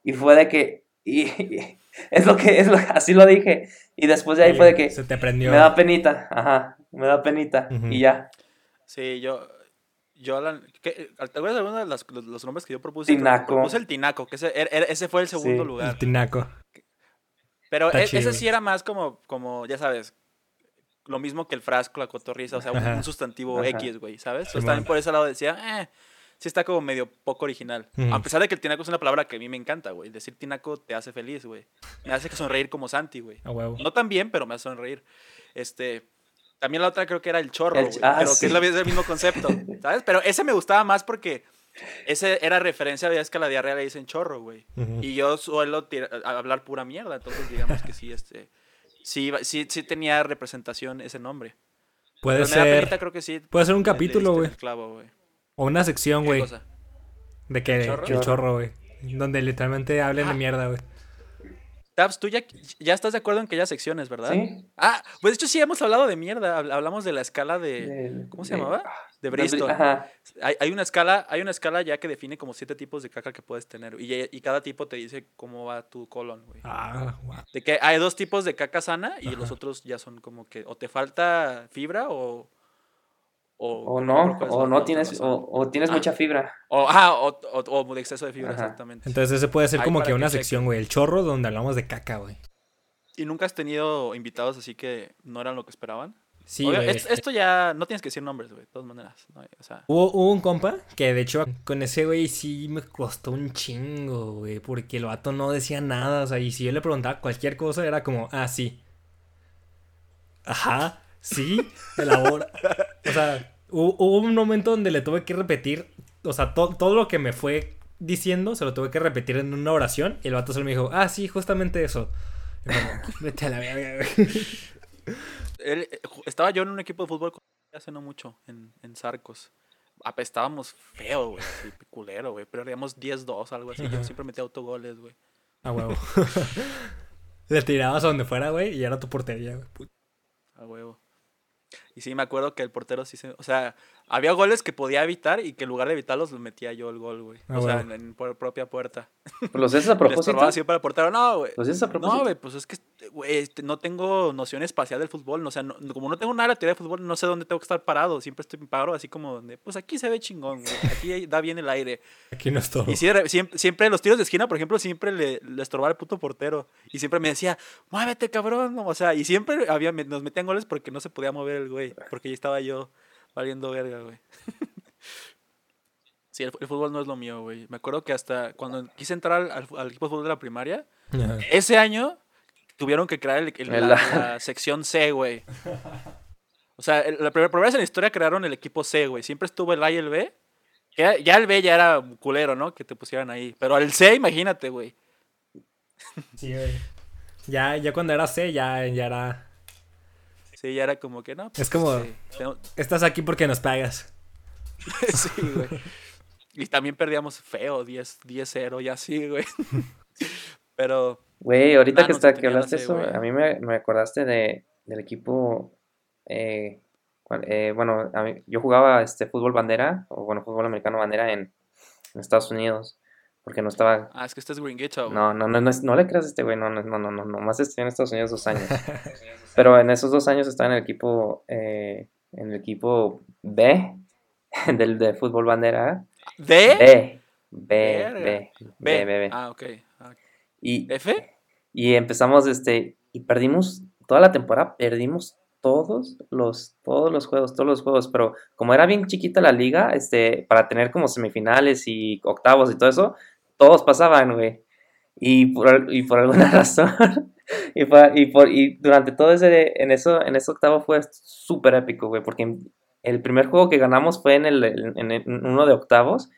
S3: Y fue de que, y, y es lo que, es lo, así lo dije. Y después de ahí fue de que,
S2: Se te prendió.
S3: me da penita, ajá, me da penita.
S2: Ujú.
S3: Y ya,
S1: Sí, yo. Yo, la- ¿qué- ¿te acuerdas de alguno de los, los nombres que yo propuse?
S3: Tinaco.
S1: Propuse el Tinaco, que ese, era- era- ese fue el segundo
S3: Sí.
S1: lugar.
S2: El tinaco.
S1: Pero e- ese sí era más como, como, ya sabes, lo mismo que el frasco, la cotorriza, o sea, un, un sustantivo
S3: Ajá.
S1: X, güey, ¿sabes? Entonces también por ese lado decía, eh, sí está como medio poco original.
S2: Ujú.
S1: A pesar de que el tinaco es una palabra que a mí me encanta, güey. Decir tinaco te hace feliz, güey. Me hace que sonreír como Santi, güey.
S2: A huevo.
S1: No tan bien, pero me hace sonreír. Este. También la otra creo que era el chorro,
S3: El ah,
S1: pero
S3: sí.
S1: que es, la- es el mismo concepto, ¿sabes? Pero ese me gustaba más porque ese era referencia, es que a la diarrea le dicen chorro, güey. Y yo suelo tira- a- hablar pura mierda, entonces digamos que sí, este, sí, sí, sí tenía representación ese nombre.
S2: Puede
S1: Pero
S2: ser.
S1: penita, creo que sí.
S2: Puede ser un capítulo, güey. O una sección,
S1: ¿Qué
S2: güey. De que.
S1: ¿El chorro?
S2: El chorro, güey. Donde literalmente hablen de
S1: Ah.
S2: mierda, güey.
S1: Tabs, tú ya, ya estás de acuerdo en que haya secciones, ¿verdad?
S3: ¿sí?
S1: Ah, pues de hecho sí hemos hablado de mierda. Habl- Hablamos de la escala de.
S3: De-
S1: ¿Cómo se
S3: de-
S1: llamaba? De
S3: de-
S1: Bristol.
S3: Ajá,
S1: Hay, hay una escala, hay una escala ya que define como siete tipos de caca que puedes tener. Y, y cada tipo te dice cómo va tu colon, güey.
S2: Ah, guau.
S1: De que hay dos tipos de caca sana y los otros ya son como que o te falta fibra o.
S3: o no, o no tienes, o, o tienes
S1: Ah.
S3: mucha fibra.
S1: O, ah, o, o- o de exceso de fibra,
S3: Ajá.
S1: exactamente.
S2: Entonces ese puede ser
S1: Ahí
S2: como que
S1: que
S2: una sección, güey. El chorro donde hablamos de caca, güey.
S1: ¿Y nunca has tenido invitados así que no eran lo que esperaban?
S2: Sí,
S1: Obvio,
S2: güey.
S1: es- esto ya no tienes que decir nombres, güey, de todas maneras. ¿no? O sea,
S2: Hubo, hubo un compa que de hecho con ese güey sí me costó un chingo, güey, porque el vato no decía nada, o sea, y si yo le preguntaba cualquier cosa era como, ah, sí. Ajá, sí, elabora. o sea, hu- hubo un momento donde le tuve que repetir, o sea, to- todo lo que me fue diciendo se lo tuve que repetir en una oración y el vato solo me dijo, ah, sí, justamente eso. Y como, Vete a la verga,
S1: él, estaba yo en un equipo de fútbol hace no mucho, en, en Sarcos. apestábamos feo, güey, así, culero, güey. Pero haríamos 10-2, algo así. Yo siempre metía autogoles, güey.
S2: A huevo. Le tirabas a donde fuera, güey, y era tu portería, güey.
S1: A huevo. Y sí, me acuerdo que el portero sí se... O sea, había goles que podía evitar y que en lugar de evitarlos los metía yo el gol, güey.
S2: Ah,
S1: o sea, en, en por propia puerta.
S3: ¿Los haces a propósito?
S1: estorbaba así para el portero. No, güey.
S3: ¿Los haces a propósito?
S1: No, güey, pues es que este, no tengo noción espacial del fútbol. O sea, no- como no tengo nada de teoría de fútbol, no sé dónde tengo que estar parado. Siempre estoy paro así como donde, pues aquí se ve chingón, güey. Aquí da bien el aire.
S2: Aquí no es todo.
S1: Y de siempre, siempre los tiros de esquina, por ejemplo, siempre le, le estorbaba al puto portero. Y siempre me decía, muévete, cabrón. O sea, y siempre había, nos metían goles porque no se podía mover el güey. Porque ya estaba yo valiendo verga, güey. Sí, el, el fútbol no es lo mío, güey. Me acuerdo que hasta cuando quise entrar al, al- al equipo de fútbol de la primaria, ese año tuvieron que crear el- el-
S3: El-
S1: la, la sección C, güey. O sea, el- la primera, vez en la historia crearon el equipo C, güey. Siempre estuvo el A y el B. Ya, ya el B ya era culero, ¿no? Que te pusieran ahí. Pero el C, imagínate, güey.
S2: Sí, güey. Ya, ya cuando era C, ya, ya era.
S1: Sí, ya era como que no.
S2: Es como-
S1: sí,
S2: Estás aquí porque nos pagas.
S1: sí, güey. Y también perdíamos feo, 10 10-0 y así, güey. Pero,
S3: Güey, ahorita
S1: Ah,
S3: que,
S1: no,
S3: está, que hablaste eso, a mí me, me acordaste de, del equipo, eh, eh, bueno, a mí- yo jugaba este fútbol bandera, o bueno, fútbol americano bandera en, en Estados Unidos, porque no estaba,
S1: ah, es que este es gringuito,
S3: no, no, no, no, no le creas a este güey, no, no, no, no, no, nomás estuve en Estados Unidos dos años, pero en esos dos años estaba en el equipo, eh, en el equipo B, del de fútbol bandera,
S1: ¿D?
S3: B. B, B.
S1: B,
S3: B, B,
S1: Ah, ok.
S3: Y,
S1: ¿F?
S3: Y empezamos, este, y perdimos toda la temporada, perdimos todos los, todos los juegos, todos los juegos, pero como era bien chiquita la liga, este, para tener como semifinales y octavos y todo eso, todos pasaban, güey. Y por, y por alguna razón, y, por, y, por- y durante todo ese, en eso, en ese octavo fue súper épico, güey, porque el primer juego que ganamos fue en, el, en, en uno de octavos,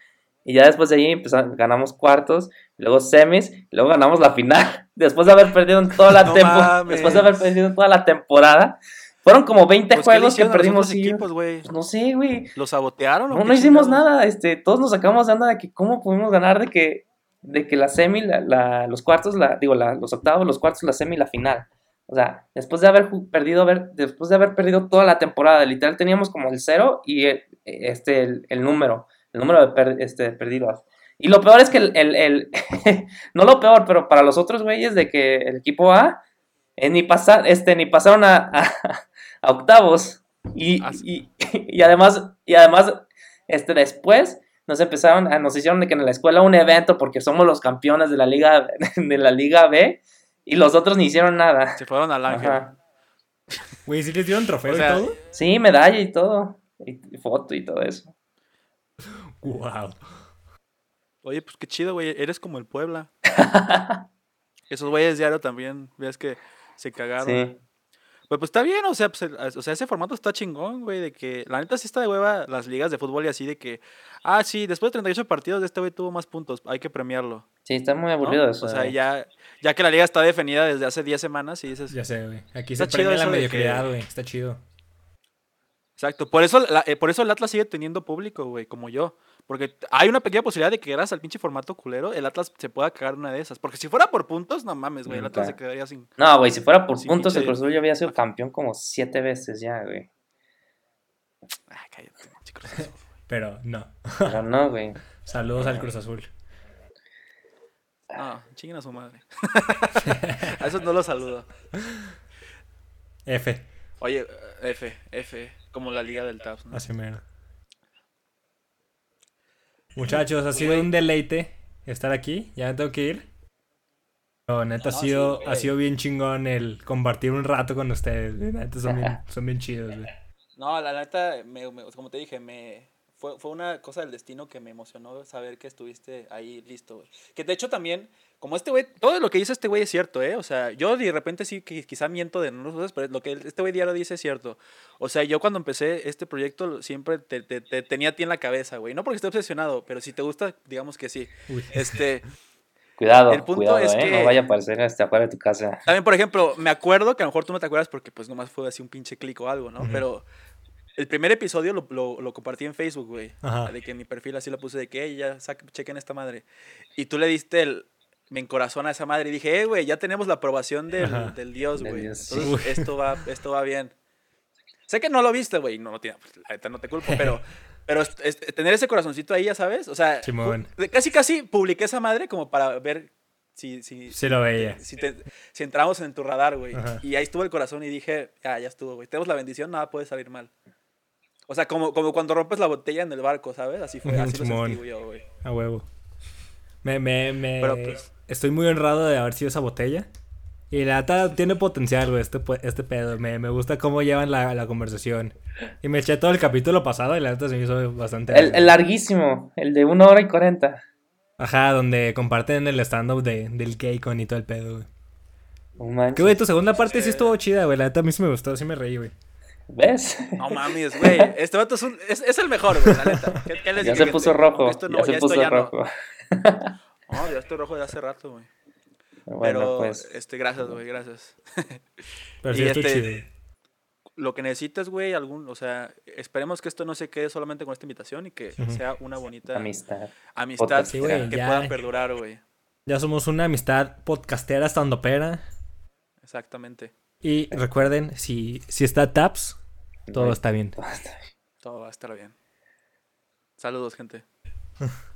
S3: y ya después de ahí empezamos, ganamos cuartos, luego semis, y luego ganamos la final, después de haber perdido en toda la
S1: No
S3: temporada, después de haber perdido en toda la temporada, fueron como 20
S1: Pues, ¿qué le
S3: juegos que perdimos
S1: equipos,
S3: pues, no sé, güey,
S1: ¿Los sabotearon
S3: no, no hicimos nada, este, todos nos sacamos de onda de que cómo pudimos ganar de que, de que la semi, la, la- los cuartos, la, digo, la- los octavos, los cuartos, la semi y la final. O sea, después de haber perdido, haber, después de haber perdido toda la temporada, literal teníamos como el cero y el- este, el, el número, el número de per- este, perdidos. Y lo peor es que el, el- el- no lo peor, pero para los otros güeyes de que el equipo A eh, ni, pasa, este, ni pasaron a, a- a octavos. Y,
S1: Ah,
S3: y, y además, y además este, después nos empezaron, a, nos hicieron de que en la escuela un evento porque somos los campeones de la liga, de la liga B y los otros ni hicieron nada.
S1: Se fueron al ángel.
S2: Güey, ¿sí les dieron trofeo
S1: O sea,
S2: y todo?
S3: Sí, medalla y todo. Y, y foto y todo eso.
S2: Wow.
S1: Oye, pues qué chido, güey. Eres como el Puebla. Esos güeyes diario también, ves que se cagaron.
S3: Sí.
S1: Pues, pues está bien, o sea, pues, el- o sea, ese formato está chingón, güey, de que la neta sí está de hueva las ligas de fútbol y así de que, ah, sí, después de 38 partidos este güey tuvo más puntos, hay que premiarlo.
S3: Sí, está muy
S1: ¿no?
S3: aburrido eso.
S1: O sea,
S3: eh.
S1: ya, ya que la liga está definida desde hace 10 semanas y dices,
S2: Ya sé, güey. Aquí
S1: Está
S2: se
S1: chido
S2: premia la mediocridad,
S1: que-
S2: güey. Está chido.
S1: exacto, por eso, la- eh, por eso el Atlas sigue teniendo público, güey, como yo. Porque hay una pequeña posibilidad de que gracias al pinche formato culero, el Atlas se pueda cagar una de esas. Porque si fuera por puntos, no mames, güey, el Atlas se quedaría sin...
S3: No, güey, si fuera por puntos, el Cruz Azul ya había sido campeón como siete veces ya, güey.
S1: Ay, cállate, pinche Cruz Azul.
S2: Pero no.
S3: Pero no, güey.
S2: Saludos al Cruz Azul.
S1: No, chinguen a su madre. a esos no los saludo.
S2: F.
S1: Oye, F, F, como la liga del TAPS, ¿no?
S2: Así mero. Muchachos, ha sido un deleite estar aquí. Ya me tengo que ir. Pero neta, ha,
S1: No,
S2: sido,
S1: sí,
S2: ha sido bien chingón el compartir un rato con ustedes. Neta, son bien, son bien chidos, güey.
S1: No, la neta, me- me- como te dije, me fue, fue una cosa del destino que me emocionó saber que estuviste ahí listo, güey. Que de hecho también, como este güey, todo lo que dice este güey es cierto, ¿eh? O sea, yo de repente sí que quizá miento de unas cosas, pero lo que este güey diario dice es cierto. O sea, yo cuando empecé este proyecto siempre te, te- te tenía a ti en la cabeza, güey. No porque esté obsesionado, pero si te gusta, digamos que sí.
S2: Uy.
S1: Este,
S3: Cuidado,
S1: El punto
S3: cuidado,
S1: es
S3: eh.
S1: que-
S3: No vaya a aparecer este afuera de tu casa.
S1: También, por ejemplo, me acuerdo que a lo mejor tú no te acuerdas porque pues nomás fue así un pinche clic o algo, ¿no? Pero El primer episodio lo, lo, lo compartí en Facebook, güey. De que en mi perfil así lo puse de que, "Ey, ya, saque- chequen esta madre. Y tú le diste el... Me encorazona a esa madre y dije, eh, güey, ya tenemos la aprobación del, del Dios, güey. Entonces, esto va, esto va bien. Sé que no lo viste, güey. No, no tiene, pues, la neta no te culpo, pero... Pero es- es- tener ese corazoncito ahí, ya sabes. O sea, de- casi casi publiqué esa madre como para ver si, si,
S2: Sí lo veía.
S1: si, te- si entramos en tu radar, güey. Y ahí estuvo el corazón y dije, ya, ya estuvo, güey. Tenemos la bendición, nada puede salir mal. O sea, como, como cuando rompes la botella en el barco, ¿sabes? Así fue, así lo sentí yo, güey.
S2: A huevo. Me, me, me...
S1: Pero, pues-
S2: Estoy muy honrado de haber sido esa botella. Y la neta tiene potencial, güey, este, pe- este pedo. Me, me gusta cómo llevan la, la conversación. Y me eché todo el capítulo pasado y la neta se me hizo bastante...
S3: El, el larguísimo, el de una hora y cuarenta.
S2: Ajá, donde comparten el stand-up de, del Keikon y todo el pedo, güey.
S3: Manches.
S2: Que, güey, tu segunda parte sí
S1: Sí.
S2: estuvo chida, güey. La neta a mí sí me gustó, sí me reí, güey.
S3: ¿Ves?
S1: No mames, güey. Este vato es, un, es, es el mejor, güey, la neta. ¿Qué- qué les
S3: ya se puso rojo.
S1: Esto no,
S3: ya se
S1: esto
S3: puso
S1: ya no.
S3: rojo.
S1: No, ya estoy rojo de hace rato, güey.
S3: Bueno,
S1: Pero,
S3: pues.
S1: este, gracias, güey, gracias.
S2: Pero sí
S1: Y
S2: estuvo
S1: este-
S2: chido.
S1: Lo que necesites, güey, algún, o sea, esperemos que esto no se quede solamente con esta invitación y que sea una bonita
S3: Amistad.
S1: amistad.
S2: Sí,
S1: que
S2: ya.
S1: pueda perdurar, güey.
S2: Ya somos una amistad podcastera estandopera.
S1: Exactamente.
S2: Y recuerden, si, si está Taps, todo está bien.
S1: Todo va a estar bien. Saludos, gente.